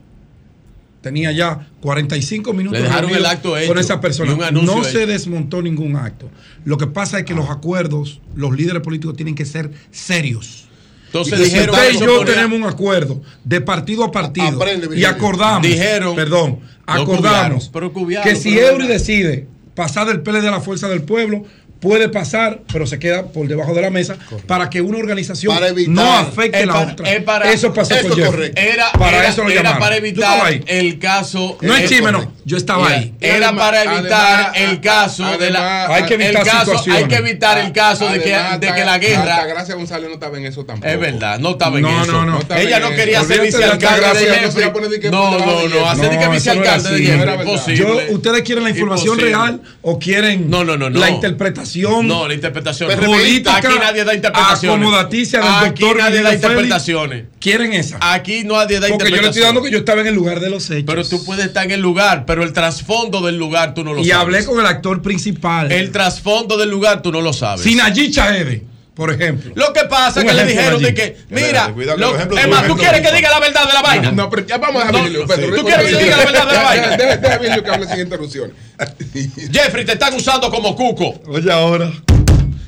Tenía ya 45 minutos dejaron el acto hecho con esa persona. no se hecho. desmontó ningún acto. Lo que pasa es que los acuerdos, los líderes políticos tienen que ser serios. Entonces y dijeron usted y yo ponía- tenemos un acuerdo de partido a partido Aprende, y acordamos, Dijeron- perdón, acordamos cubiaron, pero cubiaron, que si Eury decide pasar del PL de la fuerza del pueblo, puede pasar, pero se queda por debajo de la mesa para que una organización Para evitar- no afecte Es la para- otra. es para- eso pasó eso con Jeffrey. correcto. Era, para era- eso lo era para evitar ahí. el caso. No es chisme, no. Yo estaba Era- ahí. Era Además- para evitar además- el caso de la. además- Hay que evitar el caso. Hay que evitar el caso de que, Además, de que la guerra. hasta Gracia González no estaba en eso tampoco. Es verdad, no estaba en No, eso. no, no. estaba Ella no quería ser Olvídate de la vicealcalde no a No, no, no. Hacer de que No, no vicealcalde de. Jeffrey. ¿Ustedes quieren la información real o quieren No, no, no, no. la interpretación No, la interpretación. política Aquí nadie da interpretaciones. acomodaticia del Aquí doctor nadie da interpretaciones. ¿Quieren esa? Aquí nadie da Porque yo le estoy dando interpretaciones. que yo estaba en el lugar de los hechos. Pero tú puedes estar en el lugar, pero el trasfondo del lugar tú no lo y sabes. hablé con el actor principal. El trasfondo del lugar tú no lo sabes. Sinayi Chaede, por ejemplo. Lo que pasa es que le dijeron allí. de que, mira, cuidado lo- es más, tú quieres que diga la verdad de la vaina. No, pero ya vamos a No, dejar. Pedro, ¿Tú quieres que diga la verdad de la vaina? Deja deja que hable sin interrupción. [LAUGHS] Jeffrey, te están usando como cuco. Oye, ahora.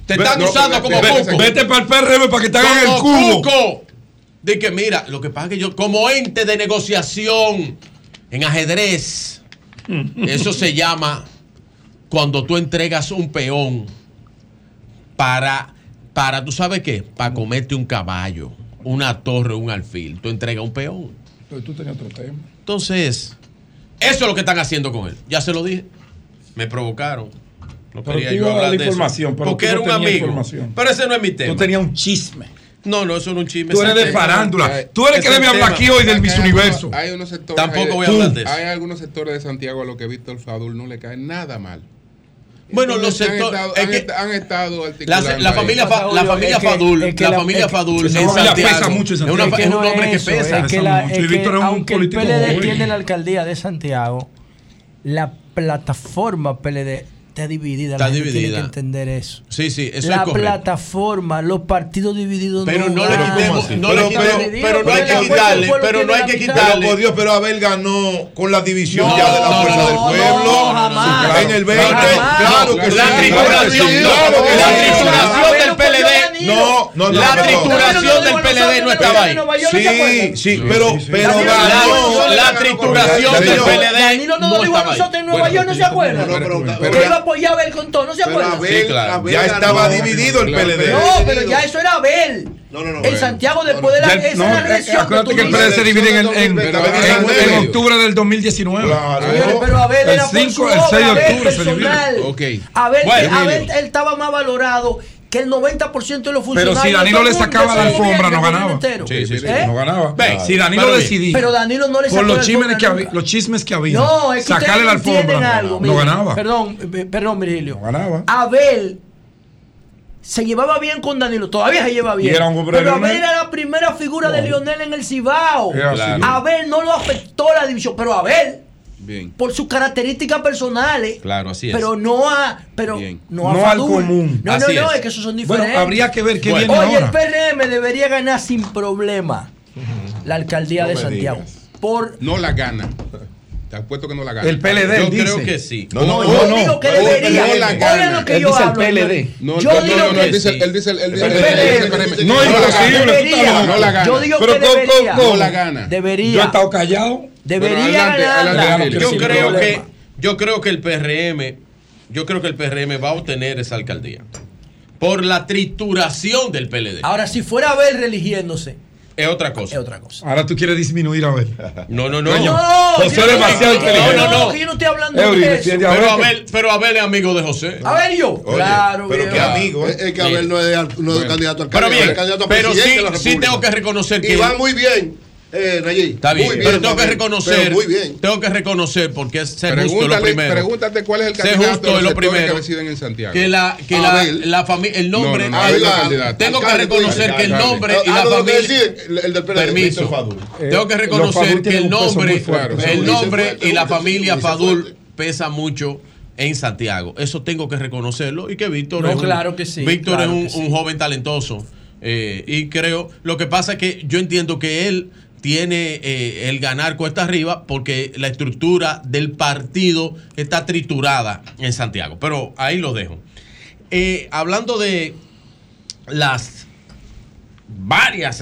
Te están no, usando como cuco. Vete para el PRM para que te hagan el como cubo. cuco. De que mira, lo que pasa es que yo, como ente de negociación en ajedrez, eso se llama cuando tú entregas un peón para, para, ¿tú sabes qué? Para comerte un caballo, una torre, un alfil. Tú entregas un peón. Pero tú tenías otro tema. Entonces, eso es lo que están haciendo con él. Ya se lo dije. Me provocaron. No Pero quería yo hablar la de eso. información, pero Porque era no un amigo. Pero ese no es mi tema. Tú tenías un chisme. No, no, eso no es un chisme. Tú eres de farándula. Tú eres el que debe hablar aquí hoy del Miss Hay Universo. algunos- Hay unos sectores. Tampoco hay- voy a hablar de eso. Hay algunos sectores de Santiago a los que Víctor Fadul no le cae nada mal. Bueno, los Entonces, han sectores- estado- es han, que- est- han estado La, articulando la ahí. familia, fa- la familia es que- Fadul, es que la la- familia es que- Fadul en Santiago. pesa mucho en es, una- Santiago. es que un no hombre que eso, pesa. Es que, Pesa la- mucho. es Y que Víctor es un aunque el político PLD tiene la alcaldía de Santiago, la plataforma PLD Está dividida. Está la gente Tiene dividida. que entender eso. Sí, sí, eso la es plataforma, los partidos divididos Pero no le ganan. quitemos- no le Pero- quitemos- pero- pero no hay que quitarle, pero no hay que quitarle. Pero por Dios, pero Abel ganó con la división No, ya de la no, fuerza no, del no, pueblo. no, jamás. En el 20, Jamás. claro que sí. La trituración, no, claro que la trituración PLD. No, no, no. La no, no. trituración del PLD no estaba ahí. Sí, sí, pero, pero la trituración del PLD Danilo no, no lo dijo a nosotros en Nueva York, ¿no se acuerdan? que iba a apoyar a Abel con todo, ¿no se claro. Ya estaba dividido el PLD. No, pero ya eso era Abel. en Santiago después de la, Del- esa no, es la eh, reelección acuérdate tú que el. PLD se divide en, en, en- en- en octubre del 2019. Señores, pero Abel el era por 5, su el 6 de octubre se divide. personal. Ok. Abel, Bueno, Abel, él estaba más valorado que el 90% de los Pero funcionarios. si Danilo le sacaba la alfombra, no ganaba. Sí, sí, sí, ¿Eh? no ganaba. Ve, Si Danilo pero decidía. Pero Danilo no le Por sacó los la chismes, alfombra que había, los chismes que había. No, es que Sacarle ustedes la alfombra. algo. no ganaba. Perdón, eh, perdón, Virgilio. No ganaba. Abel se llevaba bien con Danilo, todavía se lleva bien. Y era un hombre pero Abel Lionel. era la primera figura de Lionel en el Cibao. Claro. Abel no lo afectó la división, pero Abel, Bien. por sus características personales, Claro, así es. pero no a, pero no a No al común. No, no, Así no, es. es que esos son Bueno, diferentes. habría que ver qué viene Oye, ahora. el PRM debería ganar sin problema la alcaldía No de Santiago. digas. Por No la gana. Te apuesto que no la gana. El PLD Yo dice. creo que sí. No, no, yo no, digo que no, debería. no la gana. lo que Él yo dice el hablo. PLD. No, yo no, digo no, no, que él dice, sí. él dice, él dice, El él dice, PLD. No, imposible. No la gana. Yo digo Pero que ¿cómo, debería. No la gana. Debería. Yo he estado callado. Debería adelante, ganarla. adelante, Yo creo que yo creo que el PRM yo creo que el PRM va a obtener esa alcaldía por la trituración del PLD. Ahora, si fuera Abel religiéndose, Es otra cosa. es otra cosa. Ahora tú quieres disminuir a ver. No, no, no. Coño, No, José yo es demasiado no, inteligente. No, no, no. yo no estoy hablando Eury, de eso. Pero Abel, pero Abel es amigo de José. A ver, yo. Oye, claro, pero qué amigo. Es, es que Abel no es, no es candidato al Pero bien, es candidato a pero sí, de la sí tengo que reconocer que Y va muy bien, eh, Nayib. Está bien, Muy pero tengo que reconocer, pero muy bien. tengo que reconocer porque es ser justo lo primero. pregúntate cuál es el Ser candidato justo de lo primero. que residen en Santiago. Que la que la, Abel. la familia el nombre No, no, no, Abel tengo que reconocer que el nombre y Ah, la que familia el, del Permiso. Fadul. Tengo que reconocer que el nombre, el nombre y la familia. Fadul pesa mucho en Santiago. Eso tengo que reconocerlo y que Víctor No, es un, claro que sí, Víctor claro es un, que sí. un joven talentoso eh, y creo lo que pasa es que yo entiendo que él tiene eh, el ganar cuesta arriba porque la estructura del partido está triturada en Santiago. Pero ahí lo dejo. Eh, hablando de las varias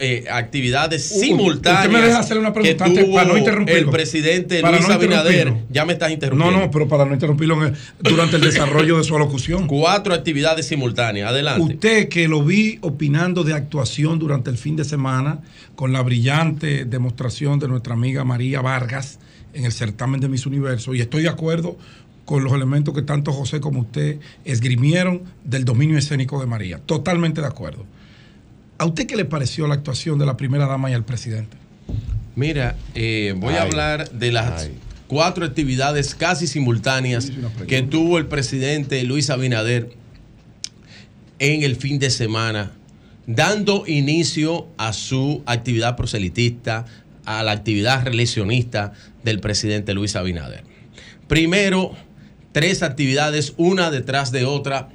eh, actividades simultáneas usted me deja hacer una pregunta antes para no interrumpirlo. el presidente Para Luis no Abinader. Ya me estás No, interrumpiendo. no, pero para no interrumpirlo el- durante el desarrollo de su alocución. Cuatro actividades simultáneas. Adelante. Usted que lo vi opinando de actuación durante el fin de semana con la brillante demostración de nuestra amiga María Vargas en el certamen de Miss Universo, y estoy de acuerdo con los elementos que tanto José como usted esgrimieron del dominio escénico de María. Totalmente de acuerdo. ¿A usted qué le pareció la actuación de la primera dama y el presidente? Mira, eh, voy a hablar de las ay. cuatro actividades casi simultáneas que tuvo el presidente Luis Abinader en el fin de semana, dando inicio a su actividad proselitista, a la actividad reeleccionista del presidente Luis Abinader. Primero, tres actividades, una detrás de otra,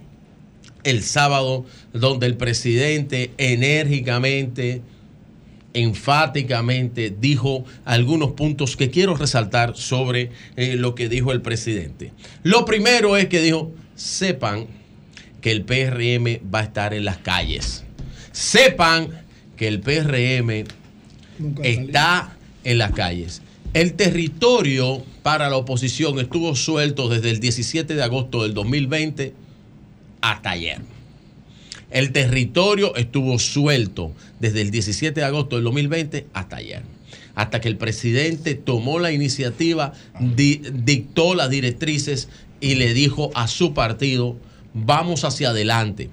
el sábado, donde el presidente enérgicamente, enfáticamente dijo algunos puntos que quiero resaltar sobre eh, lo que dijo el presidente. Lo primero es que dijo, sepan que el PRM va a estar en las calles. Sepan que el PRM está en las calles. El territorio para la oposición estuvo suelto desde el 17 de agosto del 2020 hasta ayer. El territorio estuvo suelto desde el 17 de agosto del 2020 hasta ayer. Hasta que el presidente tomó la iniciativa, di- dictó las directrices y le dijo a su partido, vamos hacia adelante.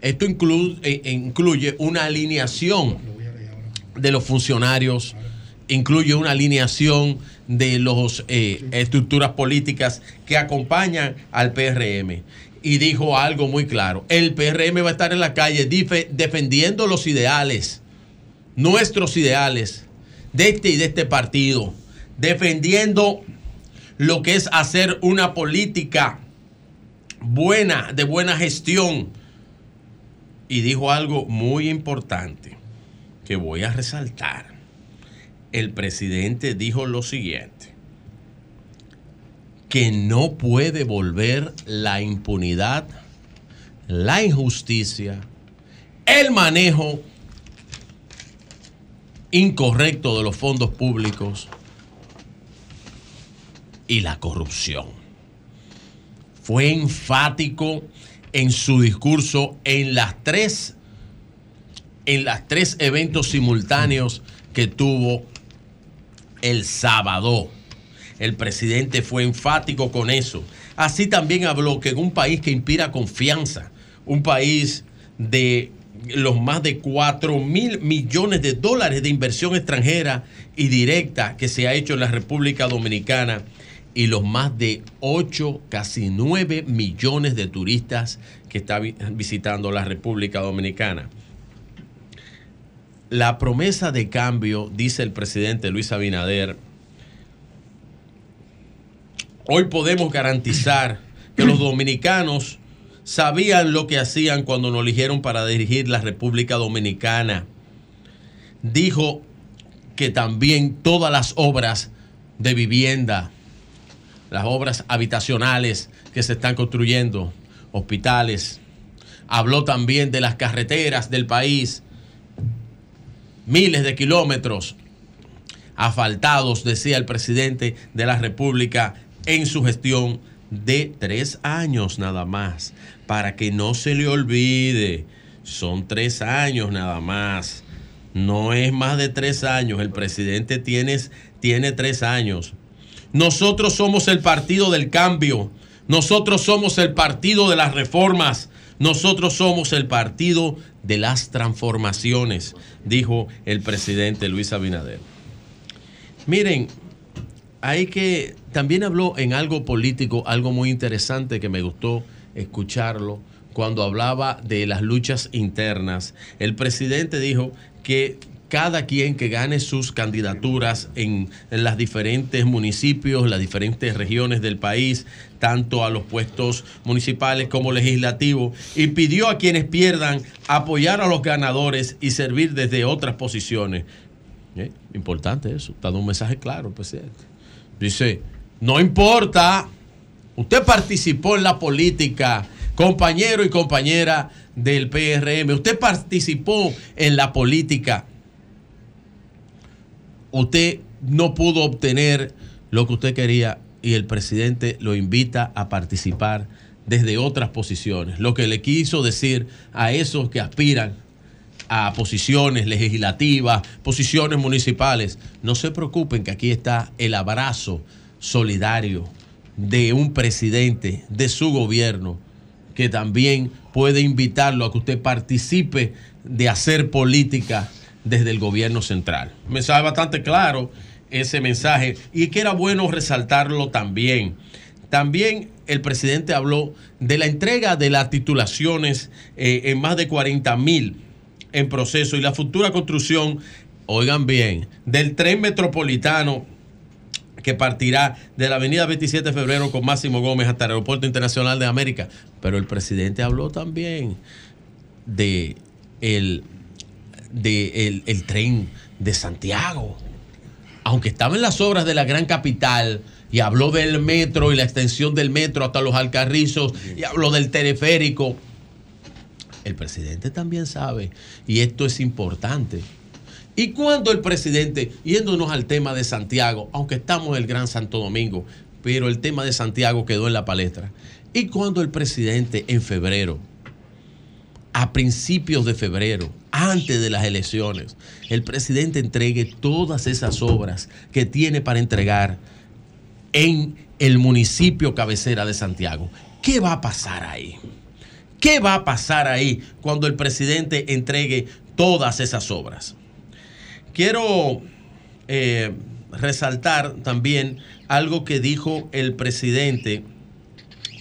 Esto eh, incluye una alineación de los funcionarios, incluye una alineación de las estructuras políticas que acompañan al PRM. Y dijo algo muy claro, el PRM va a estar en la calle defendiendo los ideales, nuestros ideales, de este y de este partido, defendiendo lo que es hacer una política buena, de buena gestión. Y dijo algo muy importante que voy a resaltar. El presidente dijo lo siguiente, que no puede volver la impunidad, la injusticia, el manejo incorrecto de los fondos públicos y la corrupción. Fue enfático en su discurso en las tres en las tres eventos simultáneos que tuvo el sábado. El presidente fue enfático con eso. Así también habló que en un país que inspira confianza, un país de los más de 4 mil millones de dólares de inversión extranjera y directa que se ha hecho en la República Dominicana y los más de 8, casi 9 millones de turistas que están vi- visitando la República Dominicana. La promesa de cambio, dice el presidente Luis Abinader, hoy podemos garantizar que los dominicanos sabían lo que hacían cuando nos eligieron para dirigir la República Dominicana. Dijo que también todas las obras de vivienda, las obras habitacionales que se están construyendo, hospitales, habló también de las carreteras del país, miles de kilómetros asfaltados, decía el presidente de la República en su gestión de tres años nada más, para que no se le olvide, son tres años nada más, no es más de tres años, el presidente tiene, tiene tres años. Nosotros somos el partido del cambio, nosotros somos el partido de las reformas, nosotros somos el partido de las transformaciones, dijo el presidente Luis Abinader. Miren, hay que, también habló en algo político, algo muy interesante que me gustó escucharlo, cuando hablaba de las luchas internas. El presidente dijo que cada quien que gane sus candidaturas en, las diferentes municipios, las diferentes regiones del país, tanto a los puestos municipales como legislativos, y pidió a quienes pierdan apoyar a los ganadores y servir desde otras posiciones. ¿Eh? Importante eso, está dando un mensaje claro, presidente. Dice, no importa, usted participó en la política, compañero y compañera del PRM, usted participó en la política, usted no pudo obtener lo que usted quería y el presidente lo invita a participar desde otras posiciones. Lo que le quiso decir a esos que aspiran a posiciones legislativas, posiciones municipales, no se preocupen que aquí está el abrazo solidario de un presidente, de su gobierno, que también puede invitarlo a que usted participe de hacer política desde el gobierno central. Un mensaje bastante claro ese mensaje y que era bueno resaltarlo también. También el presidente habló de la entrega de las titulaciones eh, en más de 40 mil en proceso y la futura construcción, oigan bien, del tren metropolitano que partirá de la avenida 27 de febrero con Máximo Gómez hasta el Aeropuerto Internacional de América. Pero el presidente habló también de el, de el, el tren de Santiago. Aunque estaba en las obras de la gran capital y habló del metro y la extensión del metro hasta los Alcarrizos y habló del teleférico, el presidente también sabe, y esto es importante. Y cuando el presidente, yéndonos al tema de Santiago, aunque estamos en el Gran Santo Domingo, pero el tema de Santiago quedó en la palestra. Y cuando el presidente en febrero, a principios de febrero, antes de las elecciones, el presidente entregue todas esas obras que tiene para entregar en el municipio cabecera de Santiago, ¿qué va a pasar ahí? ¿Qué va a pasar ahí cuando el presidente entregue todas esas obras? Quiero eh, resaltar también algo que dijo el presidente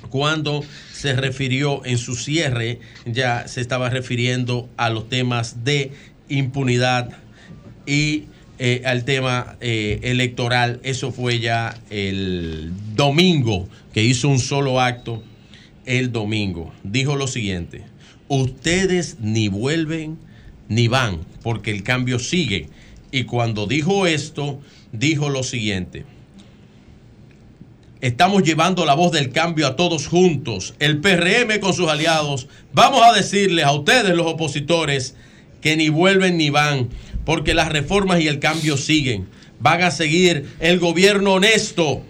cuando se refirió en su cierre, ya se estaba refiriendo a los temas de impunidad y eh, al tema eh, electoral. Eso fue ya el domingo que hizo un solo acto el domingo. Dijo lo siguiente, ustedes ni vuelven ni van, porque el cambio sigue. Y cuando dijo esto, dijo lo siguiente. Estamos llevando la voz del cambio a todos juntos. El PRM con sus aliados. Vamos a decirles a ustedes, los opositores, que ni vuelven ni van, porque las reformas y el cambio siguen. Van a seguir el gobierno honesto.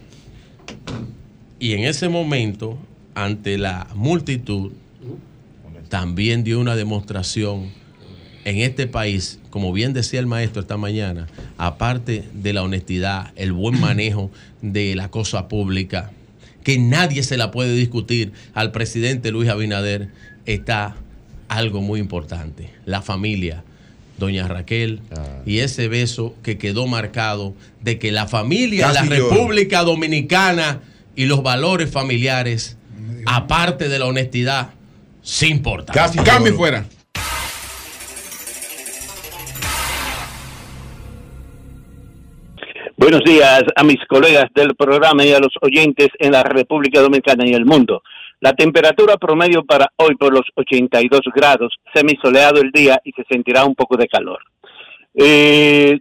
Y en ese momento, ante la multitud, también dio una demostración en este país, como bien decía el maestro esta mañana, aparte de la honestidad, el buen [CLEARS THROAT] manejo de la cosa pública, que nadie se la puede discutir al presidente Luis Abinader, está algo muy importante, la familia. Doña Raquel, y ese beso que quedó marcado de que la familia de la. República Dominicana y los valores familiares, aparte de la honestidad, sí importan. Casi cambio fuera. Buenos días a mis colegas del programa y a los oyentes en la República Dominicana y el mundo. La temperatura promedio para hoy por los 82 grados, semisoleado el día y se sentirá un poco de calor. Eh,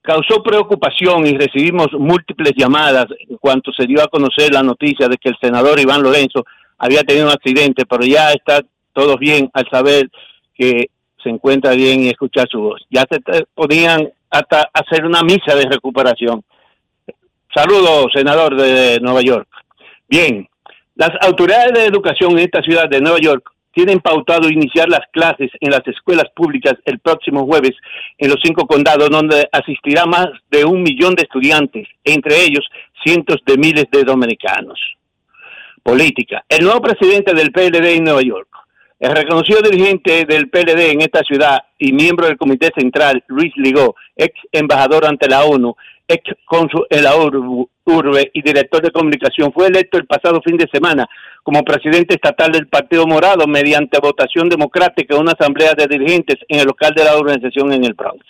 causó preocupación y recibimos múltiples llamadas en cuanto se dio a conocer la noticia de que el senador Iván Lorenzo había tenido un accidente, pero ya está todo bien al saber que se encuentra bien y escuchar su voz. Ya se podían hasta hacer una misa de recuperación. Saludos, senador de Nueva York. Bien, las autoridades de educación en esta ciudad de Nueva York tienen pautado iniciar las clases en las escuelas públicas el próximo jueves en los cinco condados, donde asistirá más de un millón de estudiantes, entre ellos cientos de miles de dominicanos. Política. El nuevo presidente del PLD en Nueva York, el reconocido dirigente del PLD en esta ciudad y miembro del Comité Central, Luis Ligó, ex embajador ante la ONU, ex cónsul en la Ur- Urbe y director de comunicación, fue electo el pasado fin de semana como presidente estatal del Partido Morado mediante votación democrática en una asamblea de dirigentes en el local de la organización en el Bronx.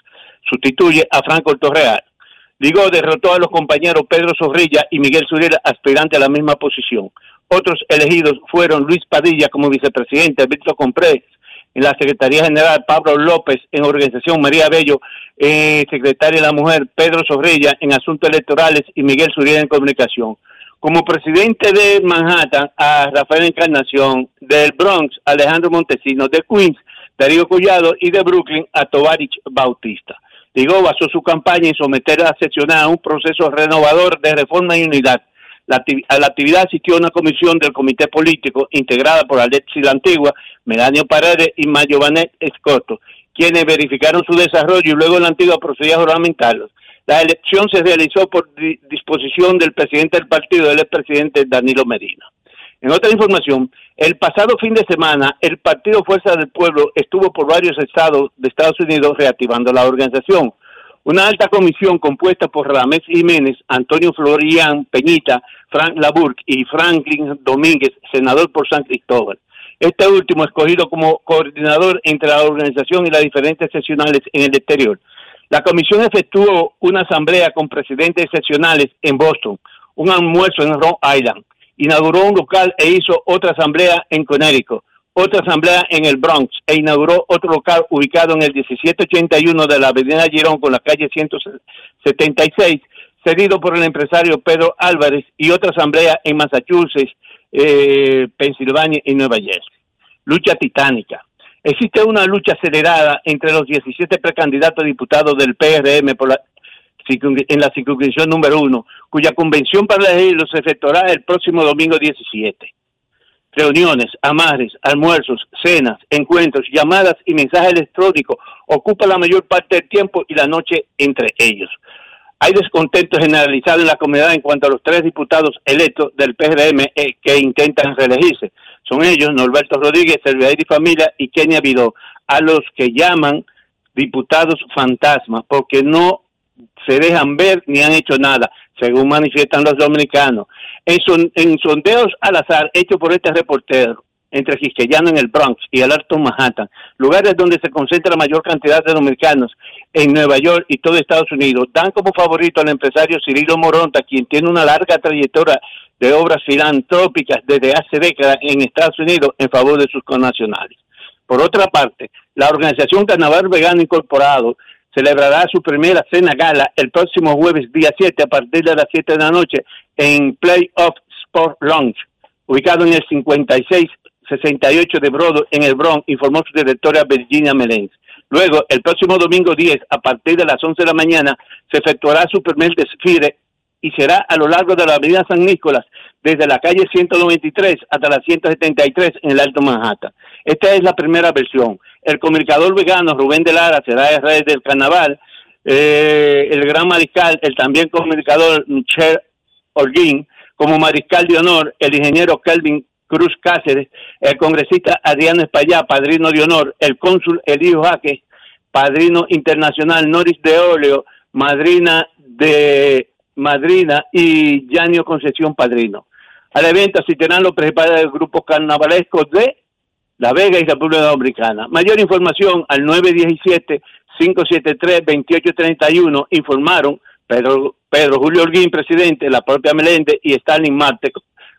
Sustituye a Franco Torreal. Ligó derrotó a los compañeros Pedro Zorrilla y Miguel Suriel, aspirante a la misma posición. Otros elegidos fueron Luis Padilla como vicepresidente, Víctor Comprés en la Secretaría General, Pablo López en Organización, María Bello, eh, secretaria de la Mujer, Pedro Zorrilla en Asuntos Electorales y Miguel Suriel en Comunicación. Como presidente de Manhattan, a Rafael Encarnación, del Bronx, Alejandro Montesino, de Queens, Darío Collado y de Brooklyn, a Tovarich Bautista. Digo, basó su campaña en someter a sesionar a un proceso renovador de reforma y unidad. La a la actividad asistió una comisión del Comité Político integrada por Alexis La Antigua, Melanio Paredes y Mayovanet Escoto, quienes verificaron su desarrollo y luego la antigua procedía a juramentarlos. La elección se realizó por di- disposición del presidente del partido, el expresidente Danilo Medina. En otra información, el pasado fin de semana, el Partido Fuerza del Pueblo estuvo por varios estados de Estados Unidos reactivando la organización. Una alta comisión compuesta por Ramés Jiménez, Antonio Florian Peñita, Frank Laburque y Franklin Domínguez, senador por San Cristóbal. Este último escogido como coordinador entre la organización y las diferentes seccionales en el exterior. La comisión efectuó una asamblea con presidentes seccionales en Boston, un almuerzo en Rhode Island, inauguró un local e hizo otra asamblea en Connecticut, otra asamblea en el Bronx e inauguró otro local ubicado en el 1781 de la Avenida Girón con la calle 176, cedido por el empresario Pedro Álvarez y otra asamblea en Massachusetts, eh, Pensilvania y Nueva Jersey. Lucha titánica. Existe una lucha acelerada entre los 17 precandidatos diputados del PRM por la, en la circunscripción número uno, cuya convención para elegirlos se efectuará el próximo domingo 17. Reuniones, amarres, almuerzos, cenas, encuentros, llamadas y mensajes electrónicos ocupan la mayor parte del tiempo y la noche entre ellos. Hay descontento generalizado en la comunidad en cuanto a los tres diputados electos del PRM eh, que intentan reelegirse. Son ellos, Norberto Rodríguez, Serviair y Familia y Kenia Vidó, a los que llaman diputados fantasmas, porque no se dejan ver ni han hecho nada, según manifiestan los dominicanos. En, son- en sondeos al azar hechos por este reportero, entre Quisqueyano en el Bronx y el Alto Manhattan, lugares donde se concentra la mayor cantidad de dominicanos en Nueva York y todo Estados Unidos, dan como favorito al empresario Cirilo Moronta, quien tiene una larga trayectoria de obras filantrópicas desde hace décadas en Estados Unidos en favor de sus connacionales. Por otra parte, la organización Carnaval Vegano Incorporado celebrará su primera cena gala el próximo jueves día 7 a partir de las 7 de la noche en Playoff Sport Lounge, ubicado en el 5668 de Brodo en el Bronx, informó su directora Virginia Meléndez. Luego, el próximo domingo 10, a partir de las 11 de la mañana, se efectuará su primer desfile y será a lo largo de la avenida San Nicolás, desde la calle 193 hasta la 173 en el Alto Manhattan. Esta es la primera versión. El comunicador vegano Rubén de Lara será el rey del carnaval. Eh, el gran mariscal, el también comunicador Michel Holguín, como mariscal de honor, el ingeniero Kelvin Cruz Cáceres, el congresista Adriano Espaillá, padrino de honor, el cónsul Elío Jaque, padrino internacional Noris de Oleo, madrina de madrina y Yanio Concepción padrino. Al evento asistirán los principales del grupo carnavalesco de La Vega y República Dominicana. Mayor información al 917-573-2831 informaron Pedro, Pedro Julio Holguín, presidente, la propia Meléndez y Stalin Marte,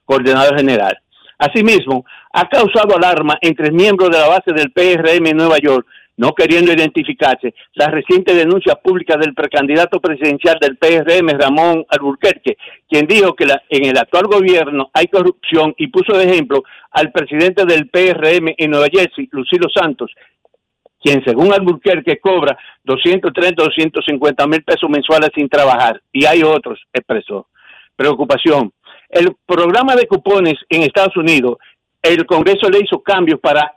coordinador general. Asimismo, ha causado alarma entre miembros de la base del PRM en Nueva York, no queriendo identificarse, la reciente denuncia pública del precandidato presidencial del PRM, Ramón Alburquerque, quien dijo que la- en el actual gobierno hay corrupción y puso de ejemplo al presidente del PRM en Nueva Jersey, Lucilo Santos, quien según Alburquerque cobra 230, 250 mil pesos mensuales sin trabajar. Y hay otros, expresó. Preocupación. El programa de cupones en Estados Unidos, el Congreso le hizo cambios para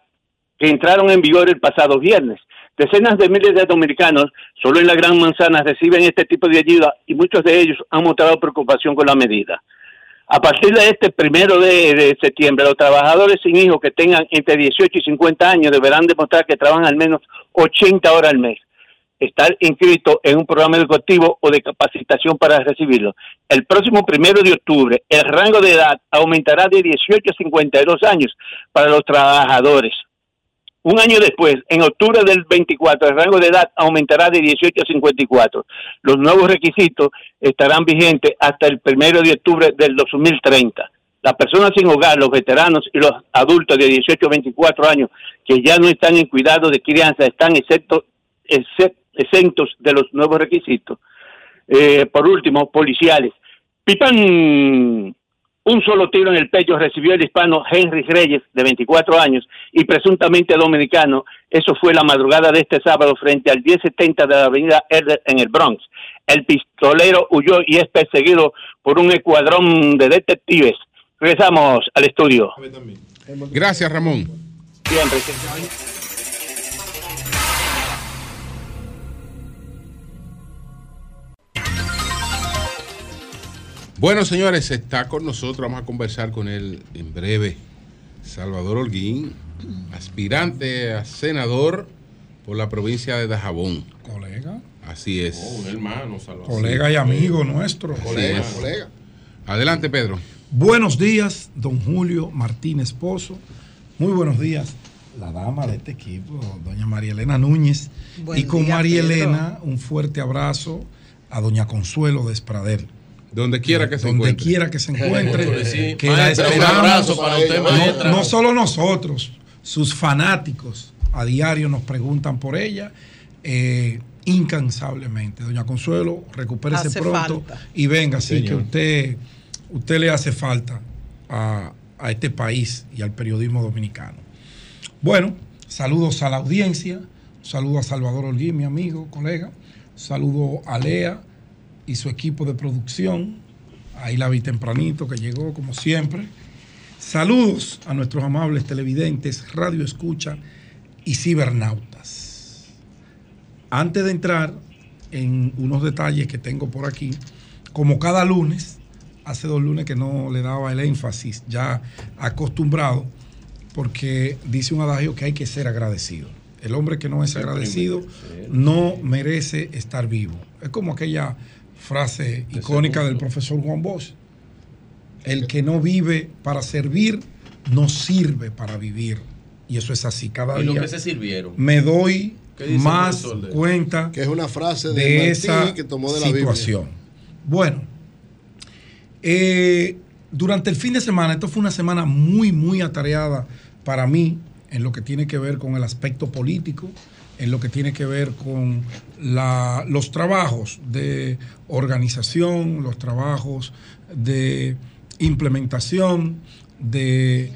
que entraron en vigor el pasado viernes. Decenas de miles de dominicanos solo en la Gran Manzana reciben este tipo de ayuda y muchos de ellos han mostrado preocupación con la medida. A partir de este primero de, septiembre, los trabajadores sin hijos que tengan entre 18 y 50 años deberán demostrar que trabajan al menos 80 horas al mes, estar inscrito en un programa educativo o de capacitación para recibirlo. El próximo primero de octubre, el rango de edad aumentará de 18 a 52 años para los trabajadores. Un año después, en octubre del 24, el rango de edad aumentará de 18 a 54. Los nuevos requisitos estarán vigentes hasta el primero de octubre del 2030. Las personas sin hogar, los veteranos y los adultos de 18 a 24 años que ya no están en cuidado de crianza están exentos de los nuevos requisitos. Eh, por último, policiales. Pipan, un solo tiro en el pecho recibió el hispano Henry Reyes, de 24 años y presuntamente dominicano. Eso fue la madrugada de este sábado frente al 1070 de la avenida Herder en el Bronx. El pistolero huyó y es perseguido por un escuadrón de detectives. Regresamos al estudio. Gracias, Ramón. Siempre. Bueno, señores, está con nosotros. Vamos a conversar con él en breve. Salvador Holguín, aspirante a senador por la provincia de Dajabón. Colega. Así es. Oh, un hermano, Salvador. Colega y amigo nuestro. Así es. Adelante, Pedro. Buenos días, don Julio Martínez Pozo. Muy buenos días, la dama de este equipo, doña María Elena Núñez. Buen y con día, María Pedro. Elena, un fuerte abrazo a doña Consuelo de Espradel. Donde quiera que se Donde encuentre. quiera que se encuentre. [LAUGHS] Sí, que la maestra, un abrazo para usted, maestra. no, no solo nosotros, sus fanáticos a diario nos preguntan por ella. eh, incansablemente. Doña Consuelo, recupérese Hace pronto falta. y venga, sí, Señor. que usted, usted le hace falta a, a este país y al periodismo dominicano. Bueno, saludos a la audiencia, saludo a Salvador Holguín, mi amigo, colega, saludo a Lea y su equipo de producción, ahí la vi tempranito que llegó como siempre. Saludos a nuestros amables televidentes, radio escucha y cibernautas. Antes de entrar en unos detalles que tengo por aquí, como cada lunes, hace dos lunes que no le daba el énfasis, ya acostumbrado, porque dice un adagio que hay que ser agradecido. El hombre que no es agradecido no merece estar vivo. Es como aquella frase icónica del profesor Juan Bosch. El que no vive para servir, no sirve para vivir. Y eso es así. Cada Y lo día que se sirvieron. me doy ¿Qué dice el más de- cuenta Que es una frase de, esa que tomó de la Biblia. situación. Bueno, eh, durante el fin de semana, esto fue una semana muy, muy atareada para mí en lo que tiene que ver con el aspecto político, en lo que tiene que ver con los trabajos de organización, los trabajos de implementación, de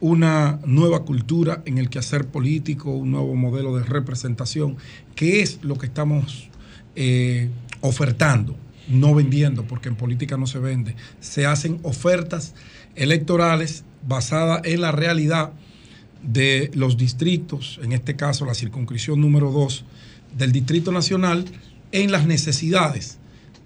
una nueva cultura en el quehacer político, un nuevo modelo de representación, que es lo que estamos eh, ofertando, no vendiendo, porque en política no se vende. Se hacen ofertas electorales basadas en la realidad de los distritos, en este caso la circunscripción número 2 del Distrito Nacional, en las necesidades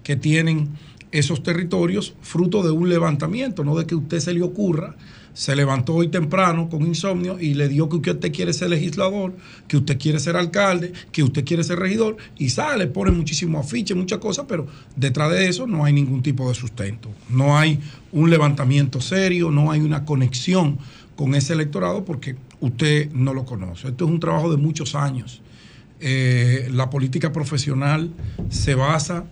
que tienen esos territorios, fruto de un levantamiento, no de que usted se le ocurra, se levantó hoy temprano con insomnio y le dio que usted quiere ser legislador, que usted quiere ser alcalde, que usted quiere ser regidor, y sale, pone muchísimo afiche, muchas cosas, pero detrás de eso no hay ningún tipo de sustento. No hay un levantamiento serio, no hay una conexión con ese electorado porque usted no lo conoce. Esto es un trabajo de muchos años. Eh, la política profesional se basa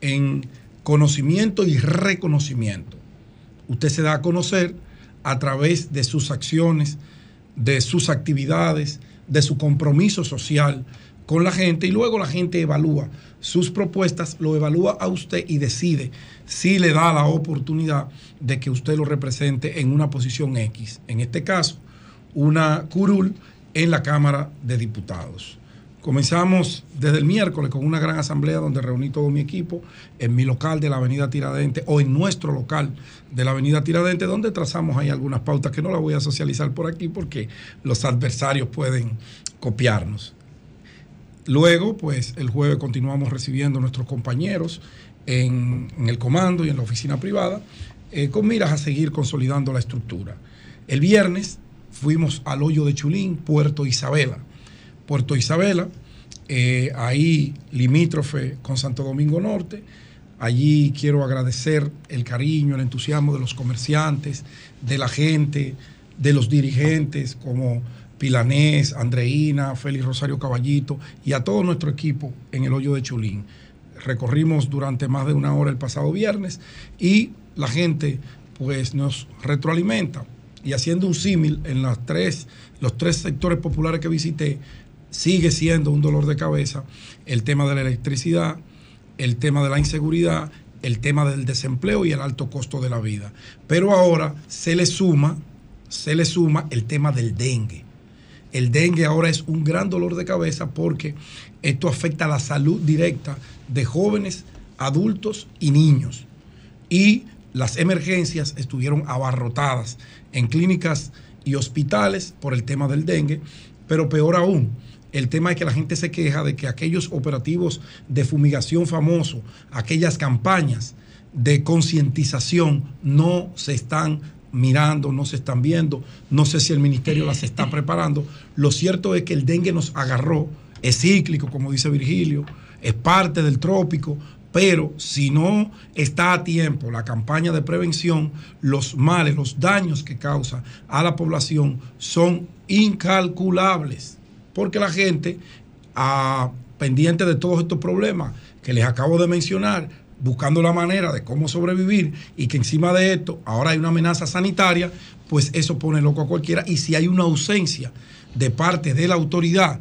en conocimiento y reconocimiento. Usted se da a conocer a través de sus acciones, de sus actividades, de su compromiso social con la gente y luego la gente evalúa sus propuestas, lo evalúa a usted y decide si le da la oportunidad de que usted lo represente en una posición X. En este caso, una curul en la Cámara de Diputados. Comenzamos desde el miércoles con una gran asamblea donde reuní todo mi equipo en mi local de la Avenida Tiradentes o en nuestro local de la Avenida Tiradentes, donde trazamos ahí algunas pautas que no las voy a socializar por aquí porque los adversarios pueden copiarnos. Luego, pues el jueves continuamos recibiendo a nuestros compañeros en, el comando y en la oficina privada eh, con miras a seguir consolidando la estructura. El viernes fuimos al hoyo de Chulín, Puerto Isabela. Puerto Isabela, eh, ahí limítrofe con Santo Domingo Norte. Allí quiero agradecer el cariño, el entusiasmo de los comerciantes, de la gente, de los dirigentes como Pilanés, Andreina, Félix Rosario Caballito y a todo nuestro equipo en el hoyo de Chulín. Recorrimos durante más de una hora el pasado viernes y la gente pues nos retroalimenta y haciendo un símil en las tres, los tres sectores populares que visité, sigue siendo un dolor de cabeza el tema de la electricidad, el tema de la inseguridad, el tema del desempleo y el alto costo de la vida. Pero ahora se le suma, se le suma el tema del dengue. El dengue ahora es un gran dolor de cabeza porque esto afecta a la salud directa de jóvenes, adultos y niños. Y las emergencias estuvieron abarrotadas en clínicas y hospitales por el tema del dengue, pero peor aún, el tema es que la gente se queja de que aquellos operativos de fumigación famosos, aquellas campañas de concientización no se están mirando, no se están viendo, no sé si el ministerio las está [LAUGHS] preparando. Lo cierto es que el dengue nos agarró, es cíclico, como dice Virgilio, es parte del trópico, pero si no está a tiempo la campaña de prevención, los males, los daños que causa a la población son incalculables, porque la gente, a, pendiente de todos estos problemas que les acabo de mencionar, buscando la manera de cómo sobrevivir y que encima de esto ahora hay una amenaza sanitaria, pues eso pone loco a cualquiera. Y si hay una ausencia de parte de la autoridad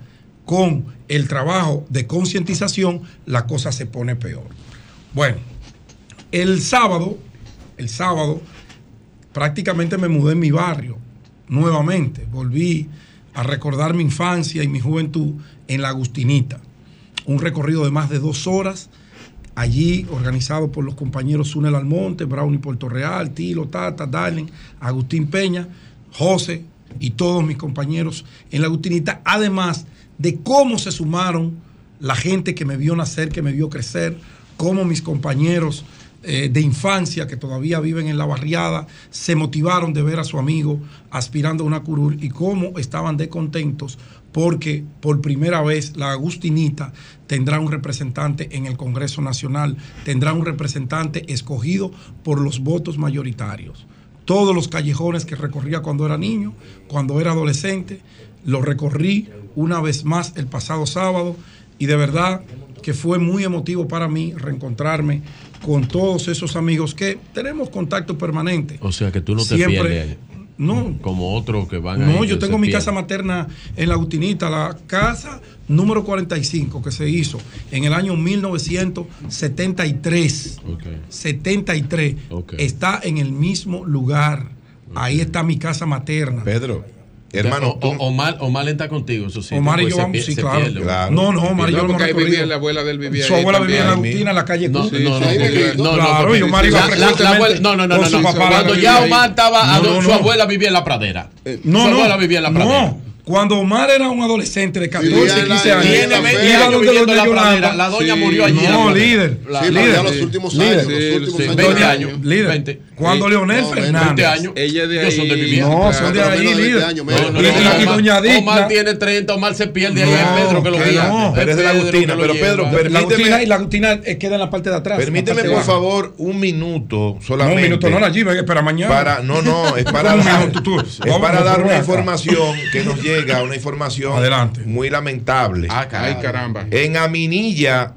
con el trabajo de concientización, la cosa se pone peor. Bueno, el sábado, el sábado, prácticamente me mudé en mi barrio nuevamente. Volví a recordar mi infancia y mi juventud en la Agustinita. Un recorrido de más de dos horas, allí organizado por los compañeros Sunel Almonte, Brownie Puerto Real, Tilo, Tata, Darling, Agustín Peña, José y todos mis compañeros en la Agustinita, además de cómo se sumaron la gente que me vio nacer, que me vio crecer, cómo mis compañeros eh, de infancia que todavía viven en la barriada se motivaron de ver a su amigo aspirando a una curul y cómo estaban de contentos porque por primera vez la Agustinita tendrá un representante en el Congreso Nacional, tendrá un representante escogido por los votos mayoritarios. Todos los callejones que recorría cuando era niño, cuando era adolescente, los recorrí una vez más el pasado sábado y de verdad que fue muy emotivo para mí reencontrarme con todos esos amigos que tenemos contacto permanente. O sea que tú no te Siempre- pierdes. No. Como otros que van No, yo tengo mi casa materna en la Utinita, la casa número 45 que se hizo en el año 1973. 73. Está en el mismo lugar. Ahí está mi casa materna. Pedro, hermano, O- o- Omar, Omar está contigo, eso sí. Omar y yo vamos, sí, claro. pierde. Claro. No, no, Omar y yo porque ahí vivía la abuela del vivía Su abuela vivía en la Utina, en la calle No, no, no, Claro, y Omar iba frecuentemente Cuando ya. Omar estaba, su abuela vivía en la pradera. No, su no, abuela vivía en la pradera. Cuando Omar era un adolescente de 14, Vivía en la- 15 años, tiene 20 iba años donde doña. Yolanda. La doña murió allí No, líder. La- líder. Los últimos líder. años, los últimos Sí, años. doña- 20 años, líder. 20. Cuando Sí. Leonel No, 20 Fernández. años. Ella de Ellos son de ahí, Vivienda. No, son de ahí, líder. No, no, Y doña Digna. Omar tiene 30, Omar se pierde ahí No, en Pedro que lo guía. no. Pero es de la Agustina, pero Pedro, permíteme- y la Agustina eh, queda en la parte de atrás. Permíteme, por favor, un minuto No, solamente. un minuto, no, espera mañana. Para, no, no, es [LAUGHS] para dar, es una información que nos llega, una información Adelante. muy lamentable. Ay, caramba. En Aminilla,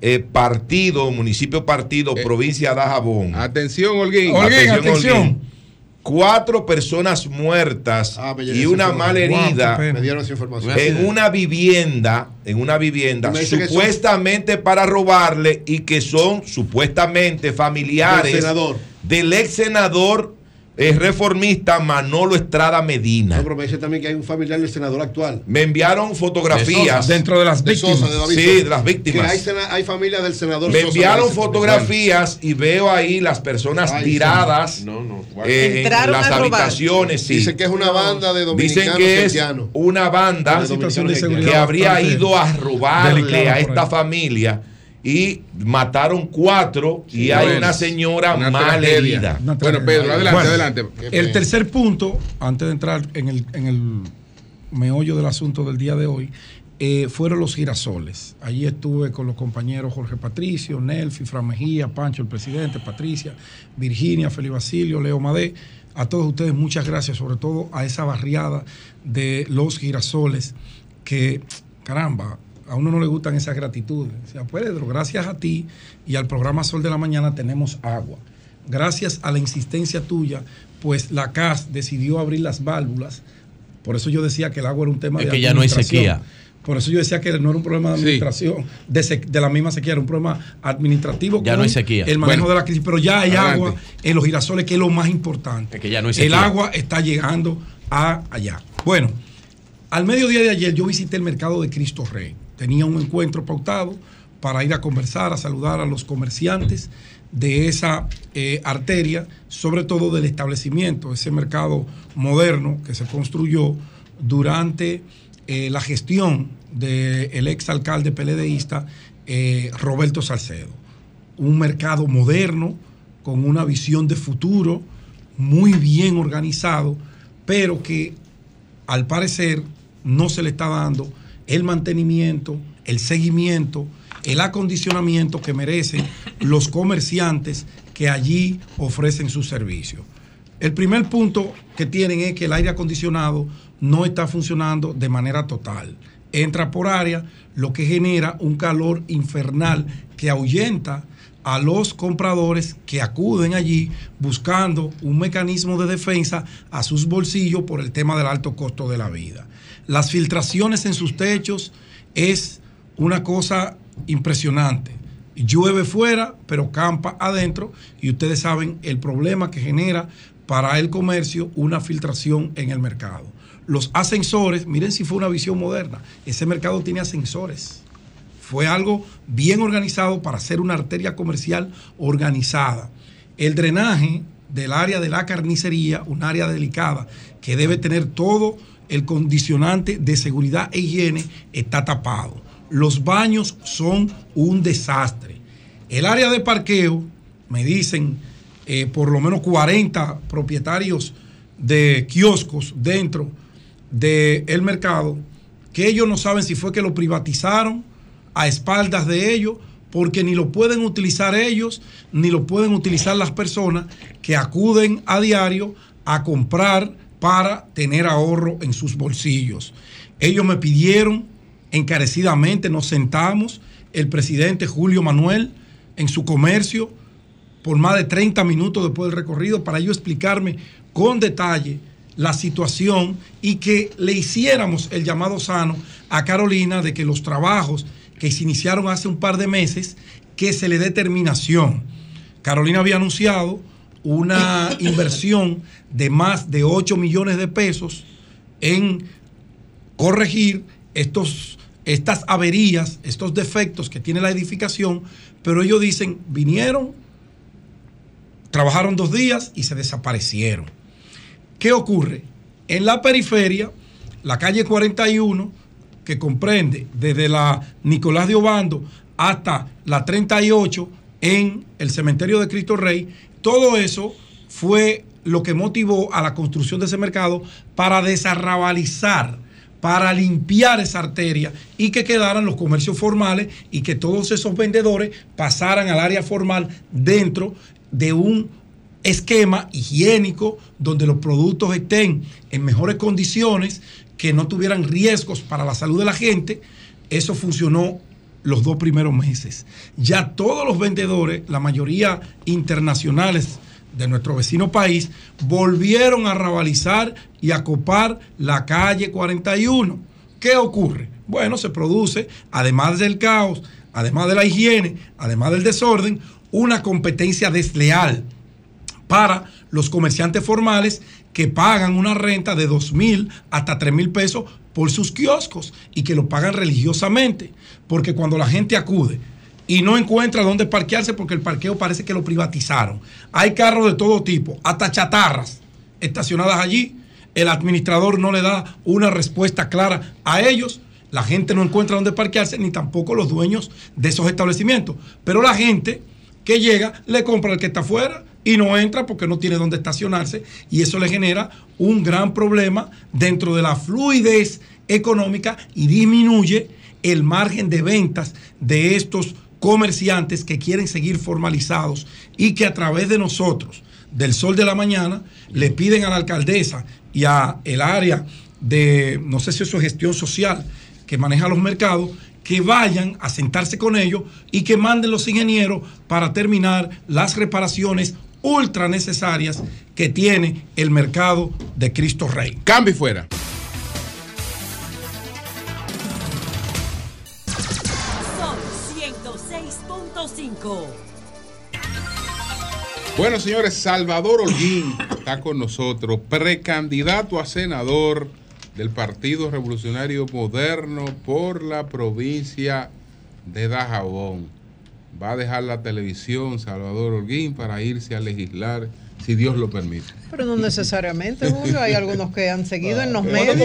eh, partido, municipio partido, provincia de Dajabón. Atención, Holguín. Holguín, atención. Holguín. Cuatro personas muertas llegó y una información. mal herida Guau, qué pena. Me dieron esa información. en una vivienda, en una vivienda, son- supuestamente para robarle y que son supuestamente familiares Del senador. del ex senador eh, reformista Manolo Estrada Medina. No, pero me dice también que hay un familiar del senador actual. Me enviaron fotografías Dentro de las De víctimas. Sosa, de David Sí, de las víctimas. Que hay, sena- hay familia del senador Me Sosa, enviaron fotografías y veo ahí las personas Ay, tiradas No, no. eh, en las habitaciones. sí. Dicen que es una banda de dominicanos Dicen que es una banda de que habría ido a robarle a esta familia y mataron cuatro y hay bueno, una señora una mal tragedia. herida. Una Bueno. Pedro, adelante, Bueno, adelante. El tercer punto, antes de entrar en el, en el meollo del asunto del día de hoy, eh, fueron los girasoles. Allí estuve con los compañeros Jorge Patricio, Nelfi, Fran Mejía, Pancho, el presidente, Patricia, Virginia, Felipe Basilio, Leo Madé. A todos ustedes muchas gracias, sobre todo a esa barriada de los girasoles que, caramba, a uno no le gustan esas gratitudes. O sea, Pedro, gracias a ti y al programa Sol de la Mañana tenemos agua. Gracias a la insistencia tuya, pues la CAS decidió abrir las válvulas. Por eso yo decía que el agua era un tema Es de que ya no hay administración. sequía. Por eso yo decía que no era un problema de Sí. administración, de, sec- de la misma sequía, era un problema administrativo. Ya no hay sequía. El manejo Bueno, de la crisis, pero ya hay adelante. agua en los girasoles, que es lo más importante. Es que ya no hay el sequía. agua está llegando a allá. Bueno, al mediodía de ayer yo visité el mercado de Cristo Rey. Tenía un encuentro pautado para ir a conversar, a saludar a los comerciantes de esa eh, arteria, sobre todo del establecimiento, ese mercado moderno que se construyó durante eh, la gestión del ex alcalde peledeísta eh, Roberto Salcedo. Un mercado moderno, con una visión de futuro, muy bien organizado, pero que al parecer no se le está dando el mantenimiento, el seguimiento, el acondicionamiento que merecen los comerciantes que allí ofrecen sus servicios. El primer punto que tienen es que el aire acondicionado no está funcionando de manera total. Entra por área, lo que genera un calor infernal que ahuyenta a los compradores que acuden allí buscando un mecanismo de defensa a sus bolsillos por el tema del alto costo de la vida. Las filtraciones en sus techos es una cosa impresionante. Llueve fuera, pero campa adentro y ustedes saben el problema que genera para el comercio una filtración en el mercado. Los ascensores, miren si fue una visión moderna, ese mercado tiene ascensores. Fue algo bien organizado para hacer una arteria comercial organizada. El drenaje del área de la carnicería, un área delicada que debe tener todo el condicionante de seguridad e higiene, está tapado. Los baños son un desastre. El área de parqueo, me dicen eh, por lo menos 40 propietarios de kioscos dentro del mercado, que ellos no saben si fue que lo privatizaron a espaldas de ellos, porque ni lo pueden utilizar ellos, ni lo pueden utilizar las personas que acuden a diario a comprar para tener ahorro en sus bolsillos. Ellos me pidieron encarecidamente, nos sentamos el presidente Julio Manuel en su comercio por más de 30 minutos después del recorrido para yo explicarme con detalle la situación y que le hiciéramos el llamado sano a Carolina de que los trabajos que se iniciaron hace un par de meses, que se le dé terminación. Carolina había anunciado una [COUGHS] inversión de más de 8 millones de pesos en corregir estos, estas averías, estos defectos que tiene la edificación, pero ellos dicen, vinieron, trabajaron dos días y se desaparecieron. ¿Qué ocurre? En la periferia, la calle 41, que comprende desde la Nicolás de Obando hasta la 38 en el cementerio de Cristo Rey, todo eso fue lo que motivó a la construcción de ese mercado para desarrabalizar, para limpiar esa arteria y que quedaran los comercios formales y que todos esos vendedores pasaran al área formal dentro de un esquema higiénico donde los productos estén en mejores condiciones, que no tuvieran riesgos para la salud de la gente. Eso funcionó los dos primeros meses. Ya todos los vendedores, la mayoría internacionales de nuestro vecino país, volvieron a rabalizar y a copar la calle 41. ¿Qué ocurre? Bueno, se produce, además del caos, además de la higiene, además del desorden, una competencia desleal para los comerciantes formales que pagan una renta de 2 mil hasta 3 mil pesos por sus kioscos y que lo pagan religiosamente. Porque cuando la gente acude y no encuentra dónde parquearse porque el parqueo parece que lo privatizaron, hay carros de todo tipo, hasta chatarras estacionadas allí, el administrador no le da una respuesta clara a ellos. La gente no encuentra dónde parquearse, ni tampoco los dueños de esos establecimientos. Pero la gente que llega le compra al que está afuera y no entra porque no tiene dónde estacionarse y eso le genera un gran problema dentro de la fluidez económica y disminuye el margen de ventas de estos comerciantes que quieren seguir formalizados y que a través de nosotros, del sol de la mañana, le piden a la alcaldesa y a el área de, no sé si eso es gestión social, que maneja los mercados, que vayan a sentarse con ellos y que manden los ingenieros para terminar las reparaciones ultra necesarias que tiene el mercado de Cristo Rey. Cambio y fuera. Son 106.5. Bueno, señores, Salvador Holguín está con nosotros, precandidato a senador del Partido Revolucionario Moderno por la provincia de Dajabón. Va a dejar la televisión Salvador Holguín para irse a legislar, si Dios lo permite. Pero no necesariamente, Julio. Hay algunos que han seguido en los medios. [LAUGHS]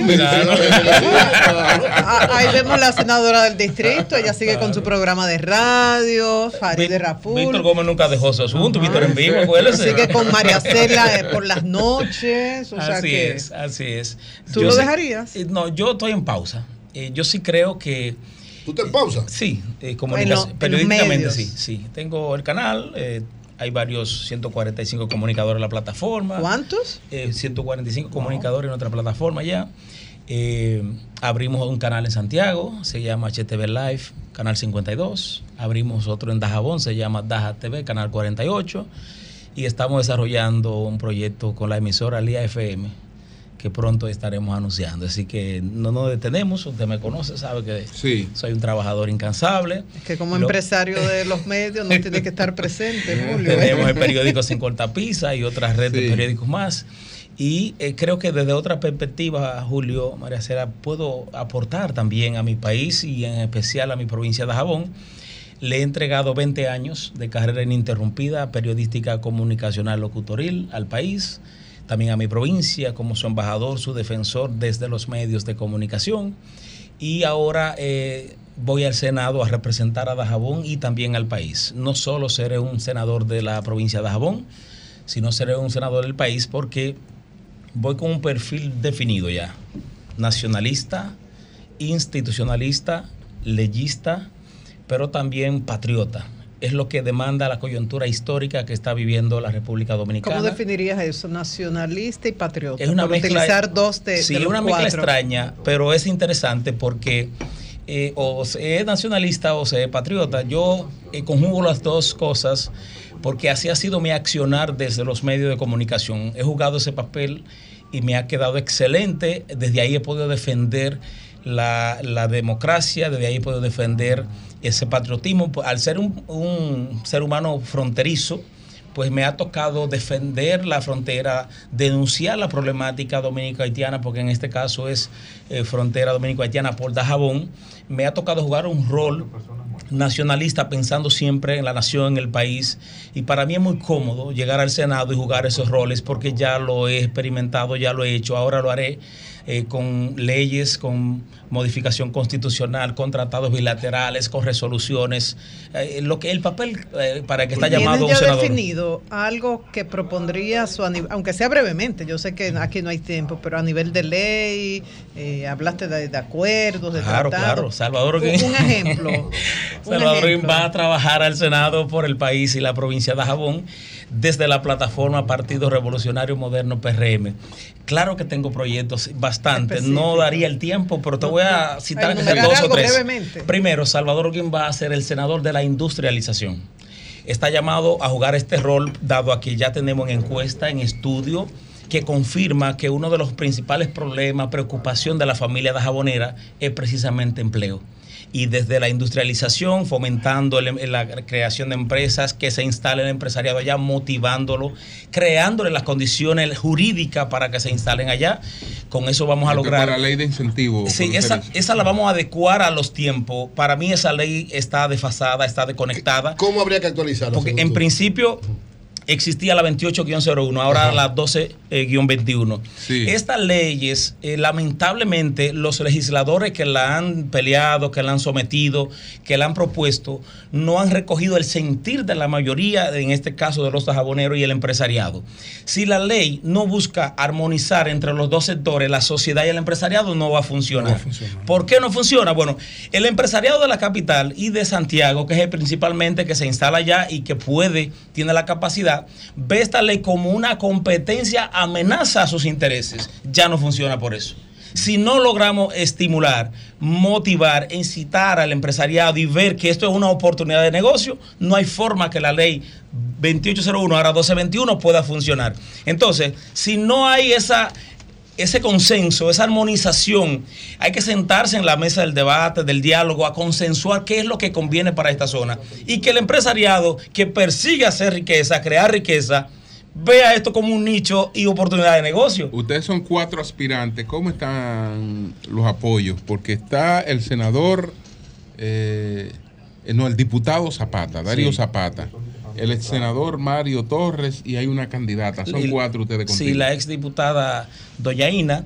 Ah, Ahí vemos la senadora del distrito. Ella sigue con su programa de radio, Farideh Raful. Víctor Gómez nunca dejó su asunto, Víctor en vivo, acuérdese. Sigue con María Cela eh, por las noches. O sea así que es, así es. ¿Tú lo dejarías? eh, no, yo estoy en pausa. Eh, yo sí creo que. ¿Tú te en pausa? Sí, eh, comunica- En lo- en los periodísticamente medios. sí, sí. Tengo el canal, eh, hay varios 145 comunicadores en la plataforma. ¿Cuántos? Eh, 145 comunicadores en otra plataforma ya. Eh, abrimos un canal en Santiago, se llama HTV Live, canal 52. Abrimos otro en Dajabón, se llama Daja TV, canal 48. Y estamos desarrollando un proyecto con la emisora Lía FM, que pronto estaremos anunciando. Así que no nos detenemos, usted me conoce, sabe que soy un trabajador incansable. Es que como Lo- empresario de [LAUGHS] los medios no tiene que estar presente, [LAUGHS] Julio. ¿eh? Tenemos el periódico Sin Cortapisa y otras redes de Sí. periódicos más. Y eh, creo que desde otra perspectiva, Julio, María Cera, puedo aportar también a mi país y en especial a mi provincia de Jabón. Le he entregado 20 años de carrera ininterrumpida periodística comunicacional locutoril al país, también a mi provincia como su embajador, su defensor desde los medios de comunicación. Y ahora eh, voy al Senado a representar a Dajabón y también al país. No solo seré un senador de la provincia de Dajabón, sino seré un senador del país porque voy con un perfil definido ya. Nacionalista, institucionalista, leyista, pero también patriota. Es lo que demanda la coyuntura histórica que está viviendo la República Dominicana. ¿Cómo definirías eso? Nacionalista y patriota. Es una por mezcla. utilizar dos de, sí, de los una mezcla cuatro. extraña, pero es interesante porque eh, o se es nacionalista o se es patriota. Yo eh, conjugo las dos cosas porque así ha sido mi accionar desde los medios de comunicación. He jugado ese papel y me ha quedado excelente. Desde ahí he podido defender la, la democracia, desde ahí he podido defender ese patriotismo. Al ser un, un ser humano fronterizo, pues me ha tocado defender la frontera, denunciar la problemática dominico-haitiana, porque en este caso es eh, frontera dominico-haitiana por Dajabón. Me ha tocado jugar un rol nacionalista pensando siempre en la nación, en el país. Y para mí es muy cómodo llegar al Senado y jugar esos roles porque ya lo he experimentado, ya lo he hecho, ahora lo haré eh, con leyes, con modificación constitucional, con tratados bilaterales, con resoluciones. Eh, lo que el papel eh, para que está llamado ¿Tienen un ya senador. definido algo que propondría su aunque sea brevemente, yo sé que aquí no hay tiempo, pero a nivel de ley, eh, hablaste de, de acuerdos, de Claro, tratados. claro. Salvador Un, un ejemplo. [LAUGHS] un Salvador ejemplo. va a trabajar al Senado por el país y la provincia de Jabón desde la plataforma Partido Revolucionario Moderno PRM. Claro que tengo proyectos bastante, no daría el tiempo, pero te voy a citar sea Enumerar dos o tres. brevemente. Primero, Salvador Guin va a ser el senador de la industrialización. Está llamado a jugar este rol, dado a que ya tenemos en encuesta, en estudio, que confirma que uno de los principales problemas, preocupación de la familia de jabonera es precisamente empleo. Y desde la industrialización, fomentando el- la creación de empresas, que se instale el empresariado allá, motivándolo, creándole las condiciones jurídicas para que se instalen allá. Con eso vamos a lograr. para la ley de incentivo. Sí, esa, esa la vamos a adecuar a los tiempos. Para mí esa ley está desfasada, está desconectada. ¿Cómo habría que actualizarla? Porque en tú? principio existía la 28-01, ahora Ajá. la 12-21. Estas leyes, eh, lamentablemente, los legisladores que la han peleado, que la han sometido, que la han propuesto, no han recogido el sentir de la mayoría, en este caso de los jaboneros y el empresariado. Si la ley no busca armonizar entre los dos sectores, la sociedad y el empresariado, no va a funcionar. ¿Por qué no funciona? Bueno, el empresariado de la capital y de Santiago, que es el principalmente que se instala allá y que puede, tiene la capacidad, ve esta ley como una competencia, amenaza a sus intereses. Ya no funciona por eso. Si no logramos estimular, motivar, incitar al empresariado y ver que esto es una oportunidad de negocio, no hay forma que la ley 2801, ahora 1221, pueda funcionar. Entonces, si no hay esa, ese consenso, esa armonización, hay que sentarse en la mesa del debate, del diálogo, a consensuar qué es lo que conviene para esta zona. Y que el empresariado que persigue hacer riqueza, crear riqueza, vea esto como un nicho y oportunidad de negocio. Ustedes son cuatro aspirantes. ¿Cómo están los apoyos? Porque está el senador, eh, eh, no, el diputado Zapata, Darío Sí. Zapata, el ex senador Mario Torres y hay una candidata. Son Y- cuatro ustedes Sí, contigo. la ex diputada Doñaína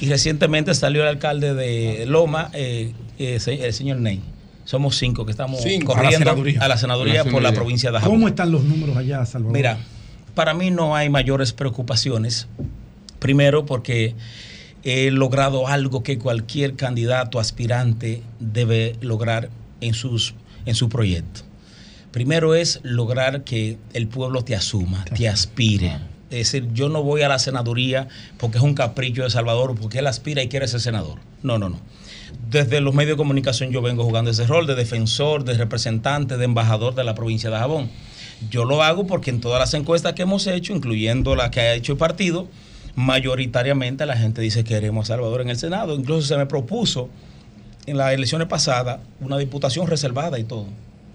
y recientemente salió el alcalde de Loma, eh, eh, el señor Ney. Somos cinco que estamos Cinco. corriendo A la senaduría. a la senaduría A la por la provincia de Ajabón. ¿Cómo están los números allá, Salvador? Mira, para mí no hay mayores preocupaciones. Primero porque he logrado algo que cualquier candidato aspirante debe lograr en, sus, en su proyecto. Primero es lograr que el pueblo te asuma, te aspire. Es decir, yo no voy a la senaduría porque es un capricho de Salvador porque él aspira y quiere ser senador. No, no, no. Desde los medios de comunicación yo vengo jugando ese rol de defensor, de representante, de embajador de la provincia de Jabón. Yo lo hago porque en todas las encuestas que hemos hecho, incluyendo la que ha hecho el partido, mayoritariamente la gente dice que queremos a Salvador en el Senado. Incluso se me propuso en las elecciones pasadas una diputación reservada y todo.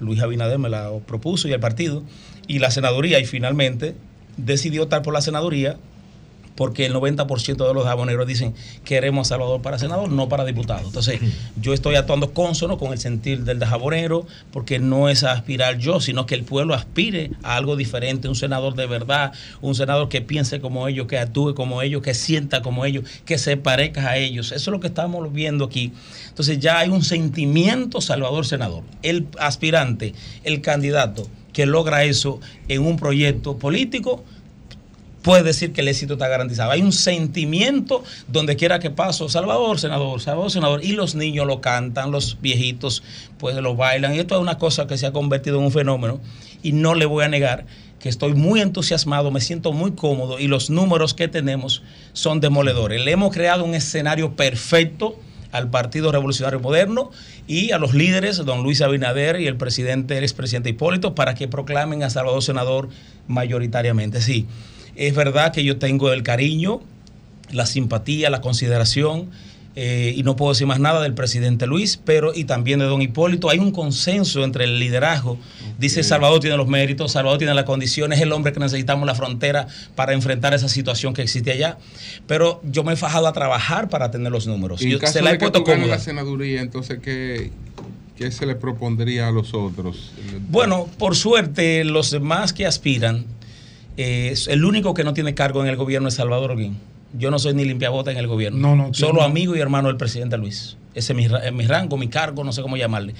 Luis Abinader me la propuso y el partido y la senaduría y finalmente decidió estar por la senaduría porque el 90% de los jaboneros dicen queremos a Salvador para senador, no para diputado. Entonces, yo estoy actuando consono con el sentir del de jabonero, porque no es aspirar yo, sino que el pueblo aspire a algo diferente, un senador de verdad, un senador que piense como ellos, que actúe como ellos, que sienta como ellos, que se parezca a ellos. Eso es lo que estamos viendo aquí. Entonces, ya hay un sentimiento Salvador senador. El aspirante, el candidato que logra eso en un proyecto político, puede decir que el éxito está garantizado. Hay un sentimiento donde quiera que paso, Salvador, senador, Salvador, senador, y los niños lo cantan, los viejitos pues lo bailan, y esto es una cosa que se ha convertido en un fenómeno, y no le voy a negar que estoy muy entusiasmado, me siento muy cómodo, y los números que tenemos son demoledores. Le hemos creado un escenario perfecto al Partido Revolucionario Moderno y a los líderes, don Luis Abinader y el presidente, el expresidente Hipólito, para que proclamen a Salvador senador mayoritariamente. Sí, es verdad que yo tengo el cariño, la simpatía, la consideración. eh, y no puedo decir más nada del presidente Luis, pero y también de don Hipólito. Hay un consenso entre el liderazgo. Dice Salvador tiene los méritos, Salvador tiene las condiciones, es el hombre que necesitamos la frontera para enfrentar esa situación que existe allá. Pero yo me he fajado a trabajar para tener los números. Y Yo caso se la he puesto cómoda. la senaduría, entonces, ¿qué, ¿qué se le propondría a los otros? Bueno, por suerte, los demás que aspiran, eh, el único que no tiene cargo en el gobierno es Salvador Holguín. Yo no soy ni limpiabota en el gobierno. No, no, Solo amigo y hermano del presidente Luis. Ese es mi, mi rango, mi cargo, no sé cómo llamarle.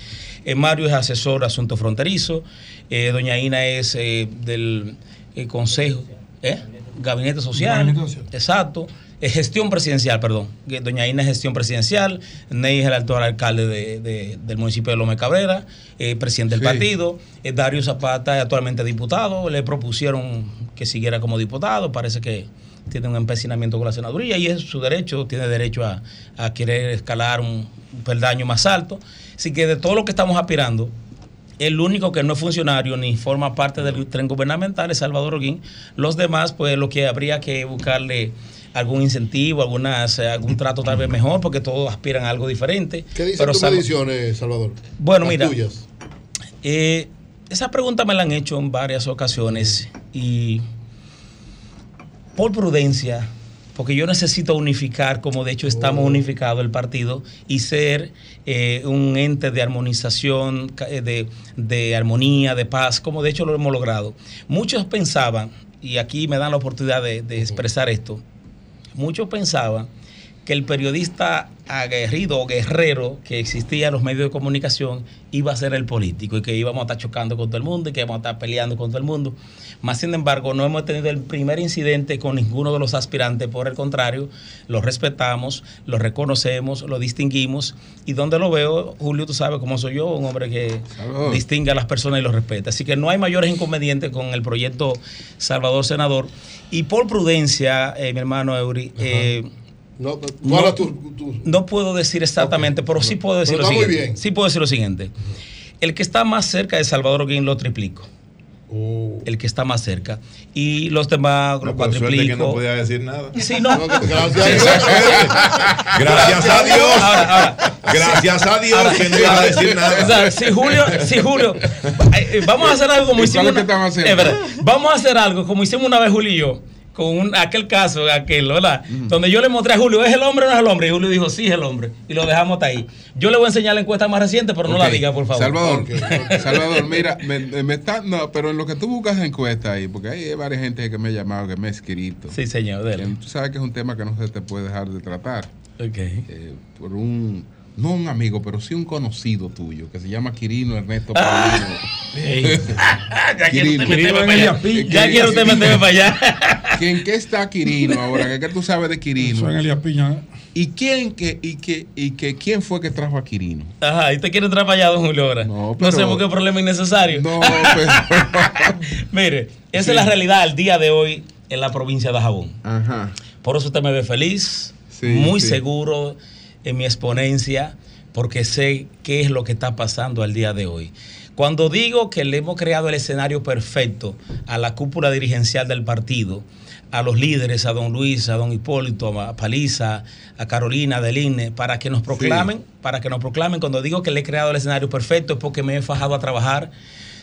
Eh, Mario es asesor de asuntos fronterizos. Eh, doña Ina es eh, del eh, Consejo, ¿eh? Gabinete Social. Gabinete Social. Exacto. Eh, gestión presidencial, perdón. Doña Ina es gestión presidencial. Ney es el actual alcalde de- de- del municipio de Lome Cabrera, eh, presidente del Sí. partido. Eh, Dario Zapata es actualmente diputado. Le propusieron que siguiera como diputado. Parece que tiene un empecinamiento con la senaduría y es su derecho. Tiene derecho a, a querer escalar un, peldaño más alto. Así que de todo lo que estamos aspirando, el único que no es funcionario ni forma parte del tren gubernamental es Salvador Holguín. Los demás, pues lo que habría que buscarle algún incentivo, algunas, algún trato tal vez mejor, porque todos aspiran a algo diferente. ¿Qué dicen tus mediciones, Salvador? Bueno, Las mira, tuyas. eh, esa pregunta me la han hecho en varias ocasiones y por prudencia, porque yo necesito unificar, como de hecho estamos unificados el partido, y ser eh, un ente de armonización, eh, de, de armonía, de paz, como de hecho lo hemos logrado. Muchos pensaban, y aquí me dan la oportunidad de, de expresar esto, muchos pensaban que el periodista aguerrido o guerrero que existía en los medios de comunicación iba a ser el político y que íbamos a estar chocando con todo el mundo y que íbamos a estar peleando con todo el mundo. Más sin embargo, no hemos tenido el primer incidente con ninguno de los aspirantes, por el contrario, lo respetamos, lo reconocemos, lo distinguimos y donde lo veo, Julio, tú sabes cómo soy yo, un hombre que Salvador. distingue a las personas y los respeta. Así que no hay mayores inconvenientes con el proyecto Salvador Senador. Y por prudencia, eh, mi hermano Eury, eh, No, no, hablas tu- tu- no puedo decir exactamente, pero sí puedo decir Pero lo muy siguiente. bien. Sí puedo decir lo siguiente. El que está más cerca de Salvador Holguín lo triplico. Oh. El que está más cerca. Y los demás lo No, suerte cuatriplico. que no podía decir nada. Sí, [LAUGHS] no. No, que- gracias a Dios. Gracias a Dios. Ahora, ahora. Gracias a Dios Ahora, que no iba a decir nada. O sea, si Julio, si Julio, eh, eh, vamos a hacer algo como ¿Y hicimos. Es verdad. vamos a hacer algo como hicimos una vez Julio y yo. Con un- aquel caso, aquel, ¿verdad? Donde yo le mostré a Julio, ¿es el hombre o no es el hombre? Y Julio dijo, sí, es el hombre. Y lo dejamos hasta ahí. Yo le voy a enseñar la encuesta más reciente, pero no la diga, por favor. Salvador, [LAUGHS] Salvador, mira, me, me está, no, pero en lo que tú buscas encuesta ahí, porque hay varias gente que me ha llamado, que me ha escrito. Sí, señor, dele. Que Tú sabes que es un tema que no se te puede dejar de tratar. Ok. Eh, por un, no un amigo, pero sí un conocido tuyo, que se llama Quirino Ernesto Ah. Paulino. [LAUGHS] [LAUGHS] ya quiero Quirino. usted meterme para allá. Eh, Ya quiero usted meterme para allá. [LAUGHS] ¿Que ¿En qué está Quirino ahora? ¿Qué, tú sabes de Quirino? Elías Piña. ¿Y quién, que, y, que, y que, quién fue que trajo a Quirino? Ajá, ¿y usted quiere entrar para allá, don Julio, ahora? No, pero- sé por qué problema innecesario. No, Mire, esa Sí. es la realidad al día de hoy en la provincia de Jabón. Ajá. Por eso usted me ve feliz, Sí, muy sí. seguro en mi exponencia, porque sé qué es lo que está pasando al día de hoy. Cuando digo que le hemos creado el escenario perfecto a la cúpula dirigencial del partido, a los líderes, a don Luis, a don Hipólito, a Paliza, a Carolina, del INE, para que nos proclamen, para que nos proclamen, cuando digo que le he creado el escenario perfecto es porque me he fajado a trabajar.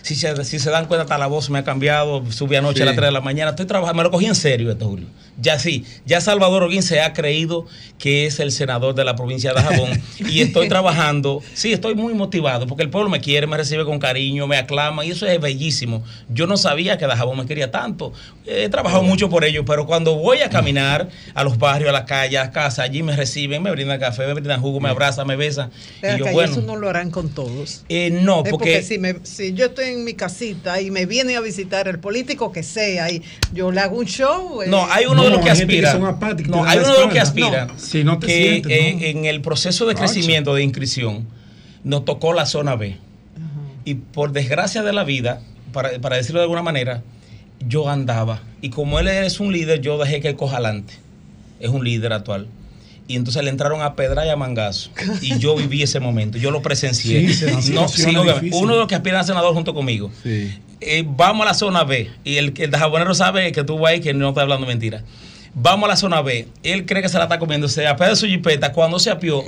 Si se, si se dan cuenta, hasta la voz me ha cambiado. Subí anoche a las Sí. 3 de la mañana. Estoy trabajando. Me lo cogí en serio esto, Julio. Ya sí. Ya Salvador Holguín se ha creído que es el senador de la provincia de Jabón. y estoy [LAUGHS] trabajando. Sí, estoy muy motivado porque el pueblo me quiere, me recibe con cariño, me aclama. Y eso es bellísimo. Yo no sabía que Dajabón me quería tanto. He trabajado mucho por ello. Pero cuando voy a caminar a los barrios, a las calles, a las casas, allí me reciben, me brindan café, me brindan jugo, me abrazan, me besan. Pero Y yo, bueno. eso no lo harán con todos. eh, no, porque. si, me- si yo estoy en mi casita y me viene a visitar el político que sea y yo le hago un show. eh, No, hay uno de los que aspira. no, hay uno de los que aspira. No, si no te que sientes, eh, no. en el proceso de crecimiento de inscripción nos tocó la zona B. Y por desgracia de la vida, para, para decirlo de alguna manera, yo andaba. Y como él es un líder, yo dejé que él coja adelante. Es un líder actual. Y entonces le entraron a pedra y a mangazo. Y yo viví ese momento, yo lo presencié. Sí, no, sí, uno de los que aspiran a senador junto conmigo. Eh, vamos a la zona B. Y el, el jabonero sabe que tú vas ahí que no está hablando mentira. Vamos a la zona B. Él cree que se la está comiendo. Se apea de su jipeta. Cuando se apió,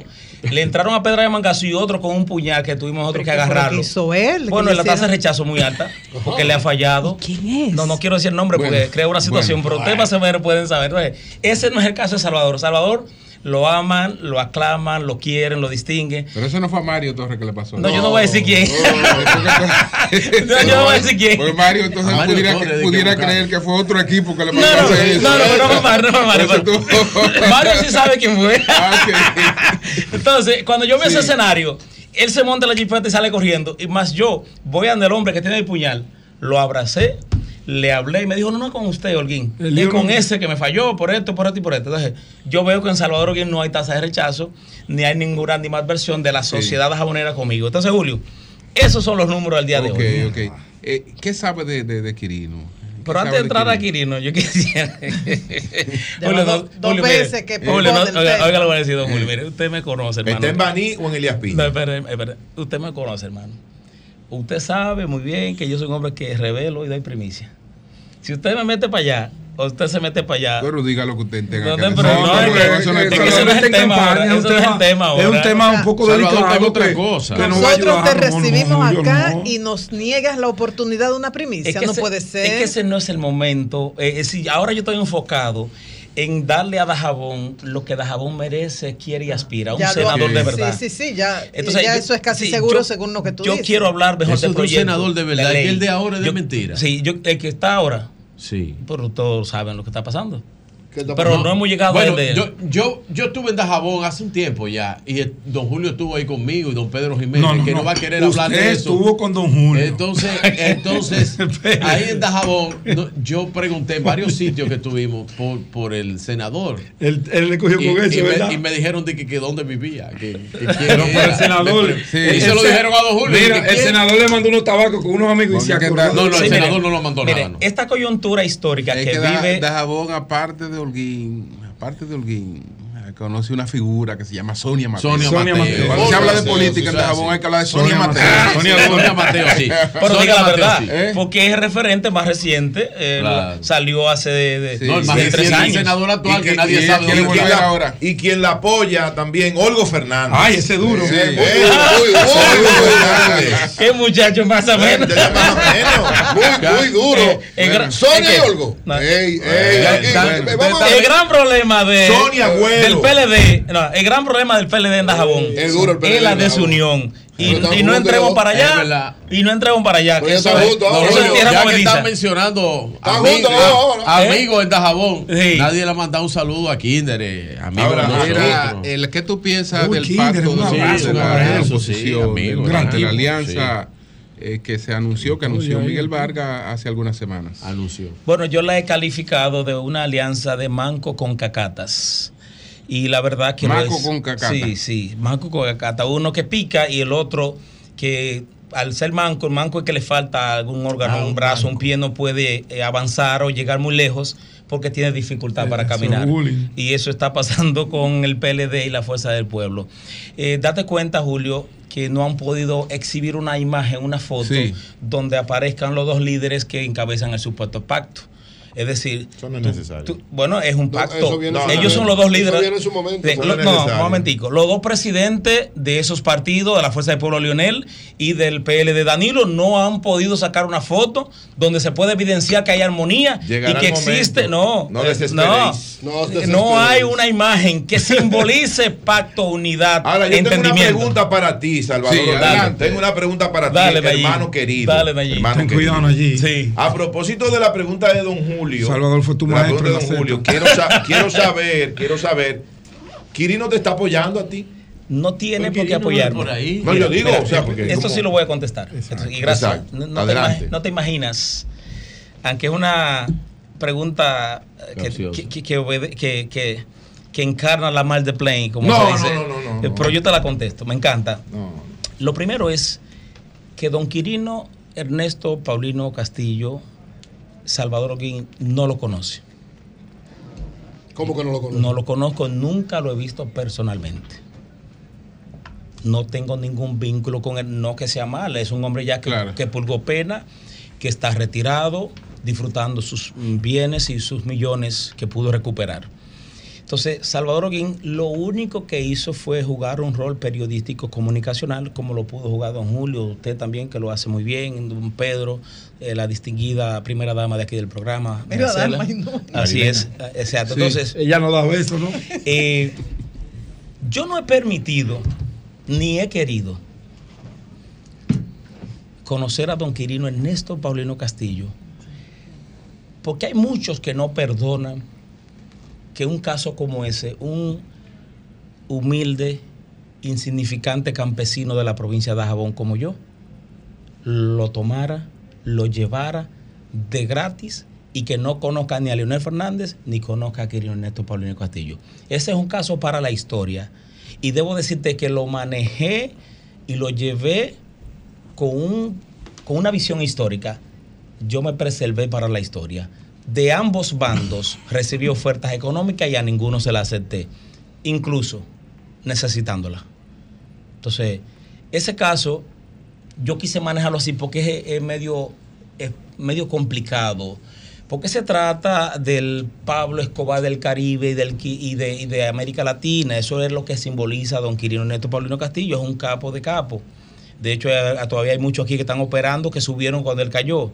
le entraron a pedra de mangazo y otro con un puñal que tuvimos nosotros que ¿Qué fue lo que agarrarlo. hizo él? ¿Qué Bueno, la tasa de rechazo muy alta porque le ha fallado. ¿Quién es? No, no quiero decir el nombre porque Bueno, crea una situación, bueno. pero ustedes más o menos pueden saber. Entonces, ese no es el caso de Salvador. Salvador lo aman, lo aclaman, lo quieren, lo distinguen. Pero eso no fue a Mario Torres que le pasó. No, yo no voy a decir quién. [LAUGHS] No, yo no voy a decir quién. Pues Mario entonces Mario pudiera, Torres, de que pudiera creer que fue otro equipo que le No, pasó no, eso. no, no, no, no, Mario, no, Mario, Mario sí sabe quién fue. Ah, [LAUGHS] Entonces, cuando yo veo ese escenario, él se monta la jipeta y sale corriendo. Y más yo voy ante el hombre que tiene el puñal, lo abracé, le hablé y me dijo, no, no con usted, Holguín. El Es con no- ese que me falló por esto, por esto y por esto. Entonces, yo veo que en Salvador Holguín no hay tasa de rechazo, ni hay ninguna animadversión de la sociedad jabonera conmigo. Entonces, Julio, esos son los números del día de hoy. ok. Eh, ¿Qué sabe de, de, de Quirino? Pero antes de entrar a Quirino, yo quisiera. [LAUGHS] [LAUGHS] Julio, dos- no- dos Julio, mire, veces que Julio, no- oiga, lo que voy a decir, don Julio. Mire, usted me conoce, hermano. ¿Está en Baní o en Elías Piña? No, espere, espere. Usted me conoce, hermano. Usted sabe muy bien que yo soy un hombre que revelo y doy primicia. Si usted me mete para allá, o usted se mete para allá. Pero diga lo que usted tenga No, que no, pero no, es que- eso no es que es- ese no es el tema ahora, es un eso no es el tema- es un ahora. tema un poco Salvador, delicado. tengo otra cosa. que Nosotros te ayudar, no, no, recibimos acá no. y nos niegas la oportunidad de una primicia. Es que no ese- puede ser. Es que ese no es el momento. Eh, eh, ahora yo estoy enfocado en darle a Dajabón lo que Dajabón merece, quiere y aspira. Un Ya lo- senador de verdad. Sí, sí, sí, ya, Entonces, ya yo- eso es casi sí, seguro yo- según lo que tú Yo dices. quiero hablar mejor Eso de es de un proyecto. senador de verdad, ley. que el de ahora es de Yo- mentira. Sí, yo, el que está ahora. Sí. Pero todos saben lo que está pasando. Pero no hemos llegado bueno, a yo, yo, yo estuve en Dajabón hace un tiempo ya y el- don Julio estuvo ahí conmigo y don Pedro Jiménez No, no, que no, no. va a querer hablar de eso. estuvo con don Julio. Entonces, [LAUGHS] entonces [LAUGHS] ahí en Dajabón no, yo pregunté en varios sitios que estuvimos por, por el senador. Él, él le cogió Y, con eso, y ¿verdad? me, y me dijeron de que, que dónde vivía. Que, que Pero por el senador. Sí. Y se lo dijeron a don Julio. Mira, que el quién- senador le mandó unos tabacos con unos amigos y se acordó. No, no, el Sí, mire, senador no lo mandó mire, nada. no. Esta coyuntura histórica Es que, que Da- vive. Dajabón, aparte de Holguín, aparte de Holguín, eh, conoce una figura que se llama Sonia Mateo. Sonia Sonia Mateo. Mateo. Cuando se habla de política en Dajabón hay que hablar de Sonia, Sonia Mateo. Mateo. Sonia Sonia Mateo, sí. Pero Sonia diga la verdad, sí. ¿Eh? porque es el referente más reciente. eh, Claro. Salió hace de, de- No, el más de reciente, tres años. senador actual que nadie sabe volver y la- ahora. Y quien la apoya también, Olgo Fernández. Ay, ese duro. Sí, Olgo Fernández. Qué muchacho más o menos. Muy, [LAUGHS] muy duro. Eh, Sonia y Olgo. Eh, eh, el gran problema de, Sonia Agüero. Del PLD, no, el gran problema del PLD en Dajabón Es duro el PLD es la desunión. Y, no entremos para allá. Y no entremos para allá. Que ya eso es, eso es tierra ya que están mencionando amigos, ¿Eh? amigos en Dajabón, Sí. nadie le ha mandado un saludo a Kinder, eh, de Mira, el que tú piensas Uy, del Kinder, pacto un de, abrazo, un la oposición, amigo, alianza eh, que se anunció, que anunció Miguel. Vargas hace algunas semanas? Anunció. Bueno, yo la he calificado de una alianza de manco con cacatas. Y la verdad que Manco es- con cacata. Sí, sí, manco con cacata. Uno que pica y el otro que al ser manco, el manco es que le falta algún órgano, Ah, un brazo, un pie, no puede eh, avanzar o llegar muy lejos porque tiene dificultad para Eso, caminar. Y eso está pasando con el PLD y la Fuerza del Pueblo. Eh, date cuenta, Julio, que no han podido exhibir una imagen, una foto, Sí. donde aparezcan los dos líderes que encabezan el supuesto pacto. Es decir, Eso no es tú- necesario. tú- bueno, es un pacto. Ellos son los dos Eso líderes. viene en su momento, de- eso lo- no un momentico. Los dos presidentes de esos partidos, de la Fuerza del Pueblo Lionel y del PL de Danilo, no han podido sacar una foto donde se puede evidenciar que hay armonía Llegará y que momento. existe. No, No eh, desesperéis. No no hay una imagen que simbolice [LAUGHS] pacto, unidad, Ahora, yo tengo una entendimiento. pregunta para ti, Salvador. Sí. Tengo una pregunta para Dale, ti, hermano querido. Dale, hermano Ten querido. cuidado allí. Sí. A propósito de la pregunta de don Julio. Salvador fue tu maestro de en don Julio. Quiero, sa- [LAUGHS] quiero saber, quiero saber. ¿Quirino te está apoyando a ti? No tiene Porque por qué apoyarme. por ahí. No, yo digo, o sea, porque. Esto como- sí lo voy a contestar. Esto- y gracias. Exacto. No, no te Adelante. imagi- no te imaginas, aunque es una pregunta eh, que, Capciosa. que, que, que obede- que- que- que encarna la mal de Plain, como No, se dice. no, no, no, no, Eh, no. Pero yo te la contesto, me encanta. No. Lo primero es que don Quirino Ernesto Paulino Castillo, Salvador Oguín, no lo conoce. ¿Cómo que no lo conozco? No lo conozco, nunca lo he visto personalmente. No tengo ningún vínculo con él, no que sea mal, es un hombre ya que, que purgó pena, que está retirado, disfrutando sus bienes y sus millones que pudo recuperar. Entonces, Salvador Oguín lo único que hizo fue jugar un rol periodístico comunicacional, como lo pudo jugar don Julio, usted también, que lo hace muy bien, don Pedro, eh, la distinguida primera dama de aquí del programa. Mira, Marcela. dama, no. Así es, exacto. Sí, Entonces, ella no da besos, ¿no? eh, yo no he permitido ni he querido conocer a don Quirino Ernesto Paulino Castillo, porque hay muchos que no perdonan que un caso como ese, un humilde, insignificante campesino de la provincia de Ajabón como yo, lo tomara, lo llevara de gratis y que no conozca ni a Leonel Fernández ni conozca a Quirino Ernesto Paulino Castillo. Ese es un caso para la historia. Y debo decirte que lo manejé y lo llevé con, un, con una visión histórica. Yo me preservé para la historia. De ambos bandos recibí ofertas económicas y a ninguno se la acepté, incluso necesitándola. Entonces, ese caso yo quise manejarlo así porque es, medio, es medio complicado. Porque se trata del Pablo Escobar del Caribe y, del, y, de, y de América Latina. Eso es lo que simboliza don Quirino Neto Paulino Castillo. Es un capo de capo. De hecho, eh, todavía hay muchos aquí que están operando que subieron cuando él cayó.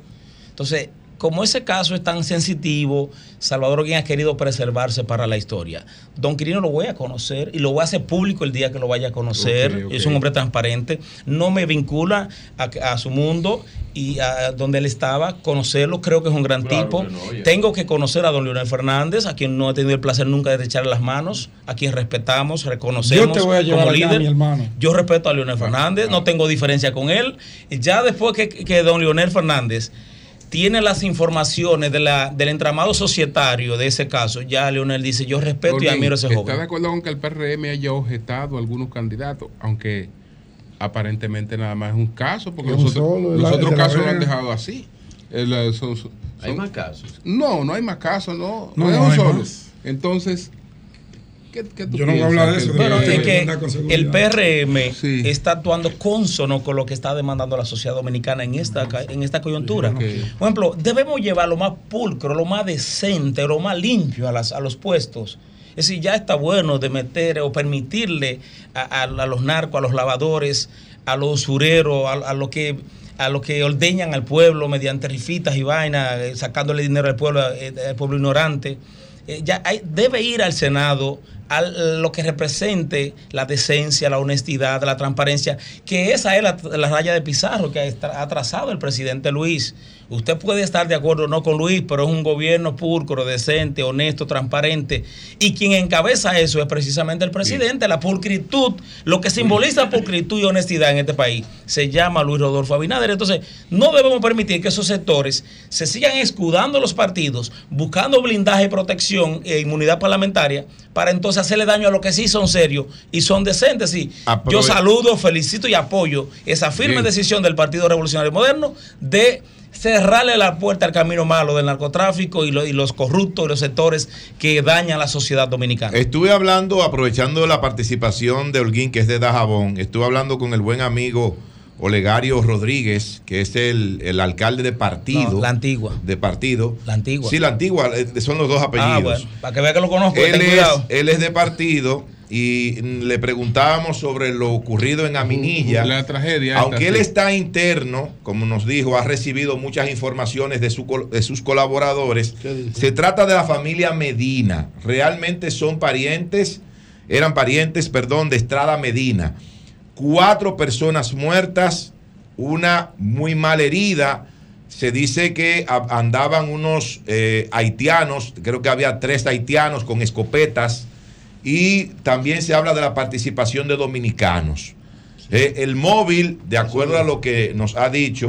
Entonces, como ese caso es tan sensitivo, Salvador Oguín ha querido preservarse para la historia. Don Quirino lo voy a conocer y lo voy a hacer público el día que lo vaya a conocer. Es un hombre transparente. No me vincula a, a su mundo y a donde él estaba. Conocerlo, creo que es un gran Claro tipo. que no, oye. Tengo que conocer a don Leonel Fernández, a quien no he tenido el placer nunca de echarle las manos, a quien respetamos, reconocemos Yo te voy a llevar como líder. mi hermano. Yo respeto a Leonel Fernández, no tengo diferencia con él. Ya después que, que don Leonel Fernández tiene las informaciones de la, del entramado societario de ese caso, ya Leonel dice, yo respeto y admiro a ese ¿Está joven. de acuerdo con que el PRM haya objetado a algunos candidatos? Aunque aparentemente nada más es un caso, porque Es los un otros, solo, los es la- otros es casos lo han dejado así. El, eh, son- son- Hay son- más casos. No, no hay más casos, no. No, No, es no un hay solo. más. Entonces, ¿qué, qué tú Yo no voy a hablar de eso, el- Bueno, es que el PRM está actuando consono con lo que está demandando la sociedad dominicana en esta, en esta coyuntura. Por ejemplo, debemos llevar lo más pulcro, lo más decente, lo más limpio a, las, a los puestos. Es decir, ya está bueno de meter o permitirle a, a- a los narcos, a los lavadores, a los usureros, a, a los que a los que ordeñan al pueblo mediante rifitas y vainas, eh, sacándole dinero al pueblo, eh, al pueblo ignorante. Eh, ya hay- debe ir al Senado a lo que represente la decencia, la honestidad, la transparencia, que esa es la, raya de Pizarro que ha trazado el presidente Luis. Usted puede estar de acuerdo o no con Luis, pero es un gobierno pulcro, decente, honesto, transparente. Y quien encabeza eso es precisamente el presidente. La pulcritud, lo que simboliza pulcritud y honestidad en este país, se llama Luis Rodolfo Abinader. Entonces, no debemos permitir que esos sectores se sigan escudando los partidos, buscando blindaje y protección e inmunidad parlamentaria, para entonces hacerle daño a los que sí son serios y son decentes. Aprove- yo saludo, felicito y apoyo esa firme Bien. decisión del Partido Revolucionario Moderno de cerrarle la puerta al camino malo del narcotráfico y, lo- y los corruptos y los sectores que dañan la sociedad dominicana. Estuve hablando, aprovechando la participación de Holguín, que es de Dajabón, estuve hablando con el buen amigo Olegario Rodríguez, que es el, el alcalde de partido. No, la antigua. De partido. La antigua. Sí, la antigua, eh, son los dos apellidos. Ah, bueno, para que vea que lo conozco, es, él es de partido y le preguntábamos sobre lo ocurrido en Aminilla. La tragedia. Aunque esta, él sí. está interno, como nos dijo, ha recibido muchas informaciones de, su col- de sus colaboradores. Se trata de la familia Medina. Realmente son parientes, eran parientes, perdón, de Estrada Medina. Cuatro personas muertas, una muy mal herida. Se dice que andaban unos eh, haitianos, creo que había tres haitianos con escopetas, y también se habla de la participación de dominicanos. Eh, el móvil, de acuerdo a lo que nos ha dicho,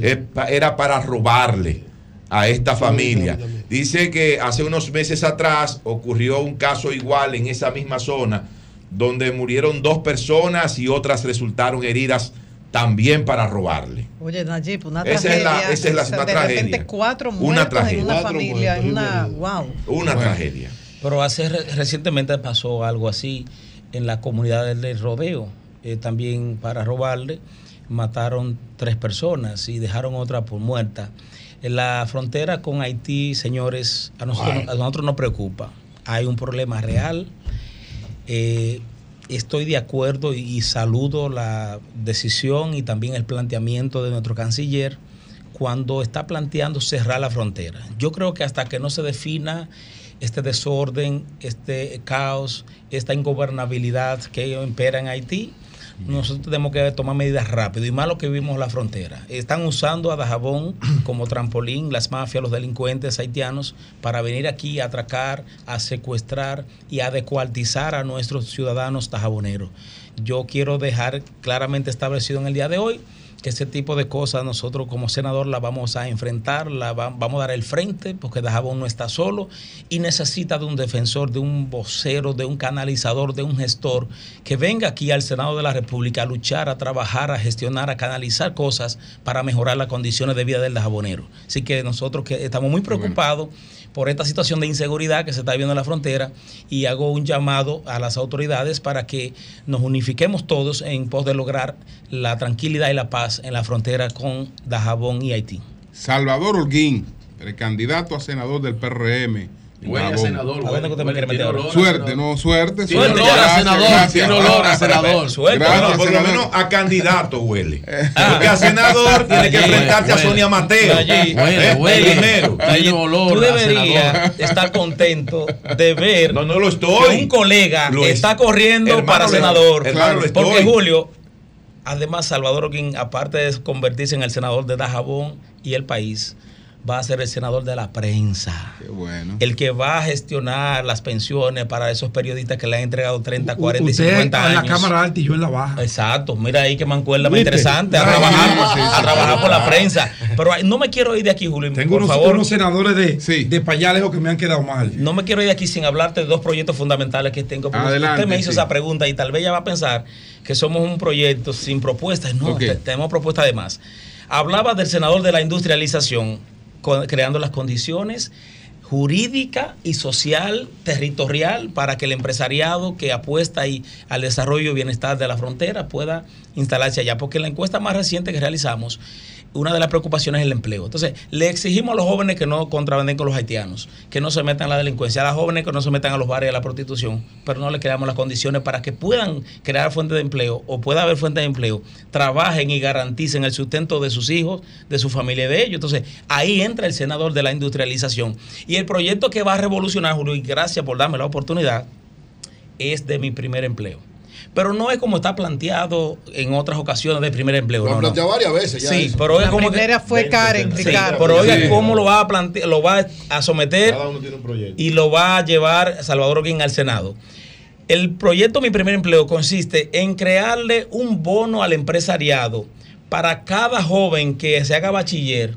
eh, era para robarle a esta familia. Dice que hace unos meses atrás ocurrió un caso igual en esa misma zona, donde murieron dos personas y otras resultaron heridas también para robarle. Oye, Nayib, una Esa es tragedia. la- esa es la- o sea, una de tragedia. repente cuatro Una muertos tragedia. en una Cuatro familia, en una... Wow. Una Bueno. tragedia. Pero hace re- recientemente pasó algo así en la comunidad del- rodeo. Eh, también para robarle mataron tres personas y dejaron otra por muerta. En la frontera con Haití, señores, a nosotros, a nosotros nos preocupa. Hay un problema real. Eh, estoy de acuerdo y, y saludo la decisión y también el planteamiento de nuestro canciller cuando está planteando cerrar la frontera. Yo creo que hasta que no se defina este desorden, este caos, esta ingobernabilidad que impera en Haití, nosotros tenemos que tomar medidas rápido y más lo que vimos en la frontera. Están usando a Dajabón [CLEARS THROAT] como trampolín las mafias, los delincuentes haitianos para venir aquí a atracar, a secuestrar y a descuartizar a nuestros ciudadanos dajaboneros. Yo quiero dejar claramente establecido en el día de hoy que ese tipo de cosas nosotros como senador la vamos a enfrentar, la va- vamos a dar el frente, porque Dajabón no está solo y necesita de un defensor, de un vocero, de un canalizador, de un gestor que venga aquí al Senado de la República a luchar, a trabajar, a gestionar, a canalizar cosas para mejorar las condiciones de vida del dajabonero. Así que nosotros que estamos muy preocupados por esta situación de inseguridad que se está viendo en la frontera y hago un llamado a las autoridades para que nos unifiquemos todos en pos de lograr la tranquilidad y la paz en la frontera con Dajabón y Haití. Salvador Holguín, precandidato a senador del PRM. Huele a senador, ¿A dónde que usted me quiere meter ahora? Suerte, no, suerte. Tiene suerte. olor a Gracias, senador, gracias. tiene olor a senador. [LAUGHS] Suerte. Por lo menos a candidato huele. Ah. [LAUGHS] Porque a senador tiene que enfrentarse a. Sonia Mateo. Allí. Huele, ¿Eh? huele. Primero. Allí, Tiene olor tú deberías estar contento de ver No, no lo estoy. que un colega Lo es- está corriendo Hermano, para lo- senador. hermano, lo estoy. porque Julio, además Salvador Oquín, aparte de convertirse en el senador de Dajabón y el país, va a ser el senador de la prensa. Qué bueno. El que va a gestionar las pensiones para esos periodistas que le han entregado 30, 40 y Usted 50 en años. la cámara alta y yo en la baja. Exacto, mira ahí que mancuerda más interesante, a trabajar, sí, sí, a sí, trabajar sí. por la prensa. Pero no me quiero ir de aquí, Julio, Tengo por unos, favor. unos senadores de, de Payalejo que me han quedado mal. No me quiero ir de aquí sin hablarte de dos proyectos fundamentales que tengo. porque Adelante, usted me hizo sí. esa pregunta y tal vez ella va a pensar que somos un proyecto sin propuestas. No, tenemos propuestas de más. Hablaba del senador de la industrialización, creando las condiciones jurídica y social, territorial, para que el empresariado que apuesta ahí al desarrollo y bienestar de la frontera pueda instalarse allá. Porque la encuesta más reciente que realizamos, una de las preocupaciones es el empleo. Entonces, le exigimos a los jóvenes que no contrabanden con los haitianos, que no se metan a la delincuencia, a los jóvenes que no se metan a los bares y a la prostitución, pero no le creamos las condiciones para que puedan crear fuentes de empleo o pueda haber fuentes de empleo, trabajen y garanticen el sustento de sus hijos, de su familia y de ellos. Entonces, ahí entra el senador de la industrialización. Y el proyecto que va a revolucionar, Julio, y gracias por darme la oportunidad, es de mi primer empleo. Pero no es como está planteado en otras ocasiones de primer empleo. Lo han no, no. planteado varias veces ya Sí, eso. pero es La como que- primera fue Karen, Sí, pero oiga, Sí. ¿cómo lo va a plantear? Lo va a someter Cada uno tiene un proyecto. y lo va a llevar Salvador Oquín al Senado. El proyecto Mi Primer Empleo consiste en crearle un bono al empresariado para cada joven que se haga bachiller,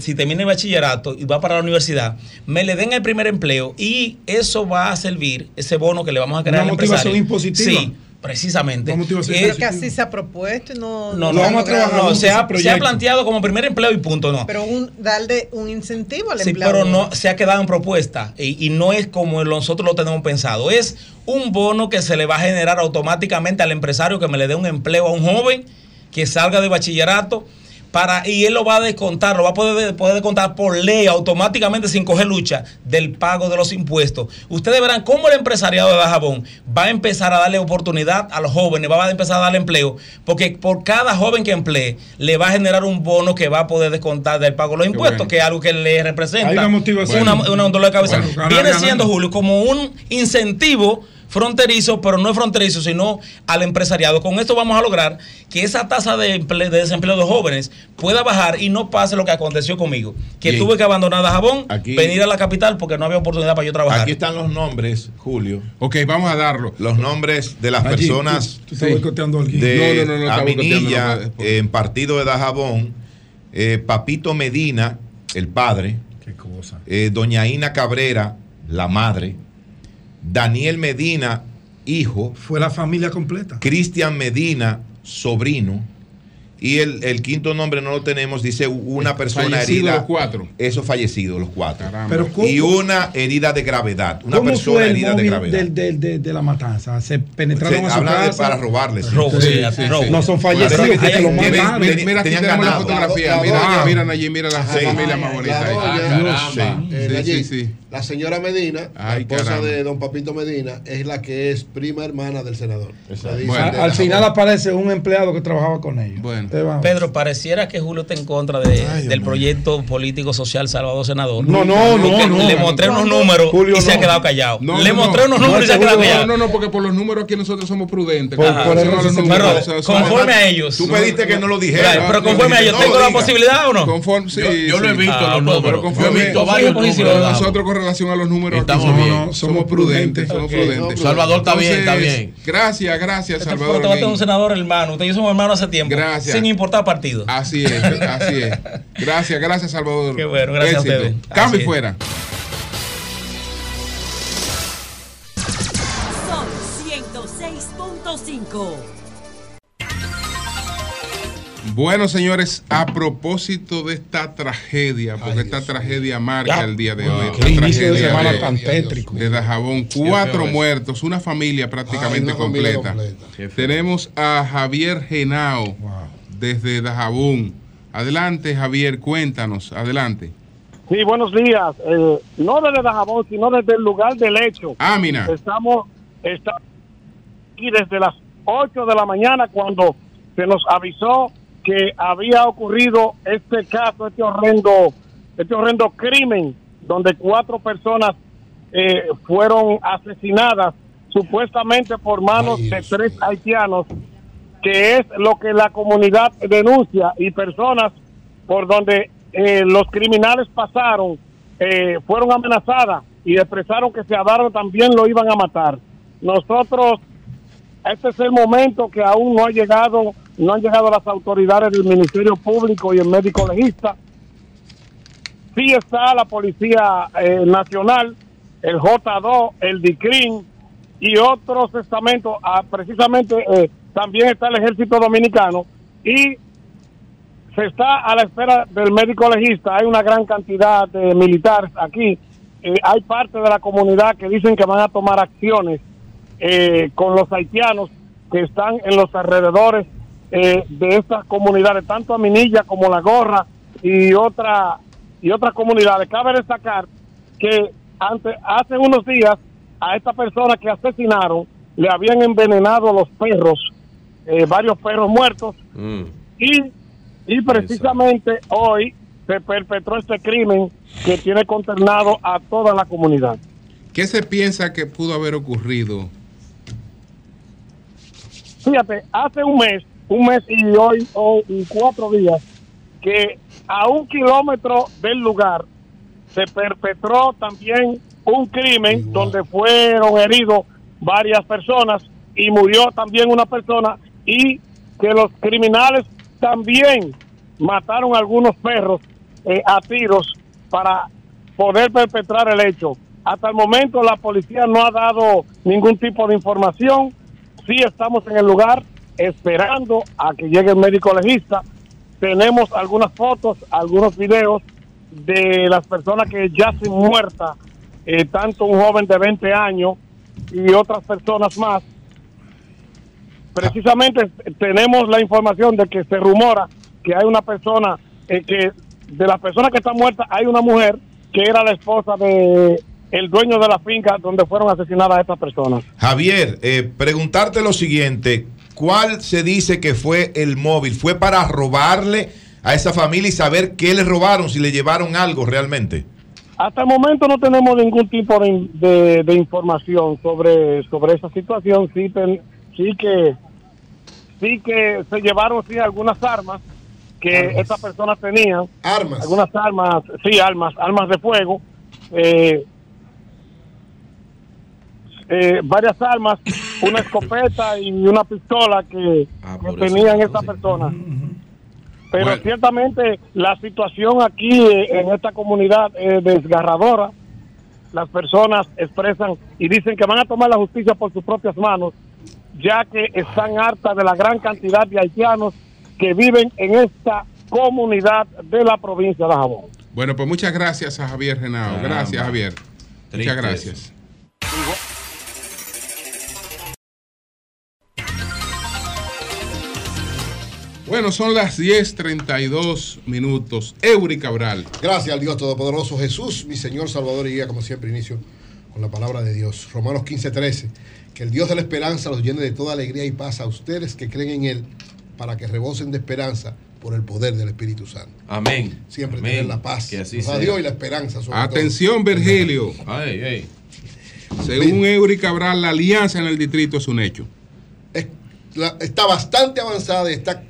si termina el bachillerato y va para la universidad, me le den el primer empleo y eso va a servir, ese bono que le vamos a crear Una al motivación empresario. impositiva. Sí, precisamente. Es- Pero que así se ha propuesto y no, no, no no, se ha no, logrado. no, se, ha, se ha proyecto. planteado como primer empleo y punto, no. Pero un, darle un incentivo al Sí, empleado. pero no se ha quedado en propuesta y, y no es como nosotros lo tenemos pensado. Es un bono que se le va a generar automáticamente al empresario que me le dé un empleo a un joven que salga de bachillerato para y él lo va a descontar, lo va a poder, poder descontar por ley automáticamente sin coger lucha del pago de los impuestos. Ustedes verán cómo el empresariado de Dajabón va a empezar a darle oportunidad a los jóvenes, va a empezar a darle empleo, porque por cada joven que emplee le va a generar un bono que va a poder descontar del pago de los impuestos, bueno. que es algo que le representa Hay una motivación. una, una un dolor de cabeza. Bueno, Viene siendo, Julio, como un incentivo fronterizo, pero no es fronterizo, sino al empresariado. Con esto vamos a lograr que esa tasa de, de desempleo de jóvenes pueda bajar y no pase lo que aconteció conmigo, que Bien. tuve que abandonar Dajabón, Aquí- venir a la capital porque no había oportunidad para yo trabajar. Aquí están los nombres, Julio. Ok, vamos a darlo. Los nombres de las Allí, personas Tú, tú estás boicoteando a alguien. de No, no, no, no, está Aminilla en partido de Dajabón, eh, Papito Medina, el padre, Qué cosa. eh, Doña Ina Cabrera, la madre, Daniel Medina, hijo, Fue la familia completa. Cristian Medina, sobrino, Y el, el quinto nombre no lo tenemos, dice una persona Fallecidos herida. los cuatro. Eso fallecidos los cuatro. Pero ¿cómo- y una herida de gravedad. Una ¿Cómo persona fue el herida de móvil gravedad. del- del- de, de la matanza? ¿Se penetraron Se a su habla de casa? para robarle, sí. Robo, Sí, sí. No son fallecidos, que que se lo mataron. Mira, aquí tenían tenemos la ganado. fotografía. La Mira, doña- mira, Nayib, mira la Sí. familia más La bonita. doña, Sí, eh, sí, Nayib, sí, sí. La señora Medina, la Ay, esposa caramba. de don Papito Medina, es la que es prima hermana del senador. De al final aparece un empleado que trabajaba con ellos. Bueno. Pedro, pareciera que Julio está en contra de- del proyecto político social Salvador Senador. No, no, no. Le mostré unos números Julio, y se ha quedado callado. No, le no, mostré no. unos números y se ha No, quedado no, callado. No, no, porque por los números aquí nosotros somos prudentes. Por- eso a los números, pero o sea, somos- conforme a ellos. Tú pediste que no lo dijera. Claro, pero conforme a ellos, ¿tengo la posibilidad o no? Conforme, sí, Yo- yo lo he visto, los pero números. conforme- Yo he visto varios a números. Nosotros con relación a los números Estamos somos, bien. somos prudentes. Somos prudentes. Salvador está bien, está bien. Gracias, gracias, Este Salvador. fue Lin. un senador hermano. Usted y yo somos hermanos hace tiempo. Gracias. Sin importar partido. Así es, así es. Gracias, gracias, Salvador. Qué bueno, gracias a Éxito. ustedes. Cambio Así y es. fuera. Sol 106.5. Bueno, señores, a propósito de esta tragedia, porque esta tragedia marca Ya. el día de hoy. Qué inicio de tragedia semana de- tan tétrico. De Dajabón, cuatro muertos, una familia prácticamente Ay, una familia completa. Tenemos a Javier Genao desde Dajabón. Adelante, Javier, cuéntanos, adelante. Sí, buenos días. Eh, no desde Dajabón, sino desde el lugar del hecho. Ah, mira. Estamos, estamos aquí desde las 8 de la mañana cuando se nos avisó que había ocurrido este caso, este horrendo, este horrendo crimen, donde cuatro personas eh, fueron asesinadas supuestamente por manos de tres haitianos, que es lo que la comunidad denuncia y personas por donde eh, los criminales pasaron, eh, fueron amenazadas y expresaron que si a Dardo también lo iban a matar. Nosotros, este es el momento que aún no ha llegado, no han llegado las autoridades del Ministerio Público y el médico legista. Sí está la Policía eh, Nacional, el J2, el DICRIN y otros estamentos, ah, precisamente eh, también está el Ejército Dominicano y se está a la espera del médico legista. Hay una gran cantidad de militares aquí. Eh, hay parte de la comunidad que dicen que van a tomar acciones eh, con los haitianos que están en los alrededores eh, de estas comunidades, tanto Aminilla como La Gorra y otra y otras comunidades. Cabe destacar que ante, hace unos días a esta persona que asesinaron le habían envenenado los perros, eh, varios perros muertos, y, y precisamente hoy se perpetró este crimen que tiene consternado a toda la comunidad. ¿Qué se piensa que pudo haber ocurrido? Fíjate, hace un mes, un mes y hoy, hoy y cuatro días, que a un kilómetro del lugar se perpetró también un crimen donde fueron heridos varias personas y murió también una persona y que los criminales también mataron algunos perros eh, a tiros para poder perpetrar el hecho. Hasta el momento la policía no ha dado ningún tipo de información. Sí estamos en el lugar esperando a que llegue el médico legista. Tenemos algunas fotos, algunos videos de las personas que yacen muertas, eh, tanto un joven de 20 años y otras personas más. Precisamente tenemos la información de que se rumora que hay una persona, eh, que de las personas que están muertas hay una mujer que era la esposa de el dueño de la finca donde fueron asesinadas estas personas. Javier, eh, preguntarte lo siguiente, ¿cuál se dice que fue el móvil? ¿Fue para robarle a esa familia y saber qué le robaron, si le llevaron algo realmente? Hasta el momento no tenemos ningún tipo de, de- de información sobre, sobre esa situación. Sí, ten- sí que sí que se llevaron sí algunas armas que estas personas tenían. Armas. Algunas armas, sí, armas, armas de fuego. eh, eh, varias armas, una escopeta y una pistola que, que por eso, tenían estas personas. Pero ciertamente la situación aquí eh, en esta comunidad es desgarradora. Las personas expresan y dicen que van a tomar la justicia por sus propias manos, ya que están hartas de la gran cantidad de haitianos que viven en esta comunidad de la provincia de Jabón. Bueno, pues muchas gracias a Javier Renao. Caramba. Gracias, Javier. Triste Muchas gracias. Bueno, son las 10:32 minutos. Eury Cabral. Gracias al Dios Todopoderoso Jesús, mi Señor Salvador y guía, como siempre inicio con la palabra de Dios. Romanos 15, 13. Que el Dios de la esperanza los llene de toda alegría y paz a ustedes que creen en Él, para que rebosen de esperanza por el poder del Espíritu Santo. Amén. Siempre Amén. tener la paz. Que así sea. Dios y la esperanza. sobre Atención, todo. Virgilio. Ay, ay. Según Eury Cabral, la alianza en el distrito es un hecho. La- está bastante avanzada y está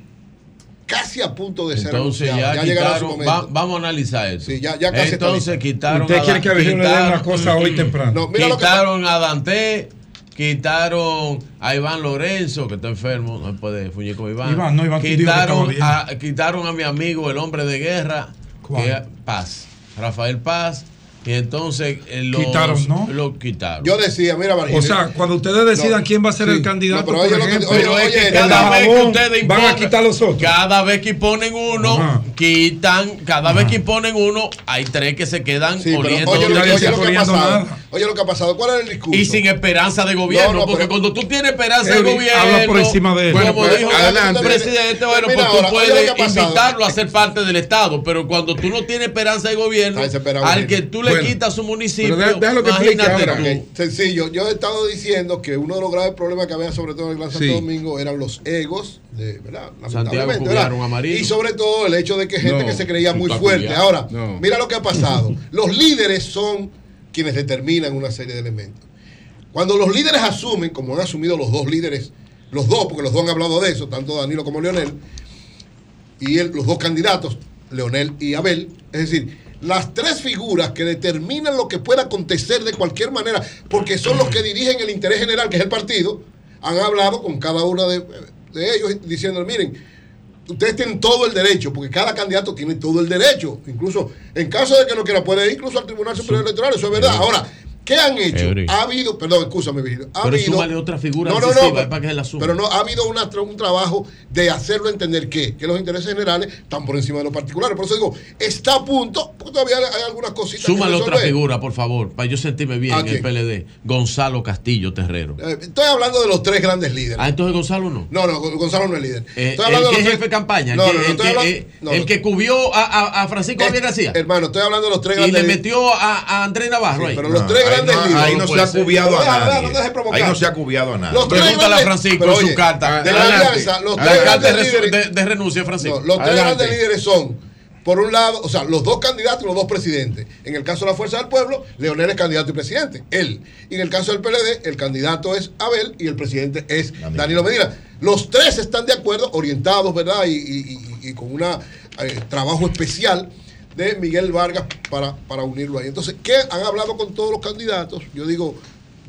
casi a punto de ser Entonces ya, llegará su quitaron, momento. va- vamos a analizar eso. Sí, ya- ya casi está Entonces quitaron Usted quiere que Virgilio le den una cosa hoy temprano. No, mira lo que- quitaron a Dante, quitaron a Iván Lorenzo, que está enfermo, no puede fuñir con Iván. Iván, no, Iván quitaron, a, quitaron a mi amigo, el hombre de guerra, ¿Cuál? que- Paz, Rafael Paz, y entonces eh, los, Quitaron, ¿no? Lo quitaron. Yo decía, mira, Virgilio. O sea, cuando ustedes decidan No, quién va a ser sí. el candidato, No, pero por oye lo que- ejemplo, oye, Pero es que oye, cada vez que ustedes van a quitar los otros. Cada vez que imponen uno, Ajá. quitan. Cada vez que imponen uno, hay tres que se quedan Sí, pero oliendo. oye, lo que- nadie oye está lo que ha pasado. nada. Oye lo que ha pasado. ¿Cuál es el discurso? y sin esperanza de gobierno, No, no, porque pero- cuando tú tienes esperanza de gobierno, habla por encima de él. como Bueno, pues, dijo adelante. el presidente, bueno, pues tú oye puedes invitarlo a ser parte del Estado, pero cuando tú no tienes esperanza de gobierno, al que tú le Bueno, quitas su municipio, pero déjalo que explique ahora. Sencillo, yo he estado diciendo que uno de los graves problemas que había, sobre todo en el Gran Santo Sí. Domingo, eran los egos, de, ¿verdad? Santiago Lamentablemente, ¿verdad? Y sobre todo el hecho de que gente No, que se creía muy fuerte. Ahora, No. mira lo que ha pasado. [LAUGHS] Los líderes son quienes determinan una serie de elementos. Cuando los líderes asumen, como han asumido los dos líderes, los dos, porque los dos han hablado de eso, tanto Danilo como Leonel, y el- los dos candidatos, Leonel y Abel, es decir, las tres figuras que determinan lo que pueda acontecer de cualquier manera, porque son los que dirigen el interés general, que es el partido, han hablado con cada uno de, de ellos diciendo, miren, ustedes tienen todo el derecho, porque cada candidato tiene todo el derecho, incluso en caso de que no quiera, puede ir incluso al Tribunal Superior Electoral, eso es verdad. Ahora, ¿qué han hecho? Ha habido, perdón, escúchame, Virgilio, ha Pero habido, súmale otra figura no, no, no, pero, para que se la suma. pero no, ha habido una un trabajo de hacerlo entender que, que los intereses generales están por encima de los particulares. Por eso digo, está a punto, porque todavía hay algunas cositas Súmale otra figura, por favor, para yo sentirme bien ¿A en el? PLD. Gonzalo Castillo Terrero. Eh, Estoy hablando de los tres grandes líderes. Ah, entonces Gonzalo no. No, no, Gonzalo no es líder. Eh, Estoy el hablando que de es los jefe tres- de campaña, No, que- no, no, el, que, hablando- eh, no, el no. que cubrió a, a- a Francisco Javier García Hermano, estoy hablando de los tres y grandes le líderes. metió a, a Andrés Navarro Sí, ahí. pero los tres ahí grandes no, líderes. ahí no se ha cubiado a nadie. Ahí no se ha cubiado a nadie. Pregúntale a Francisco en su carta de la alianza, los tres La carta grandes de, líderes. de- de renuncia, Francisco. Los tres grandes líderes son, por un lado, o sea, los dos candidatos y los dos presidentes. En el caso de la Fuerza del Pueblo, Leonel es candidato y presidente, él. Y en el caso del PLD, el candidato es Abel y el presidente es Danilo Medina. Los tres están de acuerdo, orientados, ¿verdad? Y, y- y- y con un trabajo especial de Miguel Vargas para, para unirlo ahí. Entonces, ¿qué han hablado con todos los candidatos? Yo digo,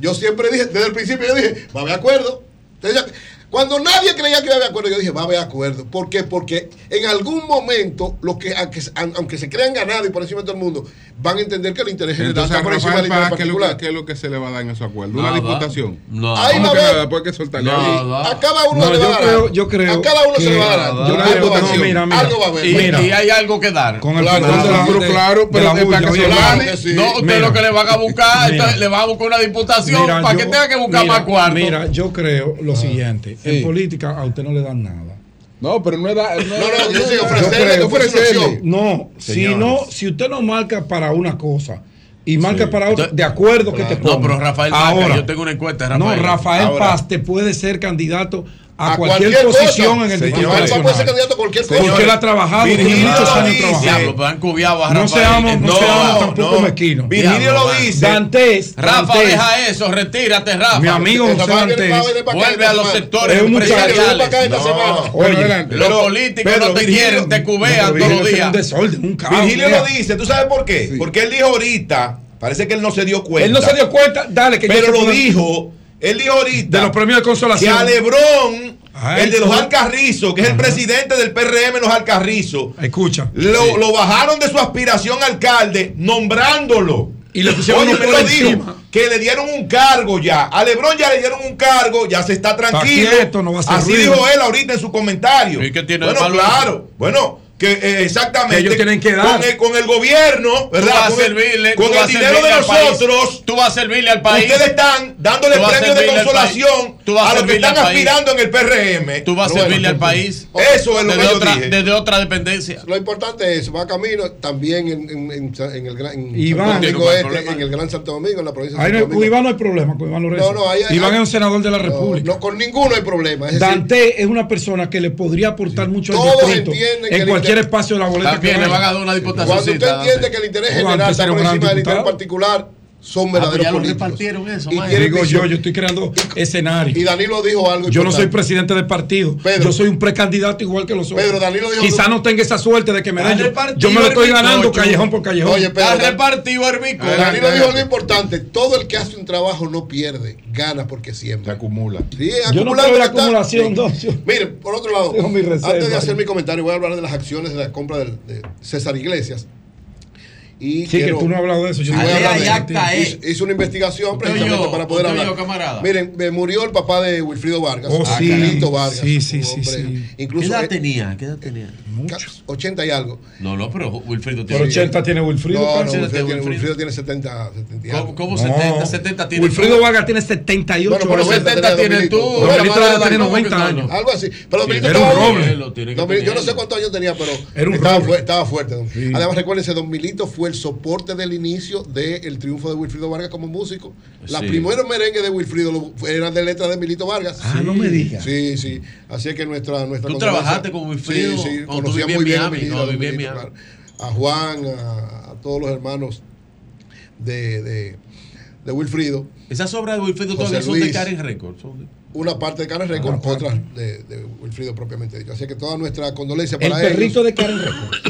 yo siempre dije, desde el principio yo dije, va a acuerdo. Entonces, cuando nadie creía que iba a haber acuerdo, yo dije, va a haber acuerdo. ¿Por qué? Porque en algún momento, los que, aunque, aunque se crean ganados y por encima de todo el mundo, van a entender que el interés general Entonces, está por encima del interés Paz, ¿qué es, lo particular. que, qué es lo que se le va a dar en esos acuerdos? Una diputación. No. Ahí ¿Cómo va a que haber-? Después que soltarle. Nada. A cada uno No, le va a dar. yo creo a cada uno se le va a dar. yo creo- mira, mira. Algo va a haber. Y, Mira. y hay algo que dar. Con el Claro, claro, pero se. No, ustedes Mira. lo que le van a buscar, le van a buscar una diputación para que tenga que buscar más cuarto. Mira, yo creo lo siguiente. Sí. En política a usted no le dan nada. No, pero no es da- no, No, no, yo no, ofrecerle, no, ofrecerle si no, si usted no marca para una cosa y marca Sí. para otra, de acuerdo que te ponga. No, pero Rafael Marca, Ahora, yo tengo una encuesta de No, Rafael. Rafael Ahora. Paz te puede ser candidato a, A cualquier, cualquier cosa. posición en el. Distrito Rafael Paz puede ser Nacional. candidato a cualquier cosa. Porque él ha trabajado, tiene muchos años dice. trabajando. Diablo, pero han cubiado a No seamos, no, No, seamos tampoco no. mezquinos. Virgilio Diablo, lo dice. Dantes, Rafa, Dantes, deja eso, retírate, Rafa. mi amigo José Dantes, Vuelve a los sectores empresariales. Oye. Los políticos no te Virgilio- quieren, te cubean todos los días. un desorden, un caos. Virgilio lo dice, ¿tú sabes por qué? Porque él dijo ahorita, parece que él no se dio cuenta. Él no se dio cuenta, dale, que yo Pero lo dijo, él dijo ahorita de los premios de que consolación. a Lebrón, Ay, el de los. Alcarrizos, que es el presidente del PRM los Alcarrizos, Escucha. lo, lo bajaron de su aspiración a alcalde, nombrándolo Y le pusieron Oye, me lo dijo, encima. que le dieron un cargo ya. A Lebron ya le dieron un cargo, ya se está tranquilo. quieto, no va a Así ruido. dijo él ahorita en su comentario. ¿Y qué tiene de bueno, malo claro. Bueno, que eh, exactamente. Que ellos tienen que dar. Con el, con el gobierno, Tú ¿verdad? vas a con el, servirle, con el dinero de país. nosotros. Tú vas a servirle al país. Ustedes están dándole premios de consolación a a los que están aspirando en el PRM. Tú vas a Bueno, servirle al país. Eso es lo desde que yo otra, dije. Desde otra dependencia. Lo importante es, va camino también en, en, en, en el gran Iván. Santo Domingo No hay Este, problema. en el Gran Santo Domingo, en la provincia de Ahí no Santo hay- Domingo. con Iván no hay problema, con Iván Lorenzo. No, no, hay- Iván hay- es un senador de la No, República. No, con ninguno hay problema. Es decir, Dante es una persona que le podría aportar mucho al Todos entienden que cualquier espacio de la boleta También que le van a dar una diputación. Cuando usted entiende que el interés general está por encima del interés particular, son Ah, verdaderos ya lo políticos. repartieron eso, Y Digo visión. yo, yo estoy creando escenario. Y Danilo dijo algo Yo no soy presidente de partido. Pedro. yo soy un precandidato igual que los otros. Pedro, Danilo dijo- Quizá no tenga esa suerte de que me den. Yo, me lo estoy ganando callejón por callejón. Oye, Pedro, Está Dan- repartido el bico. Danilo dijo algo importante. Todo el que hace un trabajo no pierde, gana porque Se siempre. acumula. Sí, yo no creo la acumulación, no, yo- Miren, por otro lado, Tengo mi reserva. antes de hacer mi comentario, voy a hablar de las acciones de la compra del- de César Iglesias. Y Sí, quiero- que tú no has hablado de eso. Yo Sí, no voy a hablar de eh. Hizo- Hizo una investigación precisamente yo, para poder hablar. yo, camarada. Miren, me murió el papá de Wilfrido Vargas, Oh, sí. Angelito Vargas. Sí, sí, hombre, sí. ¿Qué Incluso edad eh, tenía? ¿Qué edad tenía? 80 y algo. No, no, pero Wilfrido tiene. 80 tiene Wilfrido. No, no. Wilfrido, tiene, Wilfrido. Wilfrido tiene 70, 70 y ¿Cómo, algo. cómo No. 70? 70 tiene. Wilfrido. Vargas tiene 78 Bueno, pero años. 70 tienes tú. Dominito. Tener ¿cómo 90 que no? años. Algo así. Pero Dominito Era un estaba tiene yo no sé cuántos años tenía, pero Era un estaba, roble. fu- estaba fuerte. Además, recuérdense, Don Milito fue el soporte del inicio del triunfo de Wilfrido Vargas como músico. Los Sí. primeros merengues de Wilfrido eran de letra de Milito Vargas. Ah, no me digas. Sí, sí. Así es que nuestra. nuestra ¿Tú trabajaste con Wilfrido Sí, sí. Conocía muy en bien a Miami? Milito, No, a don vivía en Milito, Miami. claro. A Juan, a, a todos los hermanos de, de, de Wilfrido. Esas obras de Wilfrido todavía son de. Karen Records. Una parte de Karen Records, otra de, de Wilfrido propiamente dicho. Así que toda nuestra condolencia El para perrito ellos. de Karen Records.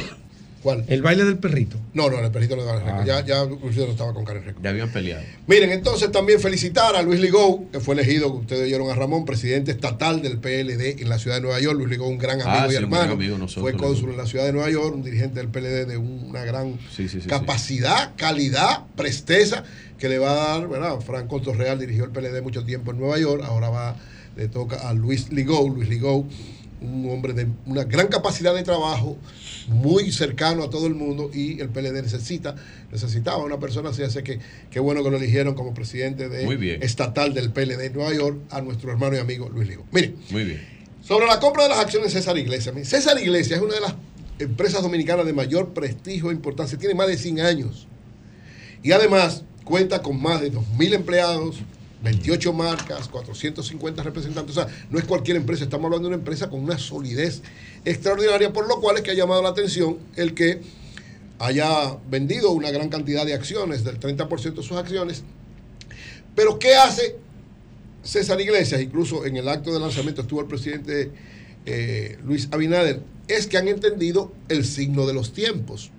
¿Cuál? El baile del perrito. No, no, el perrito no Ah. Ya, ya Wilfrido no estaba con Karen Records. Ya habían peleado. Miren, entonces también felicitar a Luis Ligou, que fue elegido, ustedes oyeron a Ramón, presidente estatal del PLD en la ciudad de Nueva York. Luis Ligou, un gran amigo Ah, y sí, un gran hermano. amigo de nosotros, fue cónsul en la ciudad de Nueva York, un dirigente del PLD de una gran Sí, sí, sí, capacidad, calidad, presteza que le va a dar, ¿verdad? Franco Torreal dirigió el PLD mucho tiempo en Nueva York, ahora va, le toca a Luis Ligou, Luis Ligou, un hombre de una gran capacidad de trabajo, muy cercano a todo el mundo y el PLD necesita, necesitaba una persona así, así que qué bueno que lo eligieron como presidente de Muy bien. estatal del PLD de Nueva York a nuestro hermano y amigo Luis Ligou. Miren, Muy bien. sobre la compra de las acciones de César Iglesias. Mire, César Iglesias es una de las empresas dominicanas de mayor prestigio e importancia. Tiene más de 100 años. Y además cuenta con más de 2.000 empleados, 28 marcas, 450 representantes. O sea, no es cualquier empresa. Estamos hablando de una empresa con una solidez extraordinaria, por lo cual es que ha llamado la atención el que haya vendido una gran cantidad de acciones, del 30% de sus acciones. Pero ¿qué hace César Iglesias, incluso en el acto de lanzamiento estuvo el presidente eh, Luis Abinader, es que han entendido el signo de los tiempos.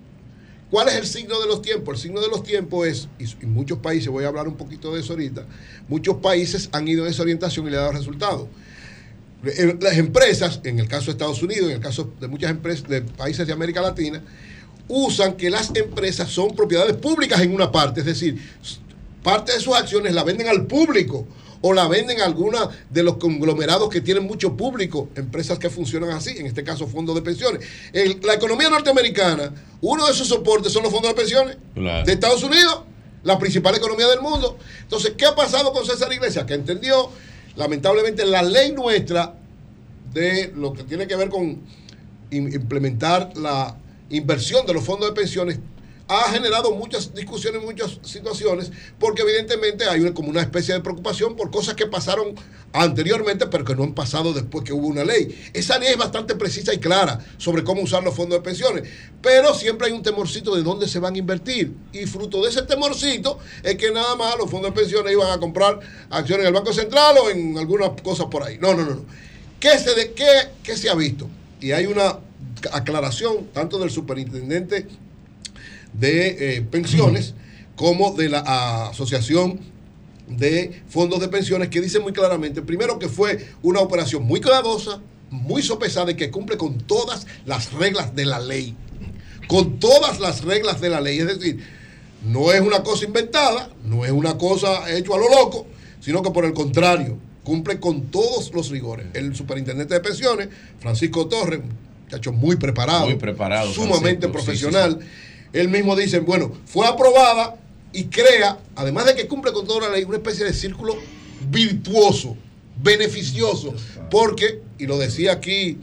¿Cuál es el signo de los tiempos? El signo de los tiempos es, y muchos países, voy a hablar un poquito de eso ahorita, muchos países han ido en esa orientación y le han dado resultados. Eh, Las empresas, en el caso de Estados Unidos, en el caso de muchas empresas de países de América Latina, usan que las empresas son propiedades públicas en una parte, es decir, parte de sus acciones la venden al público o la venden a alguna de los conglomerados que tienen mucho público, empresas que funcionan así, en este caso fondos de pensiones. En la economía norteamericana, uno de sus soportes son los fondos de pensiones Claro. de Estados Unidos, la principal economía del mundo. Entonces, ¿qué ha pasado con César Iglesias? Que entendió, lamentablemente, la ley nuestra de lo que tiene que ver con im- implementar la inversión de los fondos de pensiones ha generado muchas discusiones, muchas situaciones, porque evidentemente hay una, como una especie de preocupación por cosas que pasaron anteriormente, pero que no han pasado después que hubo una ley. Esa ley es bastante precisa y clara sobre cómo usar los fondos de pensiones, pero siempre hay un temorcito de dónde se van a invertir. Y fruto de ese temorcito es que nada más los fondos de pensiones iban a comprar acciones en el Banco Central o en algunas cosas por ahí. No, no, no. no. ¿Qué se, qué, qué se ha visto? Y hay una aclaración tanto del superintendente de eh, pensiones como de la asociación de fondos de pensiones que dice muy claramente, primero que fue una operación muy cuidadosa, muy sopesada y que cumple con todas las reglas de la ley. Con todas las reglas de la ley. Es decir, no es una cosa inventada, no es una cosa hecho a lo loco, sino que por el contrario, cumple con todos los rigores. El superintendente de pensiones, Francisco Torres, un muchacho muy preparado, Muy preparado, sumamente Francisco, sí, sí, profesional, él mismo dice, bueno, fue aprobada y crea, además de que cumple con toda la ley, una especie de círculo virtuoso, beneficioso, porque, y lo decía aquí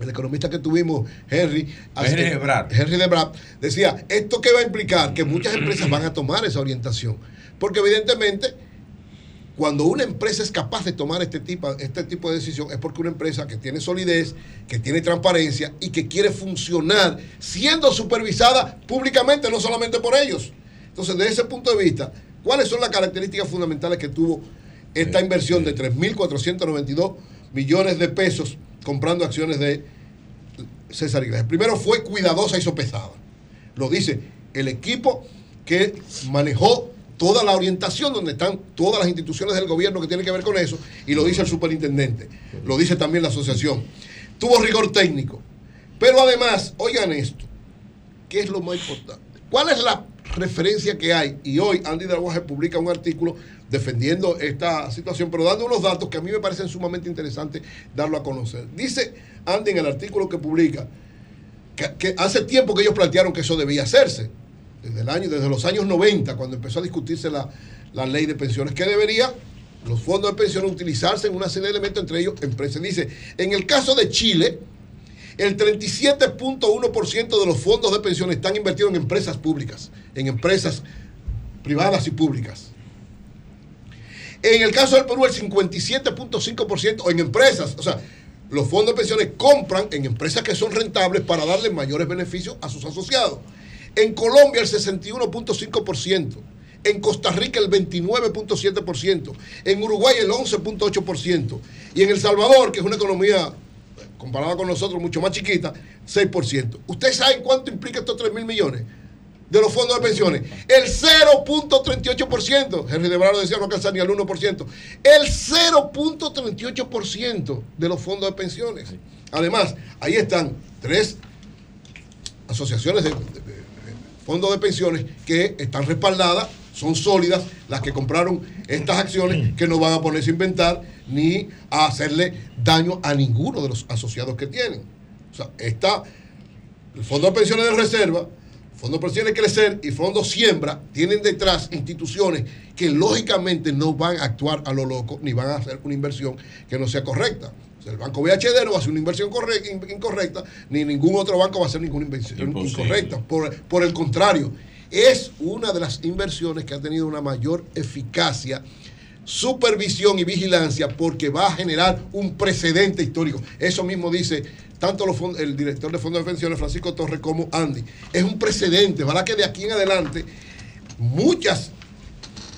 el economista que tuvimos, Henry, Henry de Brad. Henry de Brad, decía, ¿esto qué va a implicar? Que muchas empresas van a tomar esa orientación. Porque evidentemente, cuando una empresa es capaz de tomar este tipo, este tipo de decisión, es porque una empresa que tiene solidez, que tiene transparencia y que quiere funcionar siendo supervisada públicamente, no solamente por ellos. Entonces, desde ese punto de vista, ¿cuáles son las características fundamentales que tuvo esta inversión de 3.492 millones de pesos comprando acciones de César Iglesias? Primero fue cuidadosa y sopesada. Lo dice el equipo que manejó toda la orientación donde están todas las instituciones del gobierno que tienen que ver con eso, y lo dice el superintendente, lo dice también la asociación. Tuvo rigor técnico. Pero además, oigan esto, ¿qué es lo más importante? ¿Cuál es la referencia que hay? Y hoy Andy Draguaje publica un artículo defendiendo esta situación, pero dando unos datos que a mí me parecen sumamente interesantes darlo a conocer. Dice Andy en el artículo que publica que, que hace tiempo que ellos plantearon que eso debía hacerse, desde, el año, desde los años 90, cuando empezó a discutirse la, la ley de pensiones, que debería los fondos de pensiones utilizarse en una serie de elementos, entre ellos empresas. Dice, en el caso de Chile, el 37.1% de los fondos de pensiones están invertidos en empresas públicas, en empresas privadas y públicas. En el caso del Perú, el 57.5% en empresas. O sea, los fondos de pensiones compran en empresas que son rentables para darle mayores beneficios a sus asociados. En Colombia, el 61.5%. En Costa Rica, el 29.7%. En Uruguay, el 11.8%. Y en El Salvador, que es una economía comparada con nosotros mucho más chiquita, 6%. ¿Ustedes saben cuánto implica estos 3 mil millones de los fondos de pensiones? El 0.38%. Henry de Bravo decía no alcanza ni al 1%. El 0.38% de los fondos de pensiones. Además, ahí están tres asociaciones de fondos de pensiones que están respaldadas, son sólidas, las que compraron estas acciones que no van a ponerse a inventar ni a hacerle daño a ninguno de los asociados que tienen. O sea, está el Fondo de Pensiones de Reserva, Fondo de Pensiones Crecer y Fondo Siembra tienen detrás instituciones que lógicamente no van a actuar a lo loco ni van a hacer una inversión que no sea correcta. Sea, el banco VHD no va a hacer una inversión corre- in- incorrecta, ni ningún otro banco va a hacer ninguna inversión Imposible. incorrecta. Por, por el contrario, es una de las inversiones que ha tenido una mayor eficacia supervisión y vigilancia porque va a generar un precedente histórico. Eso mismo dice tanto los el director de Fondo de Pensiones, Francisco Torres, como Andy. Es un precedente, ¿verdad? Que de aquí en adelante muchas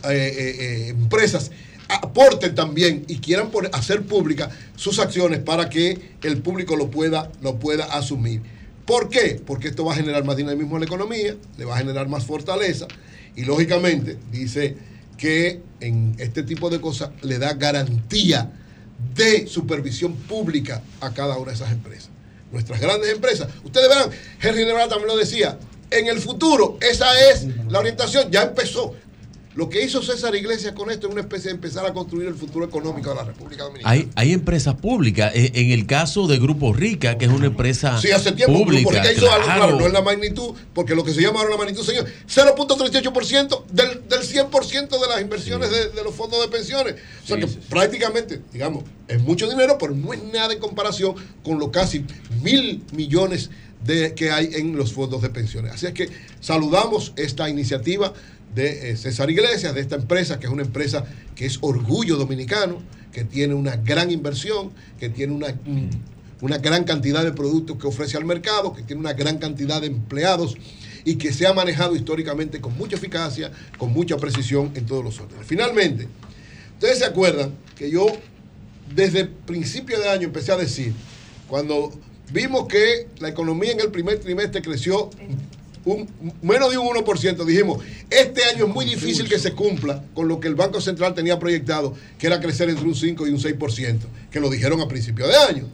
eh, eh, eh, empresas aporten también y quieran hacer públicas sus acciones para que el público lo pueda, lo pueda asumir. ¿Por qué? Porque esto va a generar más dinamismo en la economía, le va a generar más fortaleza y lógicamente dice que en este tipo de cosas le da garantía de supervisión pública a cada una de esas empresas. Nuestras grandes empresas. Ustedes verán, Henry Nebrada también lo decía, en el futuro esa es la orientación, ya empezó. Lo que hizo César Iglesias con esto es una especie de empezar a construir el futuro económico de la República Dominicana. Hay, hay empresas públicas. Eh, En el caso de Grupo Rica, que es una empresa Sí, hace tiempo pública. Grupo Rica hizo algo, claro. no en la magnitud, porque lo que se llama ahora la magnitud, señor, 0.38% del, del 100% de las inversiones de, de los fondos de pensiones. O sea que prácticamente, digamos, es mucho dinero, pero no es nada en comparación con los casi mil millones de, que hay en los fondos de pensiones. Así es que saludamos esta iniciativa de eh, César Iglesias, de esta empresa, que es una empresa que es orgullo dominicano, que tiene una gran inversión, que tiene una, un- una gran cantidad de productos que ofrece al mercado, que tiene una gran cantidad de empleados y que se ha manejado históricamente con mucha eficacia, con mucha precisión en todos los órdenes. Finalmente, ustedes se acuerdan que yo desde principio de año empecé a decir, cuando vimos que la economía en el primer trimestre creció un, menos de un 1%, dijimos, este año es muy difícil que se cumpla con lo que el Banco Central tenía proyectado, que era crecer entre un 5 y un 6%, que lo dijeron a principio de año.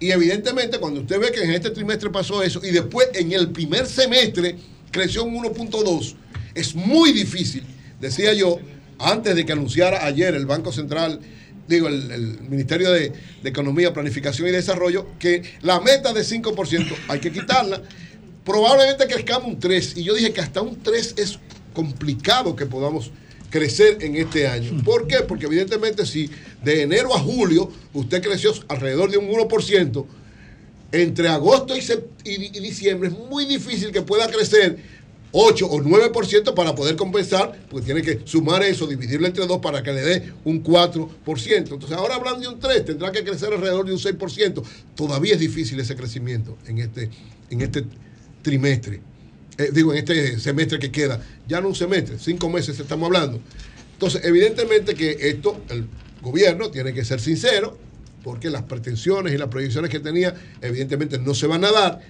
Y evidentemente cuando usted ve que en este trimestre pasó eso y después en el primer semestre creció un 1.2, Es muy difícil, decía yo, antes de que anunciara ayer el Banco Central, digo, el, el Ministerio de, de Economía, Planificación y Desarrollo, que la meta de 5% hay que quitarla. Probablemente crezcamos un 3, y yo dije que hasta un 3 es complicado que podamos crecer en este año. ¿Por qué? Porque evidentemente si de enero a julio usted creció alrededor de un 1%, entre agosto y, sep- y- y diciembre es muy difícil que pueda crecer 8 o 9% para poder compensar, porque tiene que sumar eso, dividirlo entre dos para que le dé un 4%. Entonces ahora hablando de un 3, tendrá que crecer alrededor de un 6%. Todavía es difícil ese crecimiento en este, en este trimestre. Eh, digo, en este semestre que queda. Ya no un semestre, cinco meses estamos hablando. Entonces, evidentemente que esto, el gobierno tiene que ser sincero, porque las pretensiones y las proyecciones que tenía, evidentemente no se van a dar.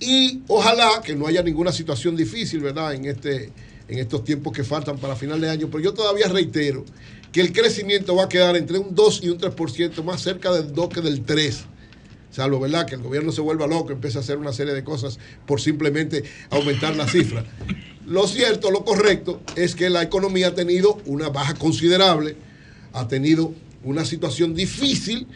Y ojalá que no haya ninguna situación difícil, ¿verdad? En, este, en estos tiempos que faltan para final de año. Pero yo todavía reitero que el crecimiento va a quedar entre un 2 y un 3%, más cerca del 2 que del 3 salvo verdad que el gobierno se vuelva loco, empiece a hacer una serie de cosas por simplemente aumentar la cifra. Lo cierto, lo correcto es que la economía ha tenido una baja considerable, ha tenido una situación difícil,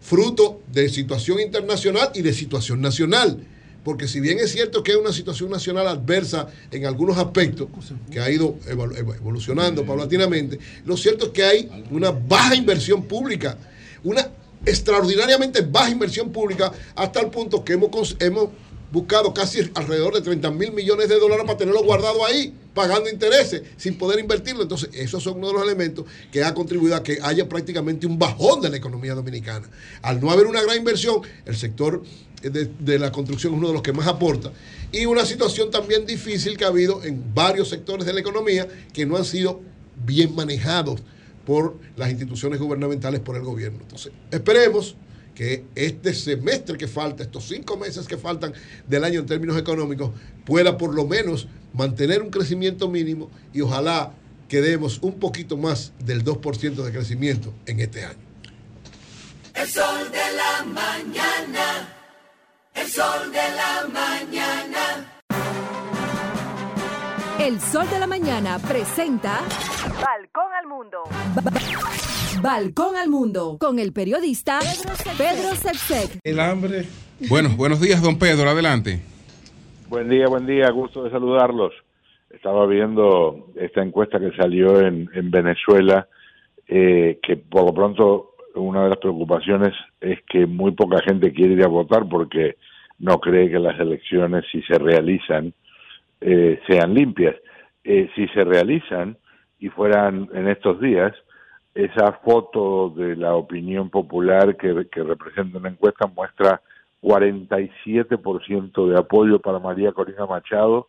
fruto de situación internacional y de situación nacional. Porque si bien es cierto que hay una situación nacional adversa en algunos aspectos, que ha ido evolu- evo- evolucionando paulatinamente, lo cierto es que hay una baja inversión pública, una extraordinariamente baja inversión pública, hasta el punto que hemos, hemos buscado casi alrededor de 30 mil millones de dólares para tenerlo guardado ahí, pagando intereses, sin poder invertirlo. Entonces, esos son uno de los elementos que ha contribuido a que haya prácticamente un bajón de la economía dominicana. Al no haber una gran inversión, el sector de, de la construcción es uno de los que más aporta. Y una situación también difícil que ha habido en varios sectores de la economía que no han sido bien manejados por las instituciones gubernamentales, por el gobierno. Entonces, esperemos que este semestre que falta, estos cinco meses que faltan del año en términos económicos, pueda por lo menos mantener un crecimiento mínimo y ojalá quedemos un poquito más del 2% de crecimiento en este año. El sol de la mañana. El sol de la mañana. El Sol de la Mañana presenta Balcón al Mundo. Balcón al Mundo con el periodista Pedro Sepsek. El hambre. Bueno, buenos días, don Pedro, adelante. Buen día, buen día, gusto de saludarlos. Estaba viendo esta encuesta que salió en, en Venezuela, eh, que por lo pronto una de las preocupaciones es que muy poca gente quiere ir a votar porque no cree que las elecciones, si se realizan, eh, sean limpias. Eh, si se realizan y fueran en estos días, esa foto de la opinión popular que, que representa una encuesta muestra 47% de apoyo para María Corina Machado,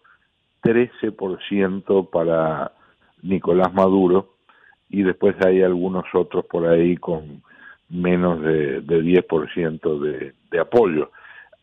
13% para Nicolás Maduro y después hay algunos otros por ahí con menos de, de 10% de, de apoyo.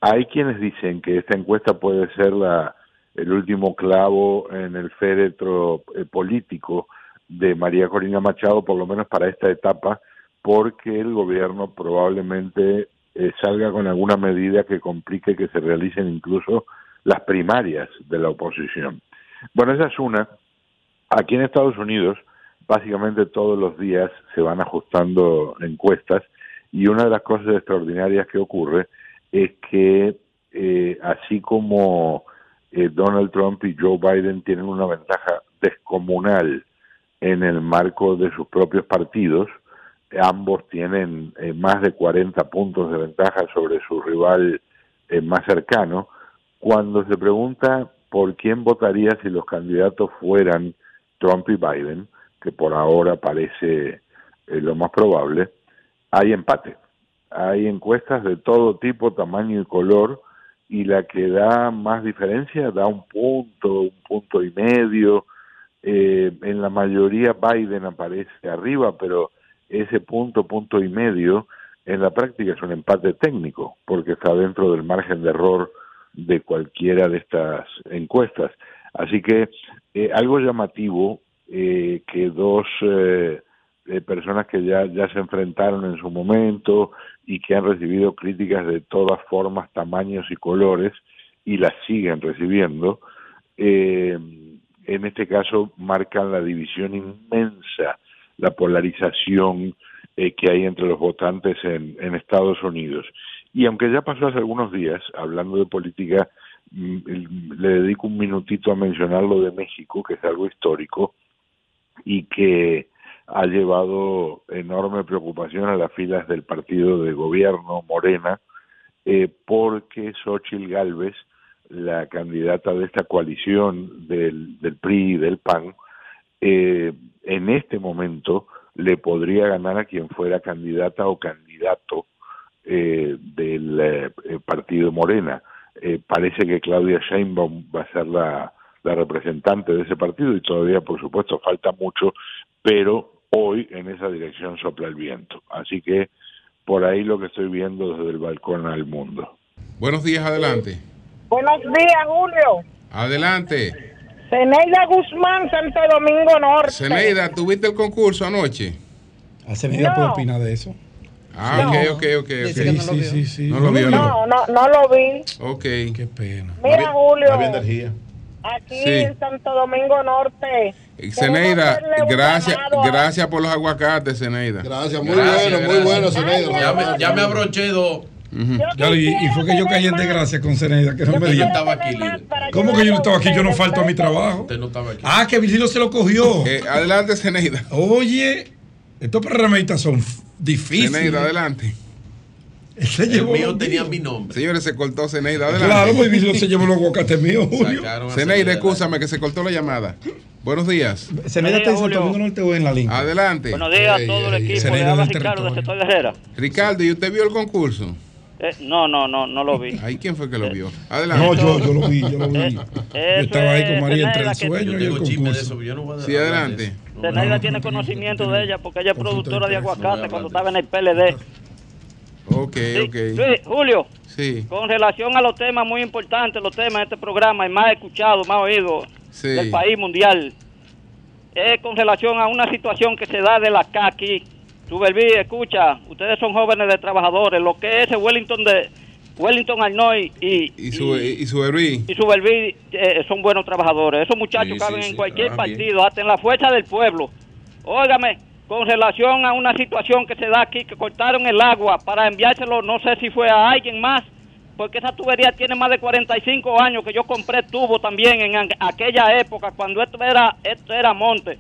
Hay quienes dicen que esta encuesta puede ser la, el último clavo en el féretro eh, político de María Corina Machado, por lo menos para esta etapa, porque el gobierno probablemente eh, salga con alguna medida que complique que se realicen incluso las primarias de la oposición. Bueno, esa es una. Aquí en Estados Unidos, básicamente todos los días se van ajustando encuestas y una de las cosas extraordinarias que ocurre es que eh, así como eh, Donald Trump y Joe Biden tienen una ventaja descomunal en el marco de sus propios partidos, ambos tienen eh, más de 40 puntos de ventaja sobre su rival eh, más cercano. Cuando se pregunta por quién votaría si los candidatos fueran Trump y Biden, que por ahora parece eh, lo más probable, hay empate. Hay encuestas de todo tipo, tamaño y color, y la que da más diferencia da un punto, un punto y medio. Eh, en la mayoría Biden aparece arriba, pero ese punto, punto y medio, en la práctica es un empate técnico, porque está dentro del margen de error de cualquiera de estas encuestas. Así que eh, algo llamativo eh, que dos eh, eh, personas que ya, ya se enfrentaron en su momento y que han recibido críticas de todas formas, tamaños y colores y las siguen recibiendo, eh, en este caso marcan la división inmensa, la polarización eh, que hay entre los votantes en, en Estados Unidos. Y aunque ya pasó hace algunos días, hablando de política, mm, le dedico un minutito a mencionar lo de México, que es algo histórico y que ha llevado enorme preocupación a las filas del partido de gobierno Morena, eh, porque Xochitl Galvez, la candidata de esta coalición del, del PRI y del PAN, eh, en este momento le podría ganar a quien fuera candidata o candidato eh, del eh, partido Morena. Eh, parece que Claudia Sheinbaum va a ser la, la representante de ese partido y todavía, por supuesto, falta mucho, pero hoy en esa dirección sopla el viento. Así que por ahí lo que estoy viendo desde el balcón al mundo. Buenos días, adelante. Buenos días, Julio. Adelante. Zeneida Guzmán, Santo Domingo Norte. Zeneida, ¿tuviste el concurso anoche? A Zeneida No. puede opinar de eso. Ah, No. ok, ok, ok. ok. Dice que no. Sí, sí, sí. No lo vio, No, no. no, no lo vi. Ok. Qué pena. Mira, Julio. Había energía. Aquí Sí. en Santo Domingo Norte. Zeneida, gracias, gracias por los aguacates, Zeneida. Gracias, muy bueno, muy bueno, Zeneida. Ya me, ya me abroché dos. Y, y fue que yo caí en desgracia con Zeneida, que no me Yo dijo. estaba aquí. ¿Cómo que yo no estaba aquí? Yo no falto a mi trabajo. Usted no estaba aquí. Ah, que Virgilio se lo cogió. Eh, adelante, Zeneida. Oye, estos programas son difíciles. Zeneida, adelante. Se El llevó mío tenía mi nombre. Señores, se cortó Zeneida, adelante. Claro, pues se llevó los aguacates míos, Julio. Zeneida, Zeneida. escúchame que se cortó la llamada. Buenos días. Zeneida está en Santo Domingo Norte o en la línea. Adelante. Buenos días a todo el equipo. Le Zeneida habla del Ricardo de territorio. Sector de Herrera. Ricardo, ¿y usted vio el concurso? Eh, no, no, no, no lo vi. Ahí, ¿quién fue que lo vio? Adelante. No, yo, yo lo vi, yo lo vi. Yo Eso estaba ahí con María entre Zeneida el sueño y el concurso. eso, yo no voy a Sí, adelante. eso. Zenaida tiene conocimiento de ella porque ella es productora de aguacate cuando estaba en el PLD. Ok, Sí, ok. Luis, Julio, Sí, con relación a los temas muy importantes, los temas de este programa, el más escuchado, más oído sí. del país mundial, es con relación a una situación que se da de la CA aquí. Subelví, escucha, ustedes son jóvenes de trabajadores, lo que es ese Wellington de Wellington Arnoy y, Y su, eh, son buenos trabajadores. Esos muchachos Sí, caben sí, en sí. cualquier Ah, bien. partido, hasta en la fuerza del pueblo. Óigame, con relación a una situación que se da aquí, que cortaron el agua para enviárselo, no sé si fue a alguien más, porque esa tubería tiene más de 45 años que yo compré tubo también en aquella época, cuando esto era, esto era monte.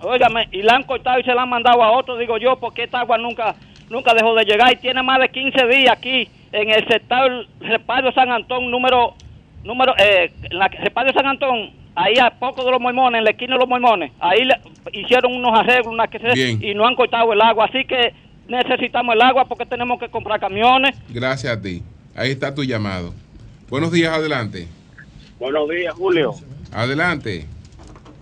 Óigame, y la han cortado y se la han mandado a otro, digo yo, porque esta agua nunca nunca dejó de llegar y tiene más de 15 días aquí en el sector Repario San Antón número número eh, en la Repario San Antón ahí a poco de los mormones en la esquina de los mormones ahí le- hicieron unos arreglos una que se- y no han cortado el agua así que necesitamos el agua porque tenemos que comprar camiones Gracias a ti. Ahí está tu llamado. Buenos días, adelante. buenos días Julio Adelante.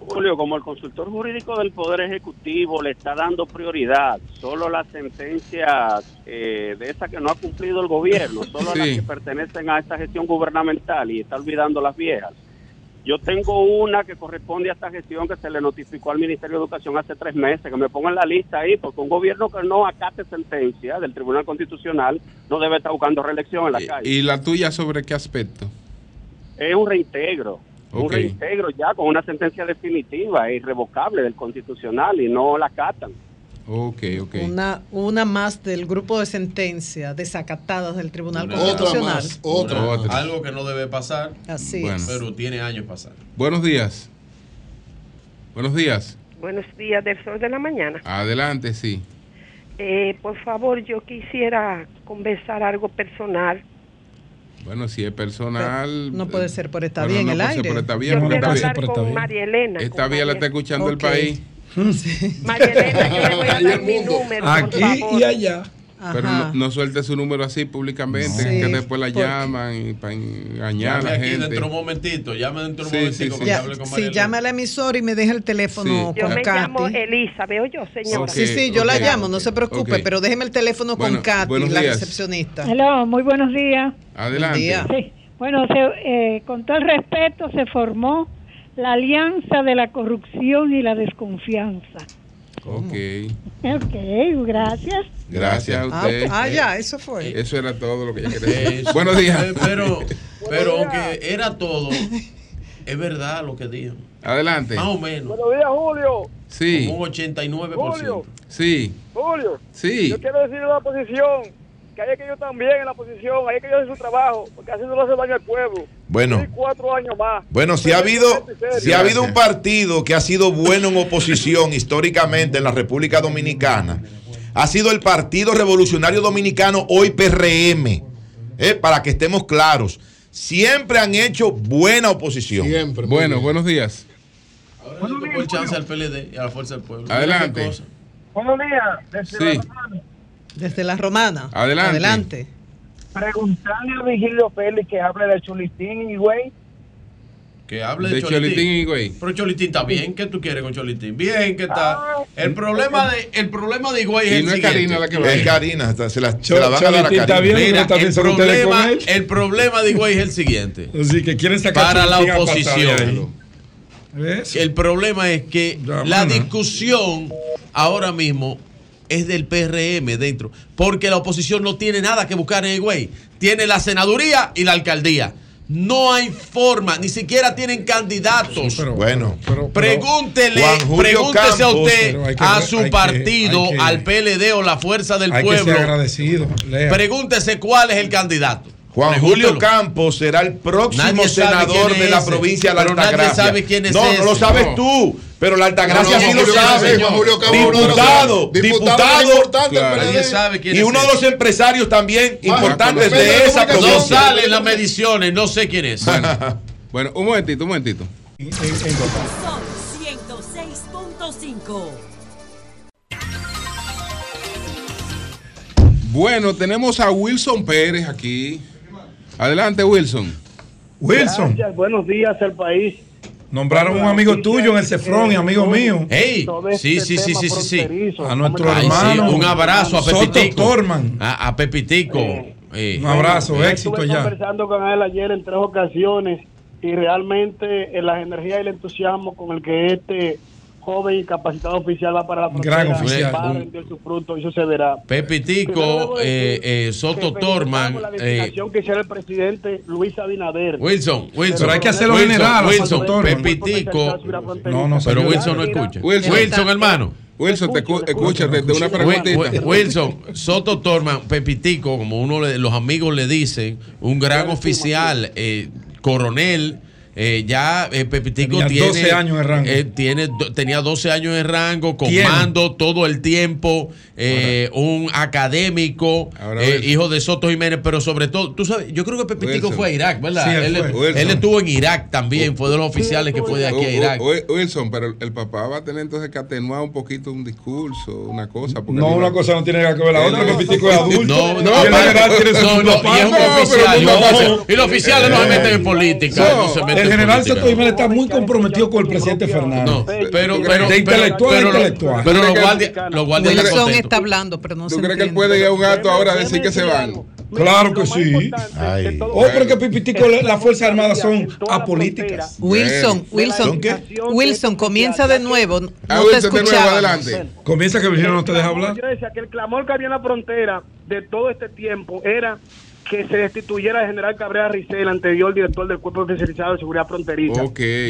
Julio, como el consultor jurídico del Poder Ejecutivo le está dando prioridad solo las sentencias eh, de esas que no ha cumplido el gobierno, solo las Sí. que pertenecen a esta gestión gubernamental y está olvidando las viejas. Yo tengo una que corresponde a esta gestión que se le notificó al Ministerio de Educación hace tres meses, que me ponga en la lista ahí, porque un gobierno que no acate sentencia del Tribunal Constitucional no debe estar buscando reelección en la calle. ¿Y la tuya sobre qué aspecto? Es un reintegro. Un reintegro ya con una sentencia definitiva e irrevocable del Constitucional y no la acatan. Ok, ok. Una, una más del grupo de sentencia desacatadas del Tribunal Una- Constitucional. Una- Algo que no debe pasar. Así Bueno. es. Pero tiene años pasar. Buenos días. Buenos días. Buenos días del sol de la mañana. Adelante, sí. Eh, por favor, yo quisiera conversar algo personal. Bueno, si es personal. No puede ser por esta Bueno, vía en no el puede ser aire. por esta vía, Yo porque quiero hablar con María Elena. Esta con vía la está escuchando el Ok. País. María Elena, yo le voy a dar mi número, por Aquí favor. y allá. Pero Ajá. no, no suelte su número así públicamente, Sí, que después la llaman y para engañar a Llame la aquí gente. dentro de un momentito. Llame dentro de un Sí, sí, que sí. hable con sí, María llame a la emisora y me deja el teléfono Sí. Yo con me llamo Katy. Elisa, veo yo, señora. sí, sí, yo la ok. llamo, no se preocupe, Ok. pero déjeme el teléfono Bueno, con Katy, la recepcionista. Hello, muy buenos días. Adelante. día. Sí. Bueno, se, eh, con todo el respeto, se formó la Alianza de la Corrupción y la Desconfianza. Ok. Ok, gracias. Gracias a Ah, usted. ah, ya, eso fue. Eso era todo lo que ella quería decir. Buenos días. Eh, Pero, pero aunque era todo, es verdad lo que dijo. Adelante. Más o menos. Buenos días, Julio. Sí. Como un 89%. Julio. Sí. Julio. Sí. Yo quiero decirle a la oposición que hay que ellos también en la oposición, hay que ellos hacer su trabajo, porque así no le hace daño al pueblo. Bueno. Y cuatro años más. Bueno, si ha habido, si ha habido un partido que ha sido bueno en oposición históricamente en la República Dominicana, ha sido el Partido Revolucionario Dominicano, hoy PRM. Eh, para que estemos claros, siempre han hecho buena oposición. Bueno, buenos días. Ahora le tocó el chance al PLD y a la Fuerza del Pueblo. Adelante. Buenos días. Desde Sí. Desde la romana. Adelante. Adelante. Preguntarle a Vigilio Félix que hable de Chulitín y güey. Que hable De de, Cholitín. Cholitín y Higüey. Pero Cholitín está bien. ¿Qué tú quieres con Cholitín? Bien, ¿qué está? El problema de, el problema de Higüey es Y el no es siguiente. Karina la que va. Es Karina, se la, se la van a dar a Cholitín está bien, Mira, el problema, el problema de Higüey es el siguiente. Así que quieren sacar Para la oposición. El problema es que Ya, la mano. discusión ahora mismo es del PRM dentro, porque la oposición no tiene nada que buscar en Higüey. Tiene la senaduría y la alcaldía. No hay forma, ni siquiera tienen candidatos. Bueno, Pregúntele, pregúntese a usted, que- a hay su que- partido, hay que- al PLD o la Fuerza del Hay que Pueblo. ser agradecido. Lea. Pregúntese cuál es el candidato. Juan Pregúntelo. Julio Campos será el próximo senador de la ese. provincia de la nadie Altagracia. sabe quién es no, no lo sabes No. tú, pero la Altagracia No, no, sí lo sabe. Campos, Juan Julio Campos, diputado, diputado diputado, importante del Nadie sabe quién y es uno de los empresarios también importantes de esa. No provincia. sale en las mediciones, no sé quién es. Bueno, [LAUGHS] un momentito, un momentito. Sol 106.5. Bueno, tenemos a Wilson Pérez aquí. Adelante, Wilson. Wilson, Gracias, buenos días al país. nombraron un amigo tuyo en el Cefrón y amigo mío. Hey, este sí, sí, sí, sí, sí. A nuestro Ay, sí, hermano. un abrazo a Pepitico. Torman. A, a Pepitico. Eh, Un abrazo, éxito Estuve ya. conversando con él ayer en tres ocasiones y realmente en las energías y el entusiasmo con el que este joven y capacitado oficial va para la Gran frontera oficial. va a rendir su fruto y eso se verá. Pepitico, eh, eh, Soto Torman. la eh, designación que hiciera el presidente Luis Abinader. Wilson, Wilson. Pero hay que hacerlo Wilson, general, Wilson. Pepitico. No, no, Pero señor. Wilson no escucha. Wilson. Wilson, hermano. Wilson, te escu- escúchate de una preguntita. Wi- Wilson, Soto Torman, Pepitico, como uno de los amigos le dicen, un gran oficial, eh, coronel. Eh, ya eh, Pepitico Tenía tiene 12 años en rango. eh, tiene, do- tenía 12 años en rango, Tiene. comando todo el tiempo, eh, un académico, eh, hijo de Soto Jiménez, pero sobre todo, tú sabes, yo creo que Pepitico Wilson. fue a Irak, ¿verdad? Sí, él estuvo en Irak también, fue de los oficiales que fue de aquí a Irak. O- o- Wilson, pero el papá va a tener entonces que atenuar un poquito un discurso, una cosa. porque No, una cosa no tiene nada que ver la otra. No, Pepitico es adulto. No, y no, el no, no, y es un oficial. y los oficiales no se [LAUGHS] meten en política. No, no se meten El en general. Soto Jiménez está muy comprometido con el presidente Fernández. No, pero, pero, De intelectual a pero, intelectual. pero los ¿Tú crees que- guardias, los guardias están Wilson contentos. está hablando, pero no ¿Tú se crees que puede ir a un acto ahora a decir que se van? Claro que sí. Ay. Oh, pero que Pipitico, las Fuerzas Armadas son apolíticas. Wilson, Wilson. Wilson, comienza de nuevo. No Ah, te de nuevo, escuchaba. adelante. Comienza que Virginia no te deja hablar. Yo decía que el clamor que había en la frontera de todo este tiempo era que se destituyera el general Cabrera Ricel, anterior director del Cuerpo Especializado de Seguridad Fronteriza.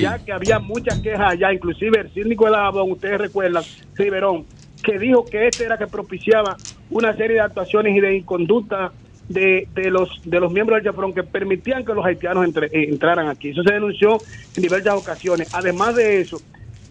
Ya que había muchas quejas allá, inclusive el síndico de Dajabón, ustedes recuerdan, Riverón, que dijo que este era que propiciaba una serie de actuaciones y de inconducta de, de los de los miembros del Chafrón que permitían que los haitianos entre- eh, entraran aquí. Eso se denunció en diversas ocasiones. Además de eso,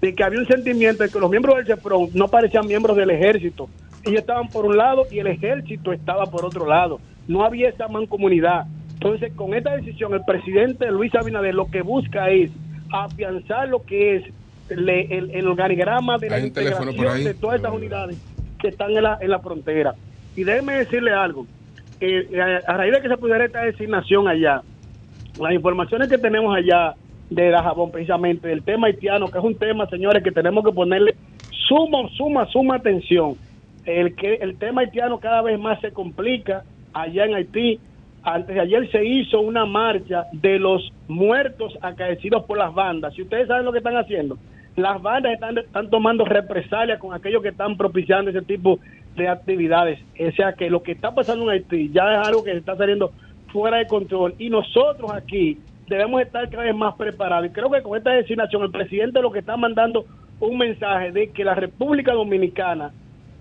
de que había un sentimiento de que los miembros del Chefron no parecían miembros del ejército. Ellos estaban por un lado y el ejército estaba por otro lado. No había esa mancomunidad. Entonces, con esta decisión, el presidente Luis Abinader lo que busca es afianzar lo que es le- el, el organigrama de la integración de todas estas unidades que están en la, en la frontera. Y déjeme decirle algo. que eh, a raíz de que se pudiera esta designación allá, las informaciones que tenemos allá de Dajabón, precisamente, del tema haitiano, que es un tema, señores, que tenemos que ponerle suma, suma, suma atención. El, que, el tema haitiano cada vez más se complica allá en Haití. Antes de ayer se hizo una marcha de los muertos acaecidos por las bandas. Si ustedes saben lo que están haciendo, las bandas están, tomando represalias con aquellos que están propiciando ese tipo de actividades. O sea que lo que está pasando en Haití ya es algo que está saliendo fuera de control. Y nosotros aquí debemos estar cada vez más preparados. Y creo que con esta designación el presidente lo que está mandando un mensaje de que la República Dominicana,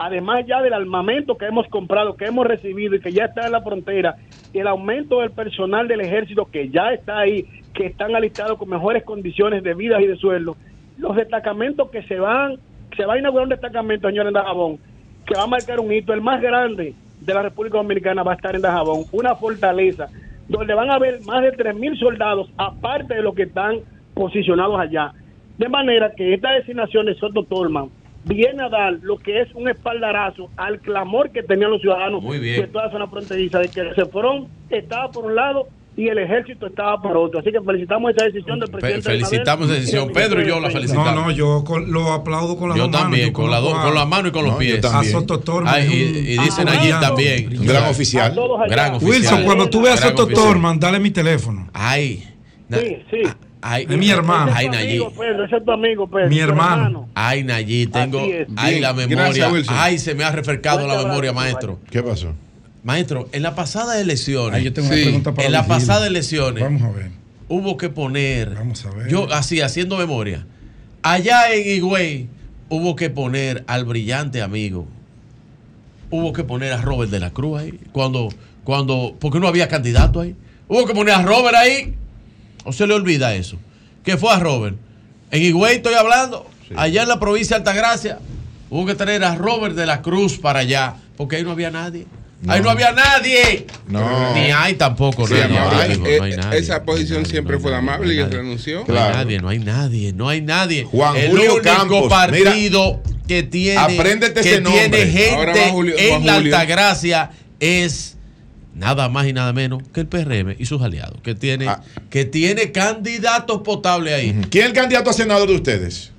además ya del armamento que hemos comprado, que hemos recibido y que ya está en la frontera, el aumento del personal del ejército que ya está ahí, que están alistados con mejores condiciones de vida y de sueldo, los destacamentos que se van, se va a inaugurar un destacamento, señor en Dajabón, que va a marcar un hito, el más grande de la República Dominicana va a estar en Dajabón, una fortaleza donde van a haber más de 3.000 soldados, aparte de los que están posicionados allá. De manera que esta designación de Soto Tolman viene a dar lo que es un espaldarazo al clamor que tenían los ciudadanos Muy bien. de toda la zona fronteriza, de que el CEFRON estaba por un lado y el ejército estaba por otro. Así que felicitamos esa decisión del presidente. felicitamos esa decisión. Pedro y yo la felicitamos. No, no, yo con- lo aplaudo con las Yo manos. también, con, la do- a- con las manos y con los No, pies. A Soto Torman Ay, es y, dicen Ah, allí también. Un gran oficial. Gran oficial. Wilson, cuando tú veas a Soto. Torman, dale mi teléfono. Ay. Sí, sí. Ay, mi hermano. Ay, Pedro, Mi hermano. Ay, Nayib, tengo. Ay, la memoria. Ay, se me ha refrescado la memoria, maestro. ¿Qué pasó? Maestro, en las pasadas elecciones. Ay, yo tengo una pregunta para En las pasadas elecciones. Vamos a ver. Hubo que poner. Vamos a ver. Yo, así, haciendo memoria. Allá en Higüey, hubo que poner al brillante amigo. Hubo que poner a Robert de la Cruz ahí. Cuando, cuando, porque no había candidato ahí. Hubo que poner a Robert ahí. ¿O se le olvida eso? ¿Qué fue a Robert? En Higüey estoy hablando. Allá en la provincia de Altagracia. Hubo que traer a Robert de la Cruz para allá. Porque ahí no había nadie. Ahí no había nadie. No. Ni hay tampoco Sí, no, ahora hay- mismo, no hay nadie. esa posición siempre fue amable y renunció. No hay nadie, no hay nadie, no hay nadie. Juan el Julio único Campos, partido que tiene, que ese tiene gente Ahora Julio- en Juan la Julio. Altagracia es nada más y nada menos que el PRM y sus aliados, que tiene, que tiene candidatos potables ahí. ¿Quién es el candidato a senador de ustedes?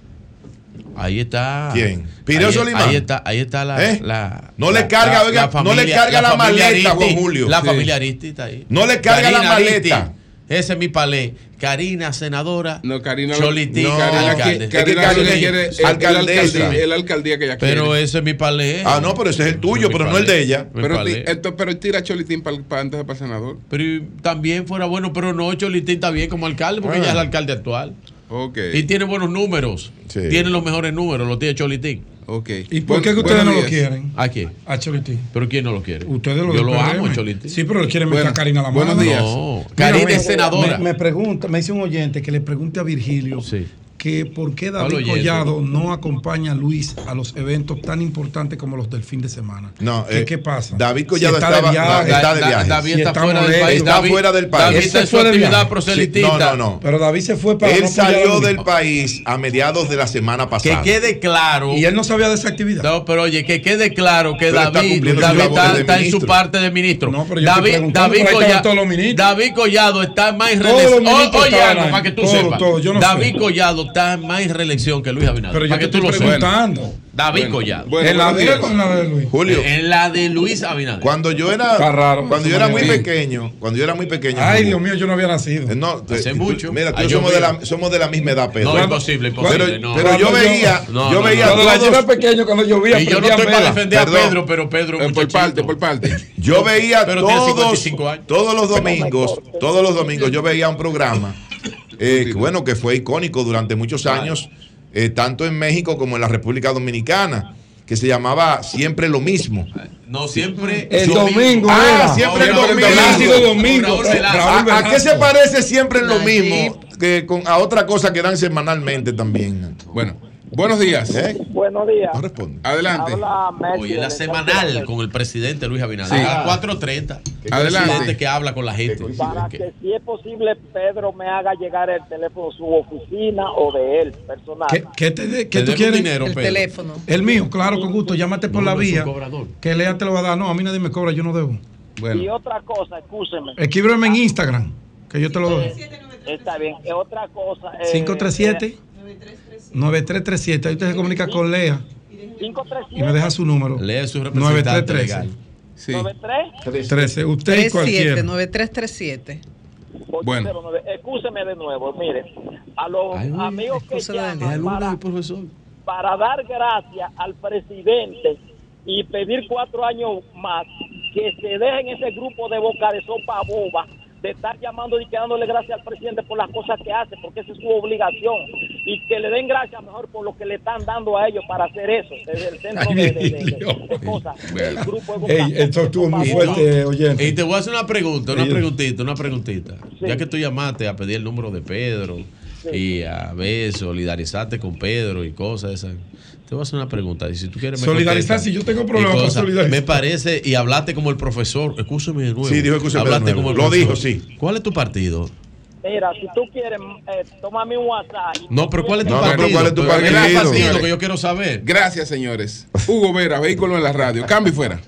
Ahí está. ¿Quién? ¿Pireo Solimán? Ahí está, ahí está la. ¿Eh? la- No le carga, la- oiga, no le carga la maleta, Juan Julio. La Sí. familia Aristi está ahí. No le carga la maleta. Aristi, ese es mi palé. Karina, senadora. No, Karina. Cholitín, no, Karina, alcalde. que- Karina que Karina- quiere es la alcaldesa. es la alcaldía que ella quiere. Pero ese es mi palé. Ah, no, pero ese es el tuyo, pero no el de ella. Pero, esto- pero tira Cholitín para, antes de para senador. Pero también fuera bueno, pero no, Cholitín está bien como alcalde, porque Ah. ella es el alcalde actual. Ok. Y tiene buenos números. Sí. Tiene los mejores números, los tiene Cholitín. Ok. ¿Y por qué que ustedes no lo quieren? ¿A quién? A Cholitín. ¿Pero quién no lo quiere? Ustedes lo Yo del lo amo, Cholitín. Sí, pero le quieren meter Bueno, a Karina la mano. buenos días. No, Karina es senadora. Me, me pregunta, me dice un oyente que le pregunte a Virgilio que por qué ¿Cuál David? Collado no acompaña a Luis a los eventos tan importantes como los del fin de semana. No, ¿Qué, eh, qué pasa? David Si Collado está de viaje. no, está de viaje. David Si está está fuera del país. Está David- fuera del país. David está en se su fue de actividad viaje. proselitista. No, no, no. Pero David se fue para Él no salió del país a mediados de la semana Que pasada. quede claro. Y él no sabía de esa actividad. No, pero oye, que quede claro que Pero está David, David está, en su parte de ministro. No, pero yo David, David, Collado, todos los ministros. David Collado está más ministros Oye, para que tú sepas. David. Collado está más en reelección que Luis Abinader. Pero yo que tú estoy lo sepas. preguntando. David Bueno, Collado. bueno, ¿En la de la de Luis? Julio, En la de Luis Abinader. cuando yo era, raro, cuando yo era muy pequeño, cuando yo era muy pequeño. Ay, Julio, Dios mío, yo no había nacido. eh, No, Hace eh, mucho. Mira, tú somos de, la, somos de la misma edad, Pedro. No, imposible, imposible. pero, no. pero yo veía, No, yo no, veía. Cuando yo todos, era pequeño, cuando llovía, Y yo no estoy para defender a. Pedro, pero Pedro es Eh, por parte, por parte. yo veía Pero tiene todos, 55 años. todos los domingos, todos los domingos yo veía un programa, eh, que, bueno, que fue icónico durante muchos años, eh, tanto en México como en la República Dominicana, que se llamaba Siempre lo mismo. No, siempre. El lo mismo. domingo Ah, era. siempre el domingo. el domingo. ¿A, a qué se parece siempre en lo mismo que con, a otra cosa que dan semanalmente también? Bueno, buenos días. ¿Eh? Buenos días. No responde. Adelante. Hoy es la semanal con el presidente Luis Abinader. Sí. A las 4.30. El Adelante. presidente que habla con la gente. Para Que- que si es posible Pedro me haga llegar el teléfono de su oficina o de él personal. ¿Qué, qué te de- qué Te tú quieres? dinero, El Pedro. teléfono. El mío, claro, con gusto. Llámate por No, la no vía. Que Lea te lo va a dar. No, a mí nadie me cobra, yo no debo. Y Bueno, otra cosa, escúcheme. Escríbeme en Instagram, que yo te lo doy. Está bien. Y otra cosa. eh, 537 9337. Ahí usted se comunica con Lea eh, 537 y me deja su número. Lee su representante 9313. legal. sí. 93 13. Usted y 37 cualquiera. 9337. Bueno. 809. Escúcheme de nuevo. Mire, a los Ay, amigos que escúchame de llaman alumno para, profesor. para dar gracias al presidente y pedir cuatro años más, que se dejen ese grupo de boca de sopa boba, de estar llamando y quedándole gracias al presidente por las cosas que hace, porque esa es su obligación. Y que le den gracias mejor por lo que le están dando a ellos para hacer eso, desde el centro de, de- de- de cosas. El grupo de Ey, esto estuvo muy fuerte, oyente. Y te voy a hacer una pregunta, una preguntita, una preguntita. Ya que tú llamaste a pedir el número de Pedro y a ver, solidarizarte con Pedro y cosas esas. Te voy a hacer una pregunta. Y si tú quieres me Solidarizar, si yo tengo problemas con solidarizar. Me parece, y hablaste como el profesor. Escúchame de nuevo. Sí, dijo escúchame de Hablaste nuevo. como el Lo profesor. dijo, sí. ¿Cuál es tu partido? Mira, si tú quieres, eh, un WhatsApp. No, pero ¿cuál es tu No, no, partido? pero ¿cuál es tu partido? el partido que yo quiero saber. Gracias, señores. Hugo Vera, vehículo en la radio. Cambio y fuera.